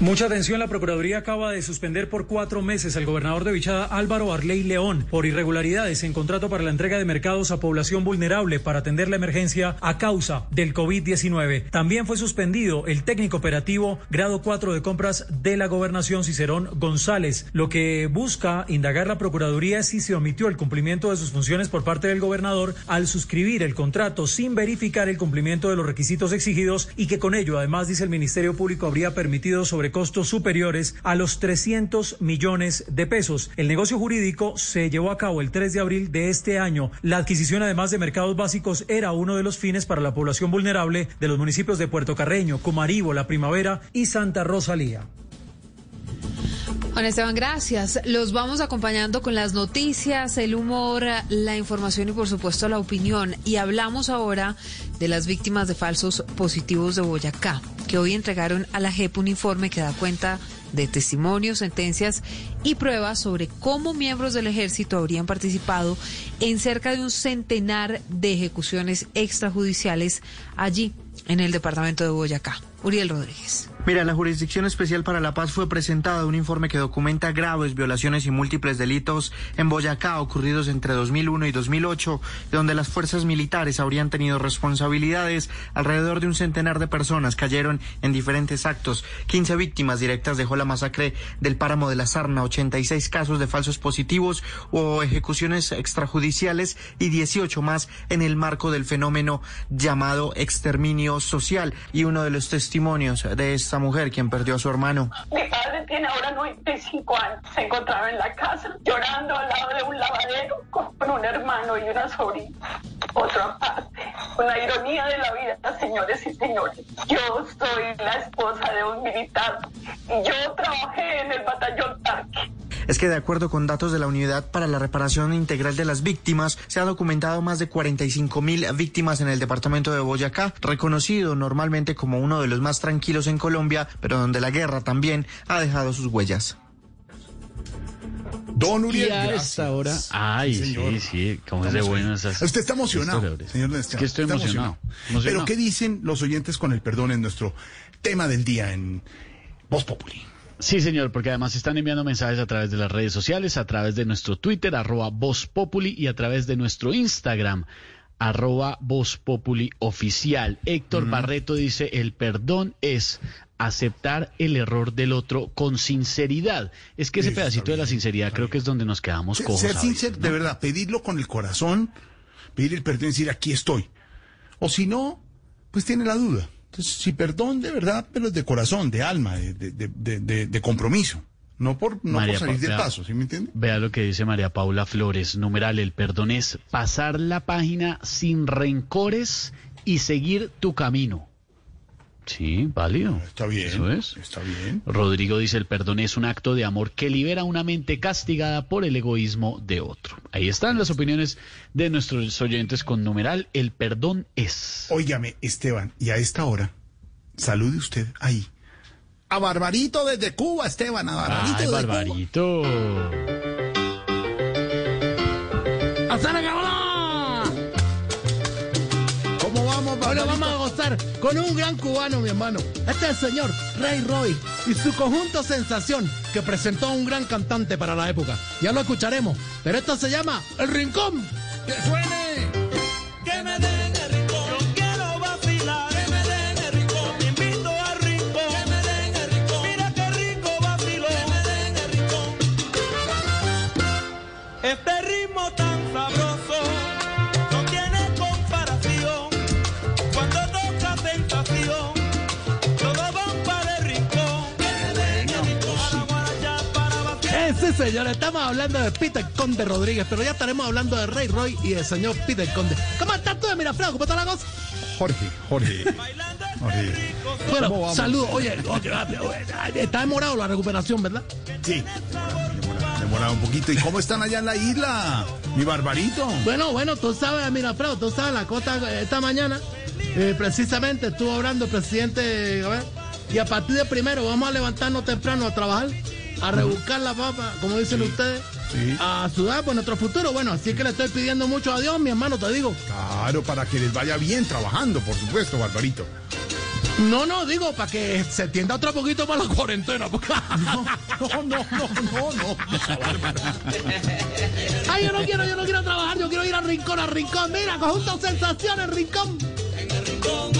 Mucha atención, la Procuraduría acaba de suspender por cuatro meses al gobernador de Vichada Álvaro Arley León por irregularidades en contrato para la entrega de mercados a población vulnerable para atender la emergencia a causa del COVID-19. También fue suspendido el técnico operativo grado 4 de compras de la gobernación Cicerón González. Lo que busca indagar la Procuraduría es si se omitió el cumplimiento de sus funciones por parte del gobernador al suscribir el contrato sin verificar el cumplimiento de los requisitos exigidos y que con ello, además, dice el Ministerio Público, habría permitido sobre costos superiores a los 300 millones de pesos. El negocio jurídico se llevó a cabo el 3 de abril de este año. La adquisición, además de mercados básicos, era uno de los fines para la población vulnerable de los municipios de Puerto Carreño, Comaribo, La Primavera y Santa Rosalía. Bueno, Esteban, gracias. Los vamos acompañando con las noticias, el humor, la información y por supuesto la opinión. Y hablamos ahora de las víctimas de falsos positivos de Boyacá, que hoy entregaron a la JEP un informe que da cuenta de testimonios, sentencias y pruebas sobre cómo miembros del ejército habrían participado en cerca de un centenar de ejecuciones extrajudiciales allí en el departamento de Boyacá. Uriel Rodríguez. Mira, la Jurisdicción Especial para la Paz fue presentada un informe que documenta graves violaciones y múltiples delitos en Boyacá ocurridos entre 2001 y 2008, donde las fuerzas militares habrían tenido responsabilidades. Alrededor de un centenar de personas cayeron en diferentes actos. 15 víctimas directas dejó la masacre del páramo de la Sarna, 86 casos de falsos positivos o ejecuciones extrajudiciales y 18 más en el marco del fenómeno llamado exterminio social. Y uno de los testimonios de esta mujer, quien perdió a su hermano. Mi padre tiene ahora 95 años. Se encontraba en la casa llorando al lado de un lavadero con un hermano y una sobrina. Otra parte, una ironía de la vida, señores y señores. Yo soy la esposa de un militar y yo trabajé en el batallón Tarque. Es que de acuerdo con datos de la Unidad para la Reparación Integral de las Víctimas, se ha documentado más de 45 mil víctimas en el departamento de Boyacá, reconocido normalmente como uno de los más tranquilos en Colombia, pero donde la guerra también ha dejado sus huellas. Don Uriel, Y a esta hora. Ay, sí, sí, como es de bueno esas. Usted está emocionado, historias. señor Néstor. Que estoy Está emocionado. Pero. ¿qué dicen los oyentes con el perdón en nuestro tema del día en Voz Populi? Sí, señor, porque además están enviando mensajes a través de las redes sociales, a través de nuestro Twitter, arroba Voz Populi, y a través de nuestro Instagram, arroba Voz Populi Oficial. Héctor Barreto dice, el perdón es aceptar el error del otro con sinceridad. Es que ese pedacito de la sinceridad creo que es donde nos quedamos Ser, cojos. ser sincero, ¿no? de verdad, pedirlo con el corazón, pedir el perdón y decir aquí estoy. O si no, pues tiene la duda. Entonces, si perdón de verdad, pero es de corazón, de alma, de, de, de- de- compromiso. No por, no por salir del paso, ¿sí me entiende? Vea lo que dice María Paula Flores. Numeral, el perdón es pasar la página sin rencores y seguir tu camino. Sí, válido. Está bien. Eso es. Está bien. Rodrigo dice, el perdón es un acto de amor que libera una mente castigada por el egoísmo de otro. Ahí están las opiniones de nuestros oyentes con numeral, el perdón es. Óigame, Esteban, y a esta hora, salude usted ahí. A Barbarito desde Cuba, Esteban, a Barbarito Ay, desde Cuba. barbarito. ¡Hasta Ahora vamos a gozar con un gran cubano, mi hermano. Este es el señor Ray Roy y su conjunto Sensación, que presentó a un gran cantante para la época. Ya lo escucharemos, pero esto se llama El Rincón. ¡Que suene! Que me vacilar. Eh, sí, señor, estamos hablando de Peter Conde Rodríguez, pero ya estaremos hablando de Ray Roy y del señor Peter Conde. ¿Cómo estás tú, Miraflores? ¿Cómo está la cosa? Jorge, Jorge. Jorge. ¿Cómo Bueno, saludos. Oye, oye, oye, está demorado la recuperación, ¿verdad? Sí, demorado, demorado un poquito. ¿Y cómo están allá en la isla? Mi Barbarito. Bueno, bueno, tú sabes, mira, tú sabes, la cosa eh, esta mañana, eh, precisamente estuvo hablando el presidente, a ver, y a partir de primero vamos a levantarnos temprano a trabajar, a rebuscar la papa, como dicen ustedes, Sí. a sudar por nuestro futuro. Bueno, así que le estoy pidiendo mucho a Dios, mi hermano, te digo. Claro, para que les vaya bien trabajando, por supuesto, Barbarito. No, no, digo, para que se tienda otro poquito para la cuarentena. porque- No, no, no, no, no. Ay, yo no quiero, yo no quiero trabajar, yo quiero ir al rincón, al rincón. Mira, conjunto sensaciones, rincón. En el rincón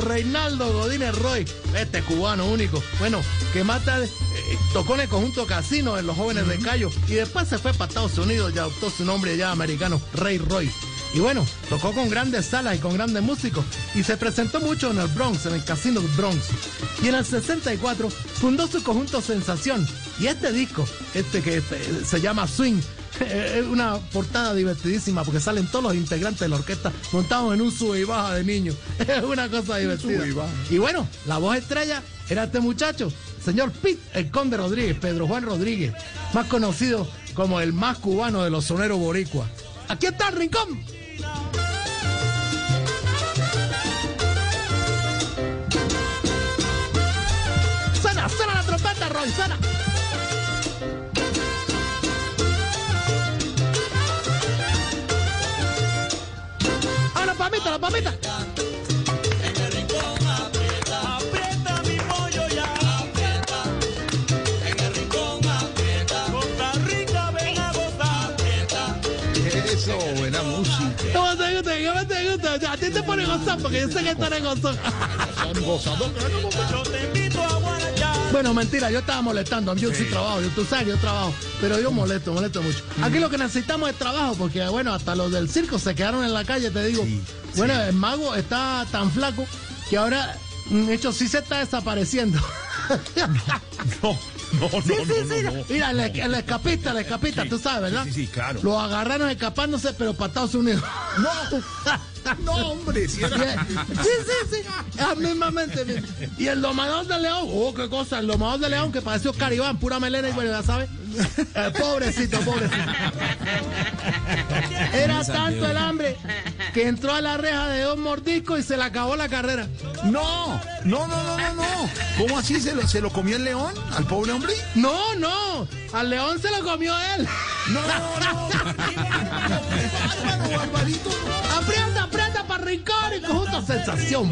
Reinaldo Godínez Roy, este cubano único, bueno, que tarde eh, tocó en el conjunto casino de los jóvenes de Cayo y después se fue para Estados Unidos y adoptó su nombre ya americano, Rey Roy. Y bueno, tocó con grandes salas y con grandes músicos y se presentó mucho en el Bronx, en el Casino Bronx. Y en el 64 fundó su conjunto Sensación. Y este disco, este que este, se llama Swing, es una portada divertidísima porque salen todos los integrantes de la orquesta montados en un sube y baja de niños. Es una cosa divertida. y. Y bueno, la voz estrella era este muchacho, señor Pete el Conde Rodríguez, Pedro Juan Rodríguez, más conocido como el más cubano de los soneros boricua. Aquí está el rincón. Suena, suena la trompeta, Roy, suena. ¡Ah, la pamita, la pamita! A ti te pone gozar porque yo sé que tú eres gozón. Yo te invito a guarachar. Bueno, mentira, yo estaba molestando. Yo sí trabajo, yo, tú sabes, yo trabajo. Pero yo molesto, molesto mucho. Aquí lo que necesitamos es trabajo porque, bueno, hasta los del circo se quedaron en la calle, te digo. bueno, el mago está tan flaco que ahora, mm, de hecho, sí se está desapareciendo. No, no, no, Sí, sí, no, sí. no, no. Mira, el, el escapista, el escapista, tú sabes, ¿verdad? Sí, sí, claro. Lo agarraron escapándose, pero para Estados Unidos. No, no, hombre, si era- Sí, sí, sí. Es mismamente. mismo. Y el domador de león, oh, qué cosa, el domador de león que pareció Caribán, pura melena y bueno, ya sabes. Eh, pobrecito, pobrecito. Era tanto el hambre que entró a la reja de dos mordiscos y se le acabó la carrera. No, no, no, no, no, no. ¿Cómo así se lo, se lo comió el león al pobre hombre? No, no, al león se lo comió él. No, no. Bárbaro, Barbarito. Ricardo, es otra sensación.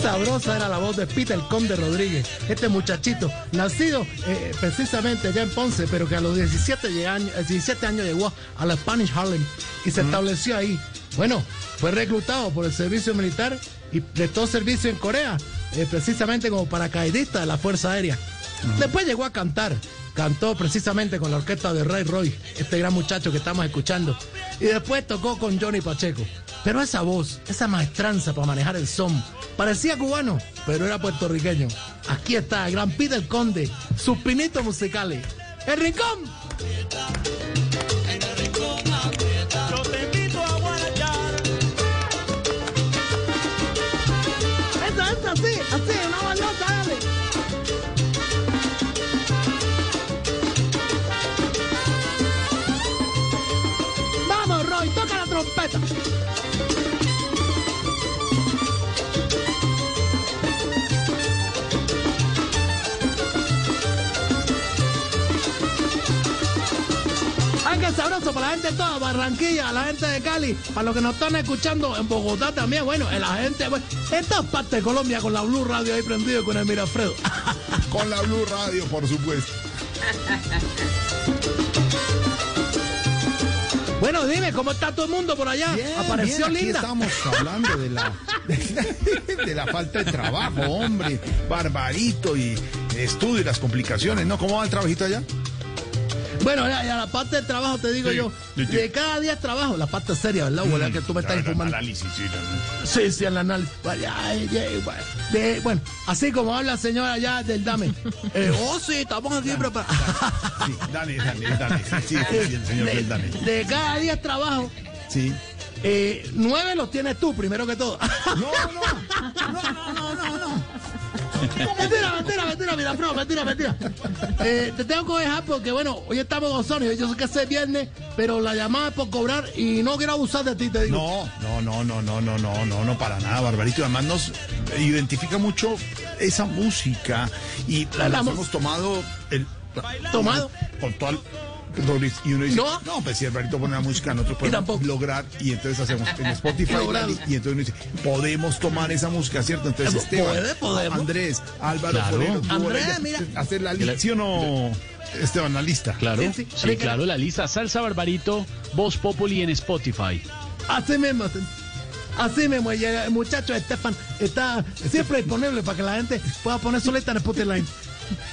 sabrosa era la voz de Peter Conde Rodríguez, este muchachito, nacido eh, precisamente allá en Ponce, pero que a los 17 años, 17 años llegó a la Spanish Harlem y se estableció ahí. Bueno, fue reclutado por el servicio militar y prestó servicio en Corea, eh, precisamente como paracaidista de la Fuerza Aérea. Después llegó a cantar. Cantó precisamente con la orquesta de Ray Roy, este gran muchacho que estamos escuchando. Y después tocó con Johnny Pacheco. Pero esa voz, esa maestranza para manejar el son, parecía cubano, pero era puertorriqueño. Aquí está el gran Peter Conde, sus pinitos musicales. ¡El Rincón! Así, así, una balota, dale. Vamos, Roy, toca la trompeta. Sabroso para la gente de toda Barranquilla, la gente de Cali, para los que nos están escuchando en Bogotá también, bueno, en la gente, bueno, en todas partes de Colombia con la Blue Radio ahí prendido con el Mirafredo. Con la Blue Radio, por supuesto. Bueno, dime, ¿cómo está todo el mundo por allá? Bien, Apareció bien, aquí linda. estamos hablando de la, de, de la falta de trabajo, hombre. Barbarito y estudio y las complicaciones, ¿no? ¿Cómo va el trabajito allá? Bueno, ya, ya la parte del trabajo te digo Sí, yo, sí. de cada día trabajo, la parte seria, ¿verdad? Que tú me estás Mm, informando. Análisis, sí, no, Sí, sí, el análisis. De- bueno, así como habla la señora ya del dame. Eh, oh, sí, estamos aquí preparados. Sí, dale, dale, dale. Sí, sí, el señor de, del dale. de cada día trabajo, Sí. eh, nueve los tienes tú, primero que todo. No, no, no, no, no, no, no. Mentira, mentira, mentira, mira, mentira, mentira. Eh, te tengo que dejar porque, bueno, hoy estamos gozosos. Yo sé que es viernes, pero la llamada es por cobrar y no quiero abusar de ti, te digo. No, no, no, no, no, no, no, no, no, para nada, Barbarito. Y Además nos identifica mucho esa música y La- hemos tomado el... ¿Tomado? Con todo Y uno dice, No. no, pues si Alvarito pone la música, nosotros podemos lograr, y entonces hacemos en Spotify, Lograr. y, y entonces uno dice, podemos tomar esa música, ¿cierto? Entonces, Esteban, puede, podemos. Andrés, Álvaro Claro. Forero, Andrés, mira. hacer la lista, ¿sí o no, Esteban, la lista? Claro, Sí, sí, sí. claro, la lista Salsa Barbarito, Voz Populi en Spotify. Así mismo. Así mismo, y el muchacho Estefan está siempre disponible para que la gente pueda poner solita en Spotify.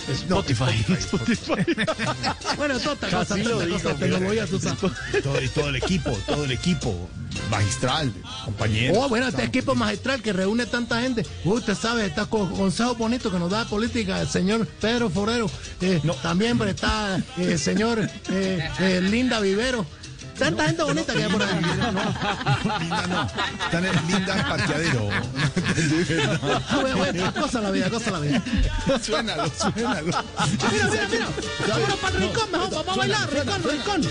Spotify. bueno, toda esta cosa, Casi lo digo, cosa, tecnología, tú sabes. Todo, y todo el equipo, todo el equipo magistral, compañeros. Oh, bueno, este equipo magistral que reúne tanta gente. Usted sabe, está con consejos bonitos que nos da política el señor Pedro Forero. Eh, También está eh, el señor eh, Linda Vivero. Tanta gente bonita que hay por ahí. Linda no, están en linda parqueadero. Bueno, bueno, cosa la vida, cosa la vida. Suénalo, suénalo. Mira, mira, mira. Vámonos para el rincón mejor, vamos a bailar. Rincón, rincón.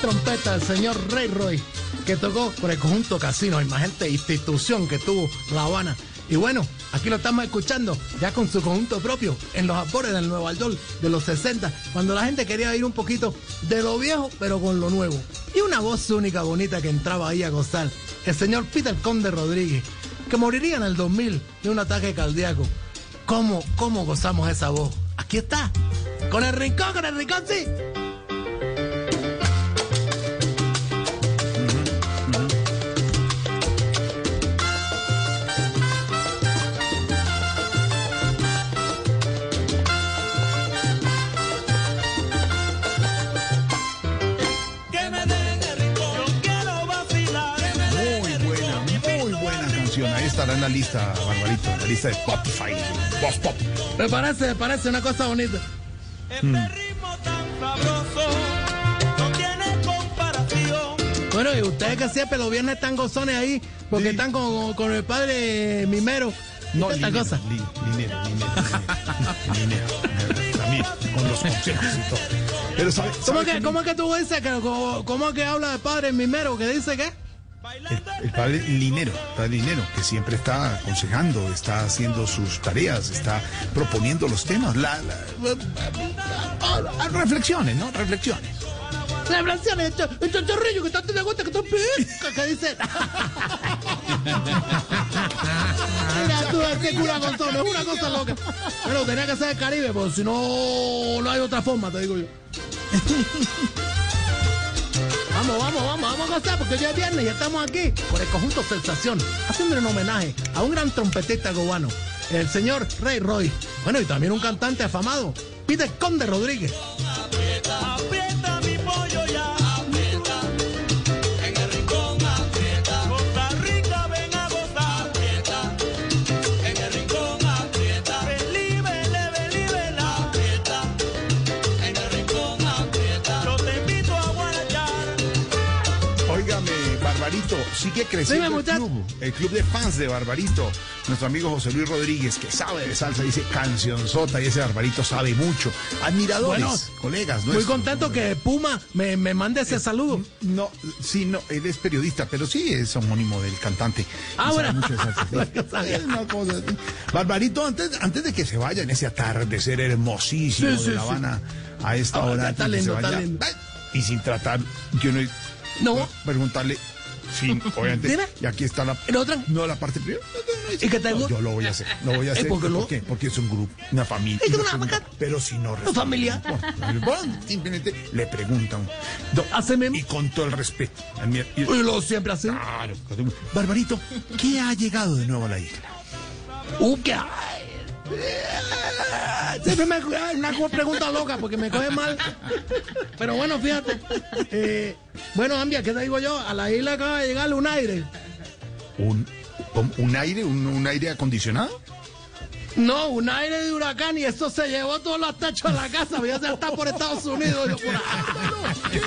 Trompeta del señor Ray Roy, que tocó por el conjunto Casino, imagínate, institución que tuvo La Habana. Y bueno, aquí lo estamos escuchando ya con su conjunto propio en los albores del Nueva York de los 60, cuando la gente quería ir un poquito de lo viejo, pero con lo nuevo. Y una voz única, bonita que entraba ahí a gozar, el señor Peter Conde Rodríguez, que moriría en el 2000 de un ataque cardíaco. ¿Cómo, cómo gozamos esa voz? Aquí está, con el rincón, con el rincón, sí. Estará en la lista, Barbarito, en la lista de Spotify. Voz Pop. Me parece, me parece una cosa bonita. Este ritmo tan sabroso no tiene comparación. Bueno, y ustedes que siempre los viernes están gozones ahí, porque están con, con el padre Mimero. No, esta Linero, cosa. li- Linero, Linero, Linero, Linero. También, con los consejos y todo. Pero ¿sabe, ¿Cómo sabe que? ¿Cómo tú dices que cómo, cómo que habla el padre Mimero? ¿Que dice qué? El, el padre Linero, el padre Linero, que siempre está aconsejando, está haciendo sus tareas, está proponiendo los temas. La, la- la- la- reflexiones, ¿no? Reflexiones. Celebraciones, el, ch- el chorrillo que tanto le gusta que tú pica, que dice. Mira tú, ese cura Gonzalo, es una cosa loca. Pero tenía que ser el Caribe, porque si no, no hay otra forma, te digo yo. Vamos, vamos, vamos, a gozar porque ya es viernes y estamos aquí por el conjunto Sensación, haciendo un homenaje a un gran trompetista cubano, el señor Ray Roy. Bueno, y también un cantante afamado, Peter Conde Rodríguez. Sigue creciendo el club, el club de fans de Barbarito. Nuestro amigo José Luis Rodríguez, que sabe de salsa, dice cancionzota y ese Barbarito sabe mucho. Admiradores, Bueno, colegas. Muy contento que Puma me, me mande ese saludo. No, sí, no, él es periodista, pero sí es homónimo del cantante. Ah, Y sabe bueno. mucho de salsa, sí. Es una cosa así. Barbarito, antes, antes de que se vaya en ese atardecer hermosísimo Sí, sí, de La. Habana a esta Ah, hora, que se vaya, y sin tratar, yo no, No. preguntarle, sí, obviamente, y aquí está la, ¿En otra? no la parte primera. ¿Y qué tengo? Yo lo voy a hacer, lo voy a ¿Eh, hacer. por qué no? qué? Porque es un grupo, una familia. Es una pero si no responde. familia. Bueno, simplemente le preguntan. Do- Hace mismo. y con todo el respeto. y- lo siempre. Claro, claro. Barbarito, ¿qué ha llegado de nuevo a la isla? Uh, qué ay. Siempre me una pregunta loca porque me coge mal. Pero bueno, fíjate. Eh, bueno, Ambia, ¿qué te digo yo? A la isla acaba de llegar un aire. ¿Un, un- aire, un, un aire acondicionado? No, un aire de huracán y eso se llevó todos los techos de la casa. Voy a estar por Estados Unidos. Yo por. ¡Qué!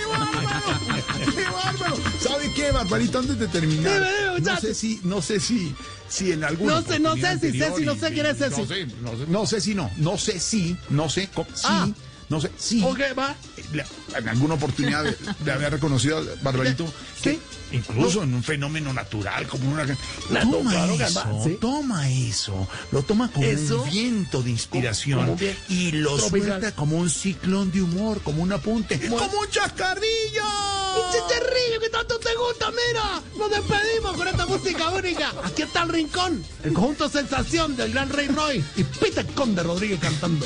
¡Qué bárbaro! ¿Sabe qué, Barbarito? Antes de terminar, no sé si, no sé si, si en algún No sé, no sé si sé si no sé quién es ese. No sé, no sé, no sé si no, no sé si, no sé, co- sí, Ah. No sé, sí. ¿O qué va? Le- en alguna oportunidad le había reconocido al Barbarito que incluso en un fenómeno natural como una toma claro eso, sí. toma eso, lo toma como Eso. un viento de inspiración Como y lo tropical. suelta como un ciclón de humor, como un apunte, como un chascarrillo. ¡Un chicharrillo que tanto te gusta, mira! Nos despedimos con esta música única. Aquí está el rincón, el conjunto sensación del gran Rey Roy y Peter Conde Rodríguez cantando.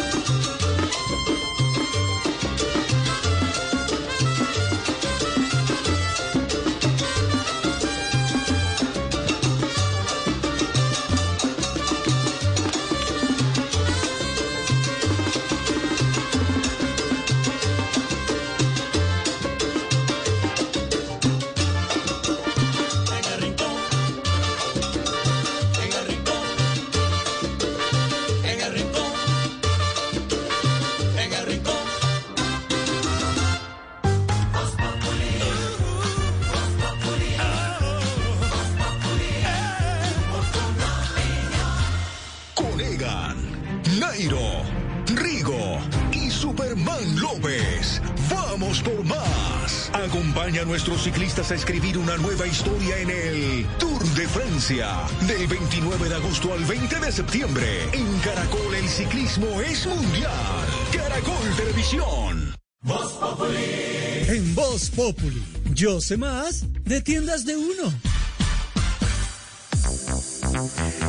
nuestros ciclistas a escribir una nueva historia en el Tour de Francia. Del 29 de agosto al 20 de septiembre. En Caracol el ciclismo es mundial. Caracol Televisión. Voz Populi. En Voz Populi, yo sé más de tiendas de uno.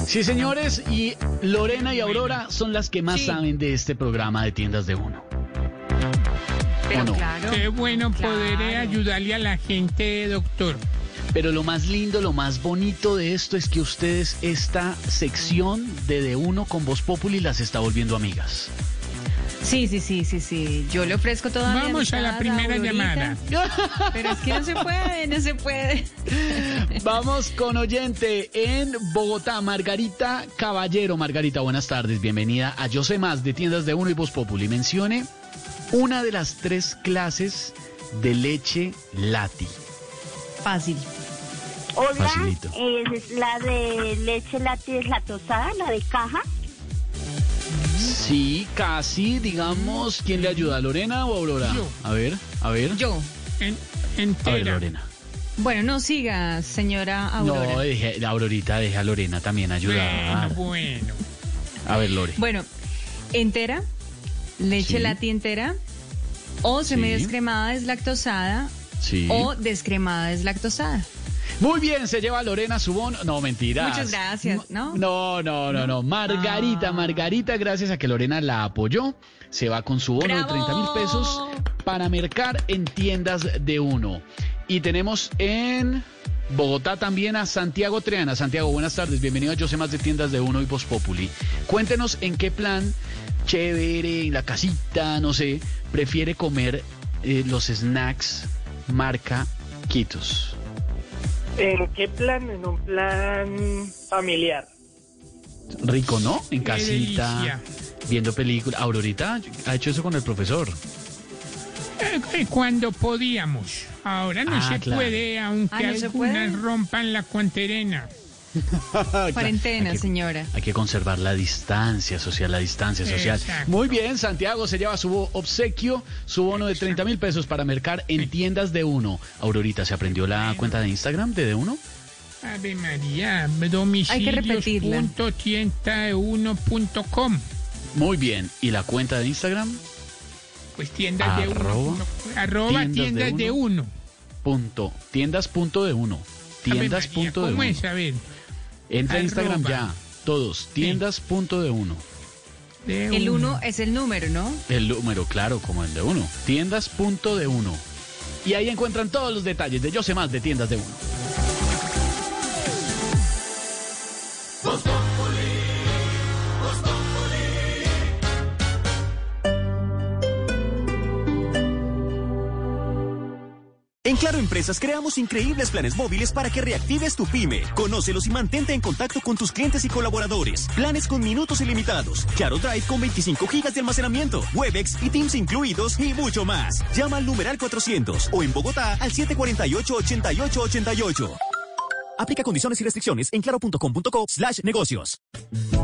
Sí, señores, y Lorena y Aurora son las que más Sí. saben de este programa de tiendas de uno. Pero ¿O no? claro. Qué bueno poder eh, ayudarle a la gente, doctor. Pero lo más lindo, lo más bonito de esto es que ustedes esta sección de De Uno con Voz Populi las está volviendo amigas. Sí, sí, sí, sí, sí. Yo le ofrezco toda mi Vamos a la primera llamada. Pero es que no se puede, no se puede. Vamos con oyente en Bogotá, Margarita Caballero. Margarita, buenas tardes. Bienvenida a Yo sé más de Tiendas de Uno y Voz Populi. Mencione una de las tres clases de leche lati. Fácil. Hola, Facilito. eh, es la de leche láctea deslactosada, la de caja. Sí, casi, digamos, ¿quién le ayuda? ¿Lorena o Aurora? Yo. A ver, a ver. Yo. En, A ver, entera. Lorena. Bueno, no siga, señora Aurora. No, deje, la Aurorita, deja a Lorena también ayudar. Bueno, bueno. A ver, Lore. Bueno, entera, leche Sí. lati entera, o semidescremada deslactosada, Sí. o descremada deslactosada. Muy bien, se lleva Lorena su bono. No, mentiras. Muchas gracias, ¿no? No, no, no, no. Margarita, Ah. Margarita, gracias a que Lorena la apoyó, se va con su bono de 30 mil pesos para mercar en tiendas de uno. Y tenemos en Bogotá también a Santiago Treana. Santiago, buenas tardes. Bienvenido a Yo sé más de tiendas de uno y Voz Populi. Cuéntenos en qué plan chévere, en la casita, no sé, prefiere comer eh, los snacks marca Quitos. ¿En qué plan? En un plan familiar. Rico, ¿no? En casita, viendo películas. Aurorita ha hecho eso con el profesor. Eh, eh, Cuando podíamos. Ahora no Ah, se claro. puede, aunque Ah, ¿no se algunas puede? rompan la cuarentena. Cuarentena, Hay que- señora. Hay que conservar la distancia social, la distancia social. Exacto. Muy bien, Santiago se lleva su obsequio, su bono de 30 mil pesos para mercar en tiendas de uno. Aurorita, ¿se aprendió la cuenta de Instagram de de uno? Ave María, Hay que repetirla. domicilios.tienda1.com. Muy bien. ¿Y la cuenta de Instagram? Pues tiendas de Arroba uno. Arroba tiendas de tiendas de uno. uno. Punto. Tiendas punto de uno. Tiendas María, punto de ¿Cómo uno. es? A ver. Entra a Instagram ya. Todos. Tiendas punto de uno. De El uno es el número, ¿no? El número, claro, como el de uno. Tiendas punto de uno. Y ahí encuentran todos los detalles de Yo sé más de tiendas de uno. En Claro Empresas creamos increíbles planes móviles para que reactives tu pyme. Conócelos y mantente en contacto con tus clientes y colaboradores. Planes con minutos ilimitados. Claro Drive con 25 gigas de almacenamiento. Webex y Teams incluidos y mucho más. Llama al numeral 400 o en Bogotá al 748-8888. Aplica condiciones y restricciones en claro.com.co slash negocios.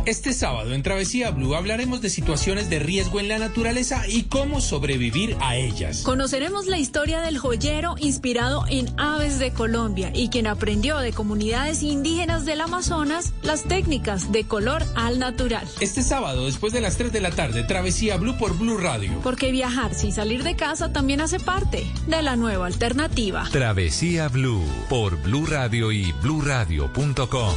Este sábado en Travesía Blue hablaremos de situaciones de riesgo en la naturaleza y cómo sobrevivir a ellas. Conoceremos la historia del joyero inspirado en aves de Colombia y quien aprendió de comunidades indígenas del Amazonas las técnicas de color al natural. Este sábado, después de las 3 de la tarde, Travesía Blue por Blue Radio. Porque viajar sin salir de casa también hace parte de la nueva alternativa. Travesía Blue por Blue Radio y bluradio.com.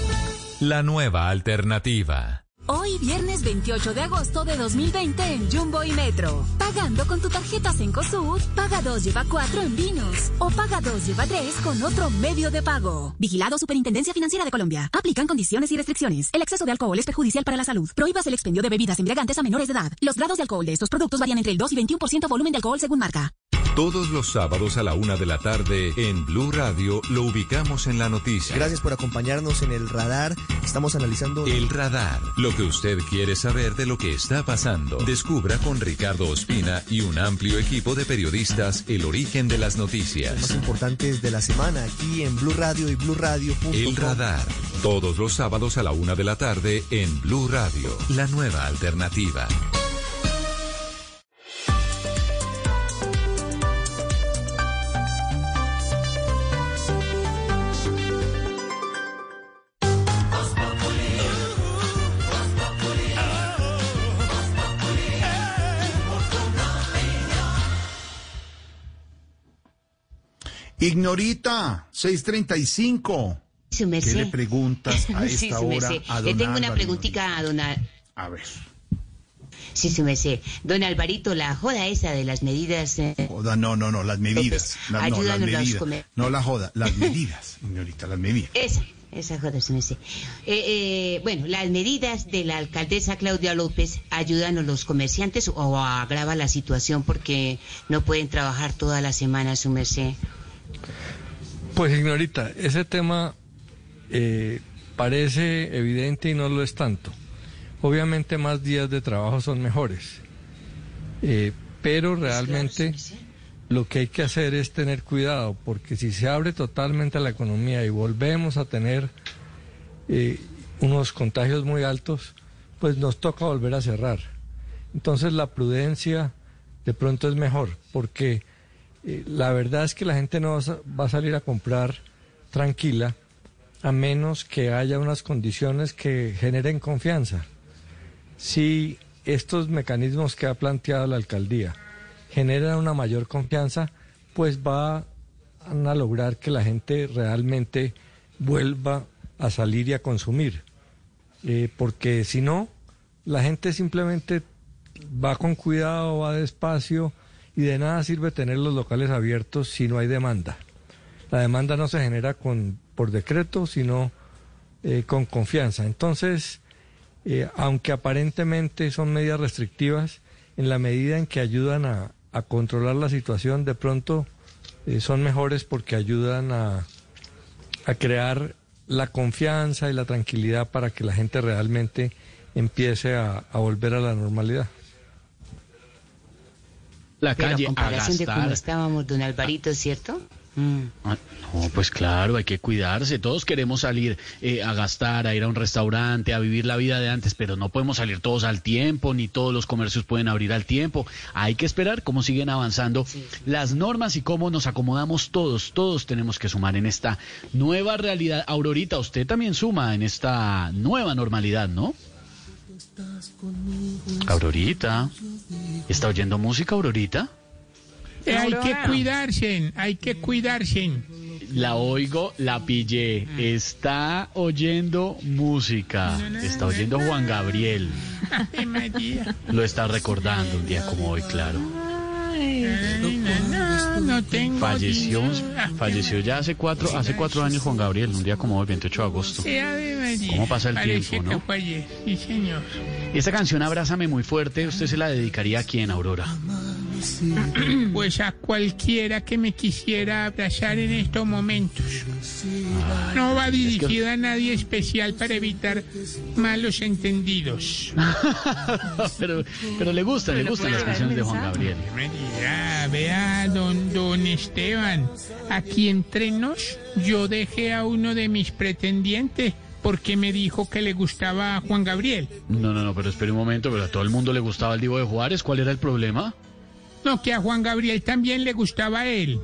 La nueva alternativa. Hoy, viernes 28 de agosto de 2020 en Jumbo y Metro. Pagando con tu tarjeta Cencosud, paga 2, lleva 4 en vinos. O paga 2, lleva 3 con otro medio de pago. Vigilado Superintendencia Financiera de Colombia. Aplican condiciones y restricciones. El exceso de alcohol es perjudicial para la salud. Prohíbas el expendio de bebidas embriagantes a menores de edad. Los grados de alcohol de estos productos varían entre el 2 y 21% volumen de alcohol según marca. Todos los sábados a la una de la tarde en Blue Radio lo ubicamos en la noticia. Gracias por acompañarnos en el radar. Estamos analizando El radar. Lo que usted quiere saber de lo que está pasando. Descubra con Ricardo Ospina y un amplio equipo de periodistas el origen de las los noticias. más importantes de la semana aquí en Blue Radio y BlueRadio.com. El radar. Todos los sábados a la una de la tarde en Blue Radio. La nueva alternativa. Ignorita, 635. Su ¿Qué le preguntas a Sí, esta su hora a Le don tengo una preguntita a don Al- A ver. Sí, su merced. Don Alvarito, la joda esa de las medidas... eh, Joda, no, no, no, las medidas. La- no, las medidas. No la joda, las medidas, señorita, las medidas. Esa, esa joda, merced. Eh, eh, bueno, las medidas de la alcaldesa Claudia López ayudan a los comerciantes o agrava la situación porque no pueden trabajar toda la semana, su merced. Pues, ignorita, ese tema eh, parece evidente y no lo es tanto. Obviamente más días de trabajo son mejores, Eh, pero realmente lo que hay que hacer es tener cuidado, porque si se abre totalmente la economía y volvemos a tener eh, unos contagios muy altos, pues nos toca volver a cerrar. Entonces la prudencia de pronto es mejor, porque eh, la verdad es que la gente no va a salir a comprar tranquila a menos que haya unas condiciones que generen confianza. Si estos mecanismos que ha planteado la alcaldía generan una mayor confianza, pues va a lograr que la gente realmente vuelva a salir y a consumir. Eh, porque si no, la gente simplemente va con cuidado, va despacio y de nada sirve tener los locales abiertos si no hay demanda. La demanda no se genera con, por decreto, sino eh, con confianza. Entonces, eh, aunque aparentemente son medidas restrictivas, en la medida en que ayudan a, a controlar la situación, de pronto eh, son mejores porque ayudan a, a crear la confianza y la tranquilidad para que la gente realmente empiece a, a volver a la normalidad. La Pero calle comparación de cómo estábamos, don Alvarito, ¿cierto? Mm. Ah, No, pues claro, hay que cuidarse. Todos queremos salir eh, a gastar, a ir a un restaurante, a vivir la vida de antes, pero no podemos salir todos al tiempo, ni todos los comercios pueden abrir al tiempo. Hay que esperar cómo siguen avanzando las normas y cómo nos acomodamos todos. Todos tenemos que sumar en esta nueva realidad. Aurorita, usted también suma en esta nueva normalidad, ¿no? Aurorita. ¿Está oyendo música, Aurorita? Eh, hay que cuidarse, hay que cuidarse. La oigo, la pillé. Está oyendo música. Está oyendo Juan Gabriel. Lo está recordando un día como hoy, claro. Ay, no, no tengo Falleció, falleció ya hace cuatro, hace cuatro años Juan Gabriel, un día como hoy, 28 de agosto. ¿Cómo pasa el tiempo, no? Esta canción Abrázame muy fuerte, ¿usted se la dedicaría a quién, Aurora? Pues a cualquiera que me quisiera abrazar en estos momentos. No va dirigida a nadie especial para evitar malos entendidos. pero, pero le gustan, le gustan las canciones de Juan Gabriel. Mira, vea, don, don Esteban, aquí entre nos, yo dejé a uno de mis pretendientes porque me dijo que le gustaba a Juan Gabriel. No, no, no, pero espere un momento, pero a todo el mundo le gustaba el Divo de Juárez, ¿cuál era el problema? No, que a Juan Gabriel también le gustaba a él.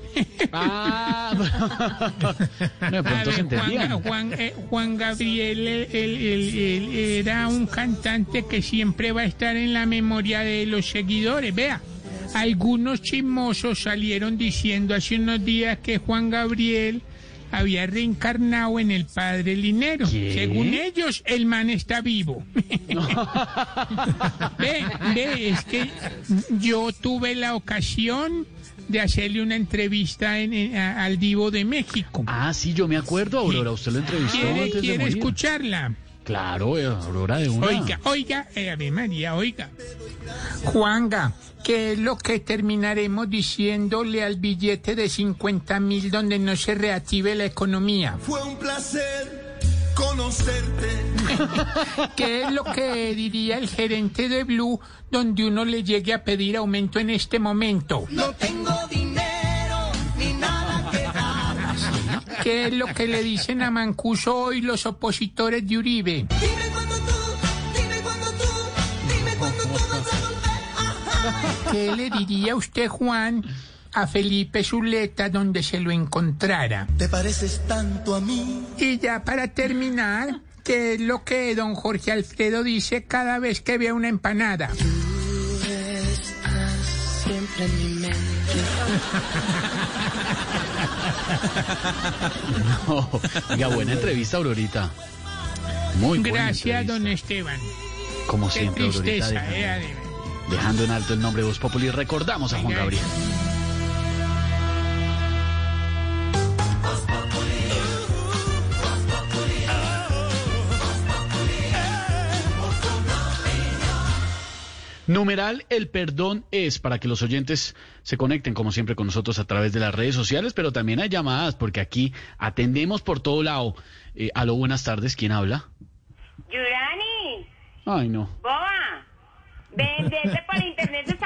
Ah, no. Juan, Juan, eh, Juan Gabriel él- él- él- él era un cantante que siempre va a estar en la memoria de los seguidores. Vea, algunos chismosos salieron diciendo hace unos días que Juan Gabriel había reencarnado en el padre Linero. Según ellos, el man está vivo. ve, ve, es que yo tuve la ocasión de hacerle una entrevista en, en- a- al Divo de México. Ah, sí, yo me acuerdo, Aurora, usted lo entrevistó ¿Quiere, antes de quiere morir. escucharla? Claro, eh, Aurora de una. Oiga, oiga, eh, Ave María, oiga. Juanga, ¿qué es lo que terminaremos diciéndole al billete de 50 mil donde no se reactive la economía? Fue un placer conocerte. ¿Qué es lo que diría el gerente de Blue donde uno le llegue a pedir aumento en este momento? No tengo dinero ¿Qué es lo que le dicen a Mancuso hoy los opositores de Uribe? Dime cuándo tú, dime cuándo tú, dime cuándo tú vas a volver. ¿Qué le diría usted, Juan, a Felipe Zuleta donde se lo encontrara? Te pareces tanto a mí. Y ya para terminar, ¿qué es lo que don Jorge Alfredo dice cada vez que ve una empanada? Siempre en mi mente. No, oiga, buena entrevista, Aurorita. Muy buena Gracias, entrevista. don Esteban. Como Qué siempre, Aurorita, tristeza, dejando, eh, Ade. dejando en alto el nombre de Voz Populi. Recordamos a Juan Gabriel. Numeral, el perdón es para que los oyentes se conecten como siempre con nosotros a través de las redes sociales, pero también hay llamadas porque aquí atendemos por todo lado. Eh, aló, buenas tardes, ¿quién habla? Yurani, Ay, no. boba, vendete por internet de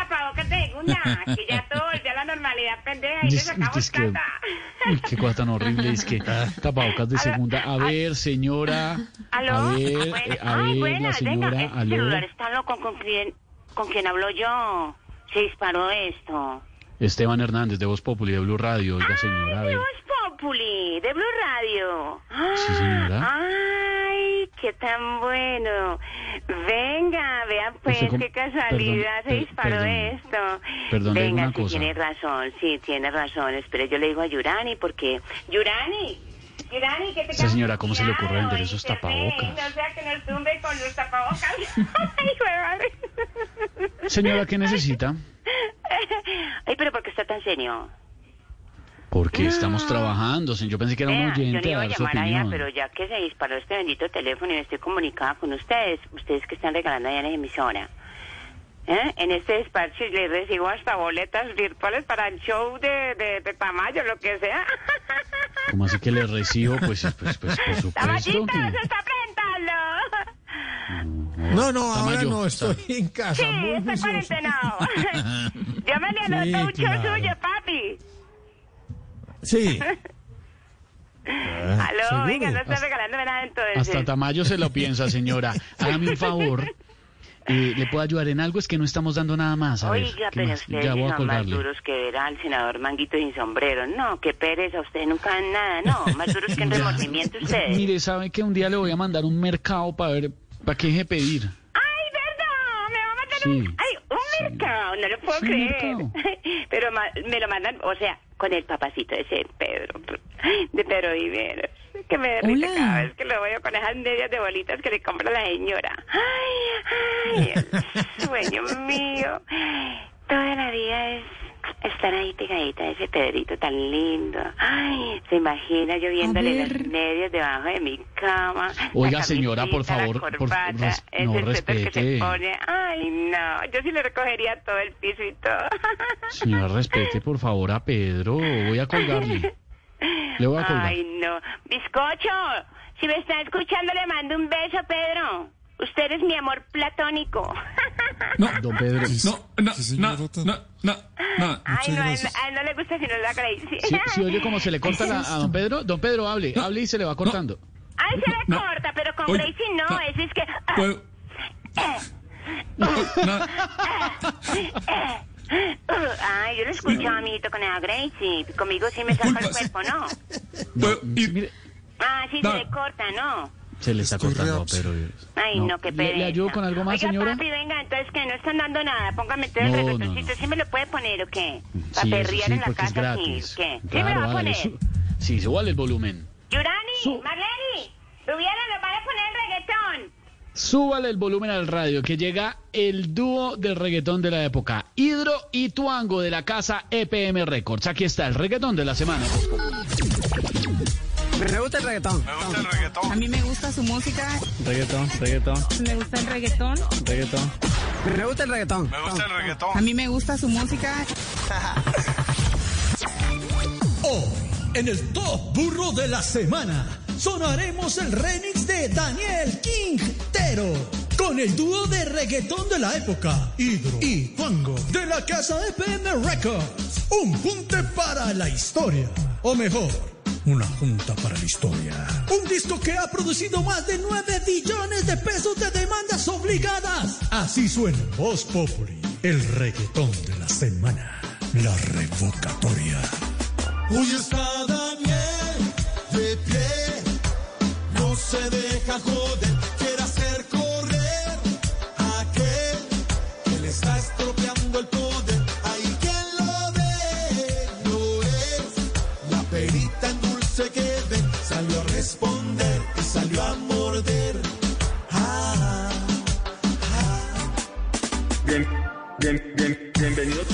segunda, que ya todo volvió a la normalidad, pendeja, y sacamos es que-. Uy, qué cosa tan horrible, es que tapabocas de segunda. A ver, señora. ¿Aló? A ver, Bueno, eh, a ay, ver, buenas, la señora, venga, este aló. celular está loco, ¿con con quién hablo yo? Se disparó esto. Esteban Hernández, de Voz Populi, de Blue Radio. Oiga, señora, De. Voz Populi, de Blue Radio. Sí, señora. Ay, qué tan bueno. Venga, vean pues Usted qué casualidad perdón, se disparó perdón. esto. Perdón, Venga, una sí cosa. tiene razón, sí, tiene razón. Espere, yo le digo a Yurani porque... Yurani, Yurani, ¿qué te Esa señora, ¿cómo se le ocurre vender esos tapabocas? No sea que nos tumbe con los tapabocas. Señora, ¿qué necesita? Ay, pero ¿por qué está tan serio? Porque estamos trabajando. señor. Yo pensé que era un Vea, yo oyente le a dar su llamar allá, opinión. pero ya que se disparó este bendito teléfono y me estoy comunicada con ustedes, ustedes que están regalando allá en la emisora. ¿Eh? En este despacho les recibo hasta boletas virtuales para el show de, de, de Tamayo, lo que sea. ¿Cómo así que le recibo? Pues, pues, pues por supuesto. ¡Tamayito, que- se está presentando! No, no, ahora Tamayo, no, estoy en casa. Sí, juicioso. cuarentenado. Yo me le anoto Sí, un show claro. suyo, papi. Sí. Aló, ¿seguro? venga, no está regalándome nada entonces. Hasta Tamayo se lo piensa, señora. Hágame un favor. Eh, ¿Le puedo ayudar en algo? Es que no estamos dando nada más. A ver, Oiga, ¿qué pero más? ustedes Ya voy a son más colgarle. duros que ver al senador Manguito sin sombrero. No, qué pereza, ustedes nunca dan nada, no. Más duros que en remordimiento ustedes. Mire, ¿sabe que un día le voy a mandar un mercado para ver, para qué deje pedir? ¡Ay, verdad! Me va a mandar Sí. un... ¡Ay, un mercado! No lo puedo Sí, creer. Pero ma- me lo mandan, o sea, con el papacito de ese Pedro, de Pedro Viveros. Que me derrite Hola. cada vez que lo veo con esas medias de bolitas que le compra la señora. ¡Ay, ay! El sueño mío. Toda la vida es estar ahí pegadita a ese Pedrito tan lindo. Ay, se imagina yo viéndole los medios debajo de mi cama. Oiga, señora, por la favor, por- res- no, suéter que se respete. pone. Ay, no, yo sí le recogería todo el piso y todo. Señora, respete por favor a Pedro. Voy a colgarle. Le voy a colgar. Ay, no. Bizcocho, si me está escuchando, le mando un beso, Pedro. Usted es mi amor platónico. Don Pedro. No, no, no, no, no, no. Ay, no, a él, a él no le gusta si no la Gracie. Sí, sí, oye cómo se le corta la- a don Pedro. Don Pedro, hable, hable y se le va cortando. Ay, se le No. corta, pero con Oye, Gracie no, ese es que... Puedo- Ay, yo lo escucho, amiguito, con la Gracie. Conmigo sí me saca el cuerpo, ¿no? Mire, Ah, sí, No. se le corta, ¿no? Se le está cortando a Pedro. Ay, no, qué ¿Le, pereza. le ayudo con algo más, Oiga, señora? papi, venga, entonces que no están dando nada. Póngame todo el No, no, reggaetoncito. ¿Sí me lo puede poner o qué? Para Sí, eso perrear sí, en la porque es casa, sí. gratis. ¿Qué? ¿Sí me lo va a hágale, poner? su- Sí, súbale el volumen. Yurani, Marlene, Rubiana, nos van a poner el reggaetón. Súbale el volumen al radio, que llega el dúo del reggaetón de la época, Hidro y Tuango de la casa EPM Records. Aquí está el reggaetón de la semana. Me gusta el reggaetón. Me gusta el reggaetón. A mí me gusta su música. Reggaetón, reggaetón, Me gusta el reggaetón. reggaetón. Me gusta el reggaetón. Me gusta el reggaetón. A mí me gusta su música. Hoy, en el Top Burro de la Semana, sonaremos el remix de Daniel Quintero con el dúo de reggaetón de la época, Hidro y Juango, de la casa EPM Records. Un junte para la historia, o mejor, una junta para la historia. Un disco que ha producido más de 9 billones de pesos de demandas obligadas. Así suena en Voz Populi, el reggaetón de la semana, la revocatoria. Hoy está Daniel de pie, no se deja joder,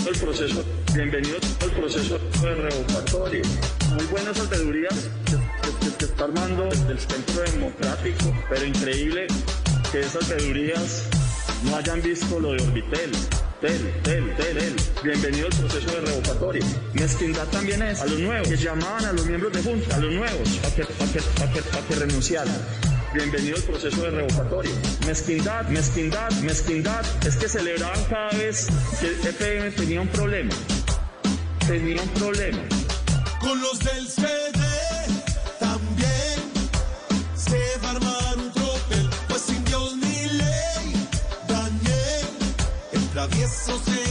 al proceso, bienvenido al proceso de revocatorio. Muy buenas saltedurías que, que- que está armando el Centro Democrático, pero increíble que esas saltedurías no hayan visto lo de Orbitel. Tel, tel, tel, tel. Bienvenido al proceso de revocatorio. Mezquindad también es a los nuevos, que llamaban a los miembros de Junta, a los nuevos, a que, que, que, que renunciaran. Bienvenido al proceso de revocatoria. Mezquindad, mezquindad, mezquindad. Es que celebraban cada vez que el EPM tenía un problema. Tenía un problema. Con los del CD también se va a armar un tropel, pues sin Dios ni ley. Daniel, el travieso se